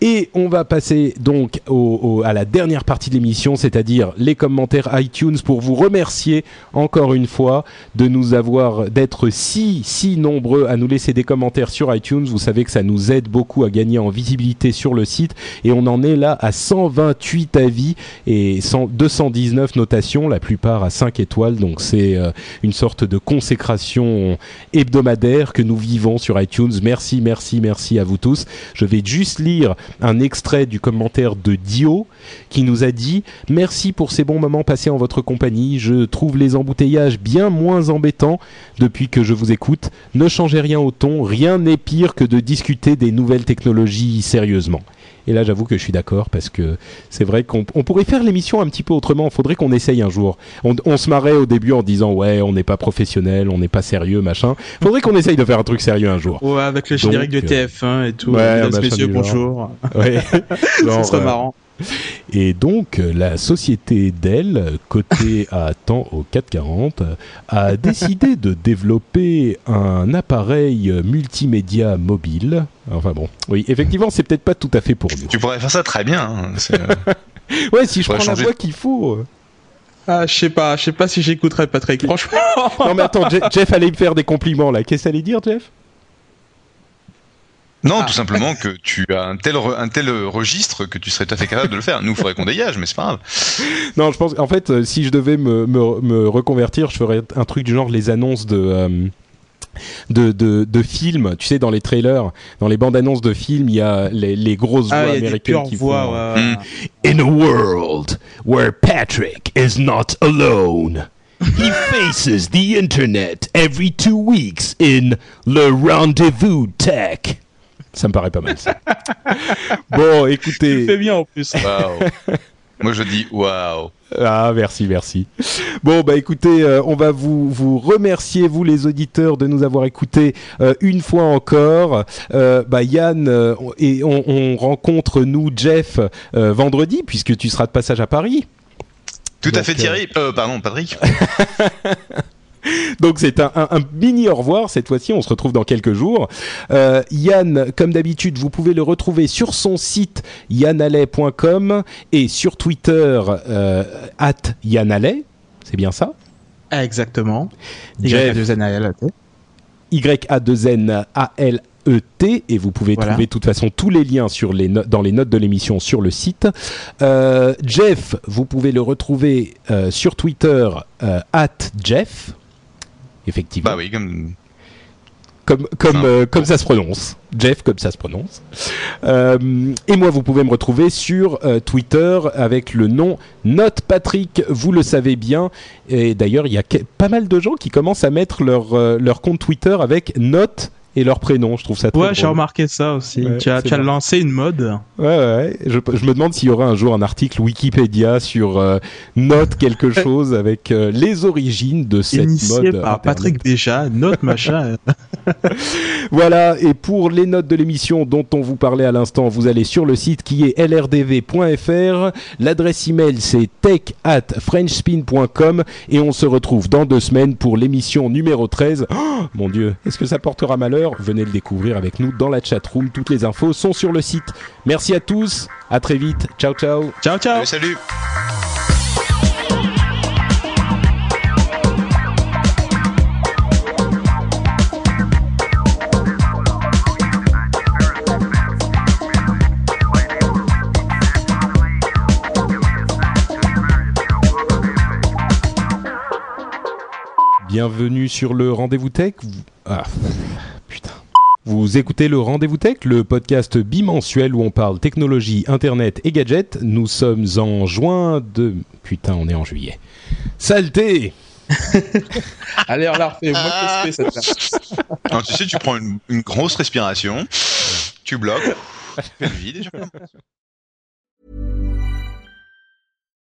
Speaker 1: Et on va passer donc au- à la dernière partie de l'émission, c'est-à-dire les commentaires iTunes pour vous remercier encore une fois de nous avoir, d'être si, si nombreux à nous laisser des commentaires sur iTunes. Vous savez que ça nous aide beaucoup à gagner en visibilité sur le site et on en est là à 128 avis et 100 219 notations, la plupart à 5 étoiles. Donc c'est euh, une sorte de consécration hebdomadaire que nous vivons sur iTunes. Merci, merci, merci à vous tous. Je vais juste lire un extrait du commentaire de Dio qui nous a dit Merci pour ces bons moments passés en votre compagnie. Je trouve les embouteillages bien moins embêtants depuis que je vous écoute. Ne changez rien au ton. Rien n'est pire que de discuter des nouvelles technologies sérieusement. Et là, j'avoue que je suis d'accord parce que c'est vrai qu'on on pourrait faire l'émission un petit peu autrement. Faudrait qu'on essaye un jour. On, on se marrait au début en disant ouais, on n'est pas professionnel, on n'est pas sérieux, machin. Faudrait qu'on essaye de faire un truc sérieux un jour.
Speaker 2: Ouais, avec le générique de TF1 et tout.
Speaker 1: ouais,
Speaker 2: Mesdames, messieurs, bonjour.
Speaker 1: Ouais. [laughs]
Speaker 2: Ça serait
Speaker 1: euh,
Speaker 2: marrant. [laughs]
Speaker 1: Et donc, la société Dell, cotée à temps au 440, euh, a [laughs] décidé de développer un appareil multimédia mobile. Enfin bon, oui, effectivement, c'est peut-être pas tout à fait pour nous.
Speaker 3: Tu pourrais faire ça très bien. hein. Euh, [laughs]
Speaker 1: Ouais, si je prends la
Speaker 3: changer.
Speaker 1: voix qu'il faut.
Speaker 2: Ah, je sais pas, je sais pas si j'écouterais Patrick. Franchement.
Speaker 1: Non mais attends, Je- Jeff allait me faire des compliments là. Qu'est-ce que ça allait dire, Jeff?
Speaker 3: Non,
Speaker 2: Ah.
Speaker 3: tout simplement que tu as un tel, un tel registre que tu serais tout à fait capable de le faire. Nous, il faudrait qu'on dégage, mais c'est pas grave.
Speaker 1: Non, je pense en fait, euh, si je devais me, me, me reconvertir, je ferais un truc du genre les annonces de. euh, de, de, de films, tu sais, dans les trailers, dans les bandes annonces de films, il y a les, les grosses
Speaker 2: Ah,
Speaker 1: voix américaines qui
Speaker 2: voix.
Speaker 1: font. euh,
Speaker 2: ouais.
Speaker 1: In a world where Patrick is not alone, he faces the internet every two weeks in Le Rendezvous Tech. Ça me paraît pas mal ça. [laughs] bon,
Speaker 2: Tu
Speaker 1: écoutez.
Speaker 2: fais bien en plus.
Speaker 3: Waouh. Moi, je dis waouh.
Speaker 1: Ah, merci, merci. Bon, bah écoutez, euh, on va vous, vous remercier, vous les auditeurs, de nous avoir écoutés euh, une fois encore. Euh, bah Yann, euh, on- et on, on rencontre nous, Jeff, euh, vendredi, puisque tu seras de passage à Paris.
Speaker 3: Tout à fait, Thierry. Euh, pardon, Patrick. [laughs] [laughs]
Speaker 1: Donc c'est un, un- un mini au revoir cette fois-ci, on se retrouve dans quelques jours. Euh, Yann, comme d'habitude, vous pouvez le retrouver sur son site yannalay.com et sur Twitter euh, at yannalay, c'est bien ça?
Speaker 2: Exactement. Il y
Speaker 1: Jeff.
Speaker 2: a deux NAL.
Speaker 1: Y-A-2-N-A-L et vous pouvez
Speaker 2: Voilà.
Speaker 1: trouver de toute façon tous les liens sur les no- dans les notes de l'émission sur le site. Euh, Jeff, vous pouvez le retrouver euh, sur Twitter euh, at Jeff. Effectivement.
Speaker 3: Bah oui, comme
Speaker 1: Comme, comme,
Speaker 3: Enfin,
Speaker 1: euh, comme ça se prononce. Jeff, comme ça se prononce. Euh, et moi, vous pouvez me retrouver sur euh, Twitter avec le nom Note Patrick. Vous le savez bien. Et d'ailleurs, il y a que- pas mal de gens qui commencent à mettre leur, leur compte Twitter avec Note et leur prénom. Je trouve ça très
Speaker 2: Ouais, j'ai remarqué ça aussi.
Speaker 1: Ouais,
Speaker 2: tu as, tu lancé une mode.
Speaker 1: Ouais, ouais. Je, je me demande s'il y aura un jour un article Wikipédia sur euh, Note quelque [laughs] chose avec euh, les origines de cette
Speaker 2: initié
Speaker 1: mode.
Speaker 2: par
Speaker 1: Internet.
Speaker 2: Patrick Béja, notre machin. [laughs]
Speaker 1: Voilà, et pour les notes de l'émission dont on vous parlait à l'instant, vous allez sur le site qui est lrdv.fr. L'adresse email c'est tech at frenchspin.com et on se retrouve dans deux semaines pour l'émission numéro 13. Oh, mon dieu, est-ce que ça portera malheur? Venez le découvrir avec nous dans la chatroom. Toutes les infos sont sur le site. Merci à tous, à très vite. Ciao, ciao.
Speaker 2: ciao, ciao.
Speaker 3: salut.
Speaker 1: Bienvenue sur le Rendez-vous Tech. Vous- Ah, putain. Vous écoutez le Rendez-vous Tech, le podcast bimensuel où on parle technologie, internet et gadgets. Nous sommes en juin de... Putain, on est en juillet. Saleté [laughs]
Speaker 2: Allez, on la refait. Moi, qu'est-ce que c'est cette
Speaker 3: Alors, tu sais, tu prends une, une grosse respiration, tu bloques, tu fais le vide et tu recommences.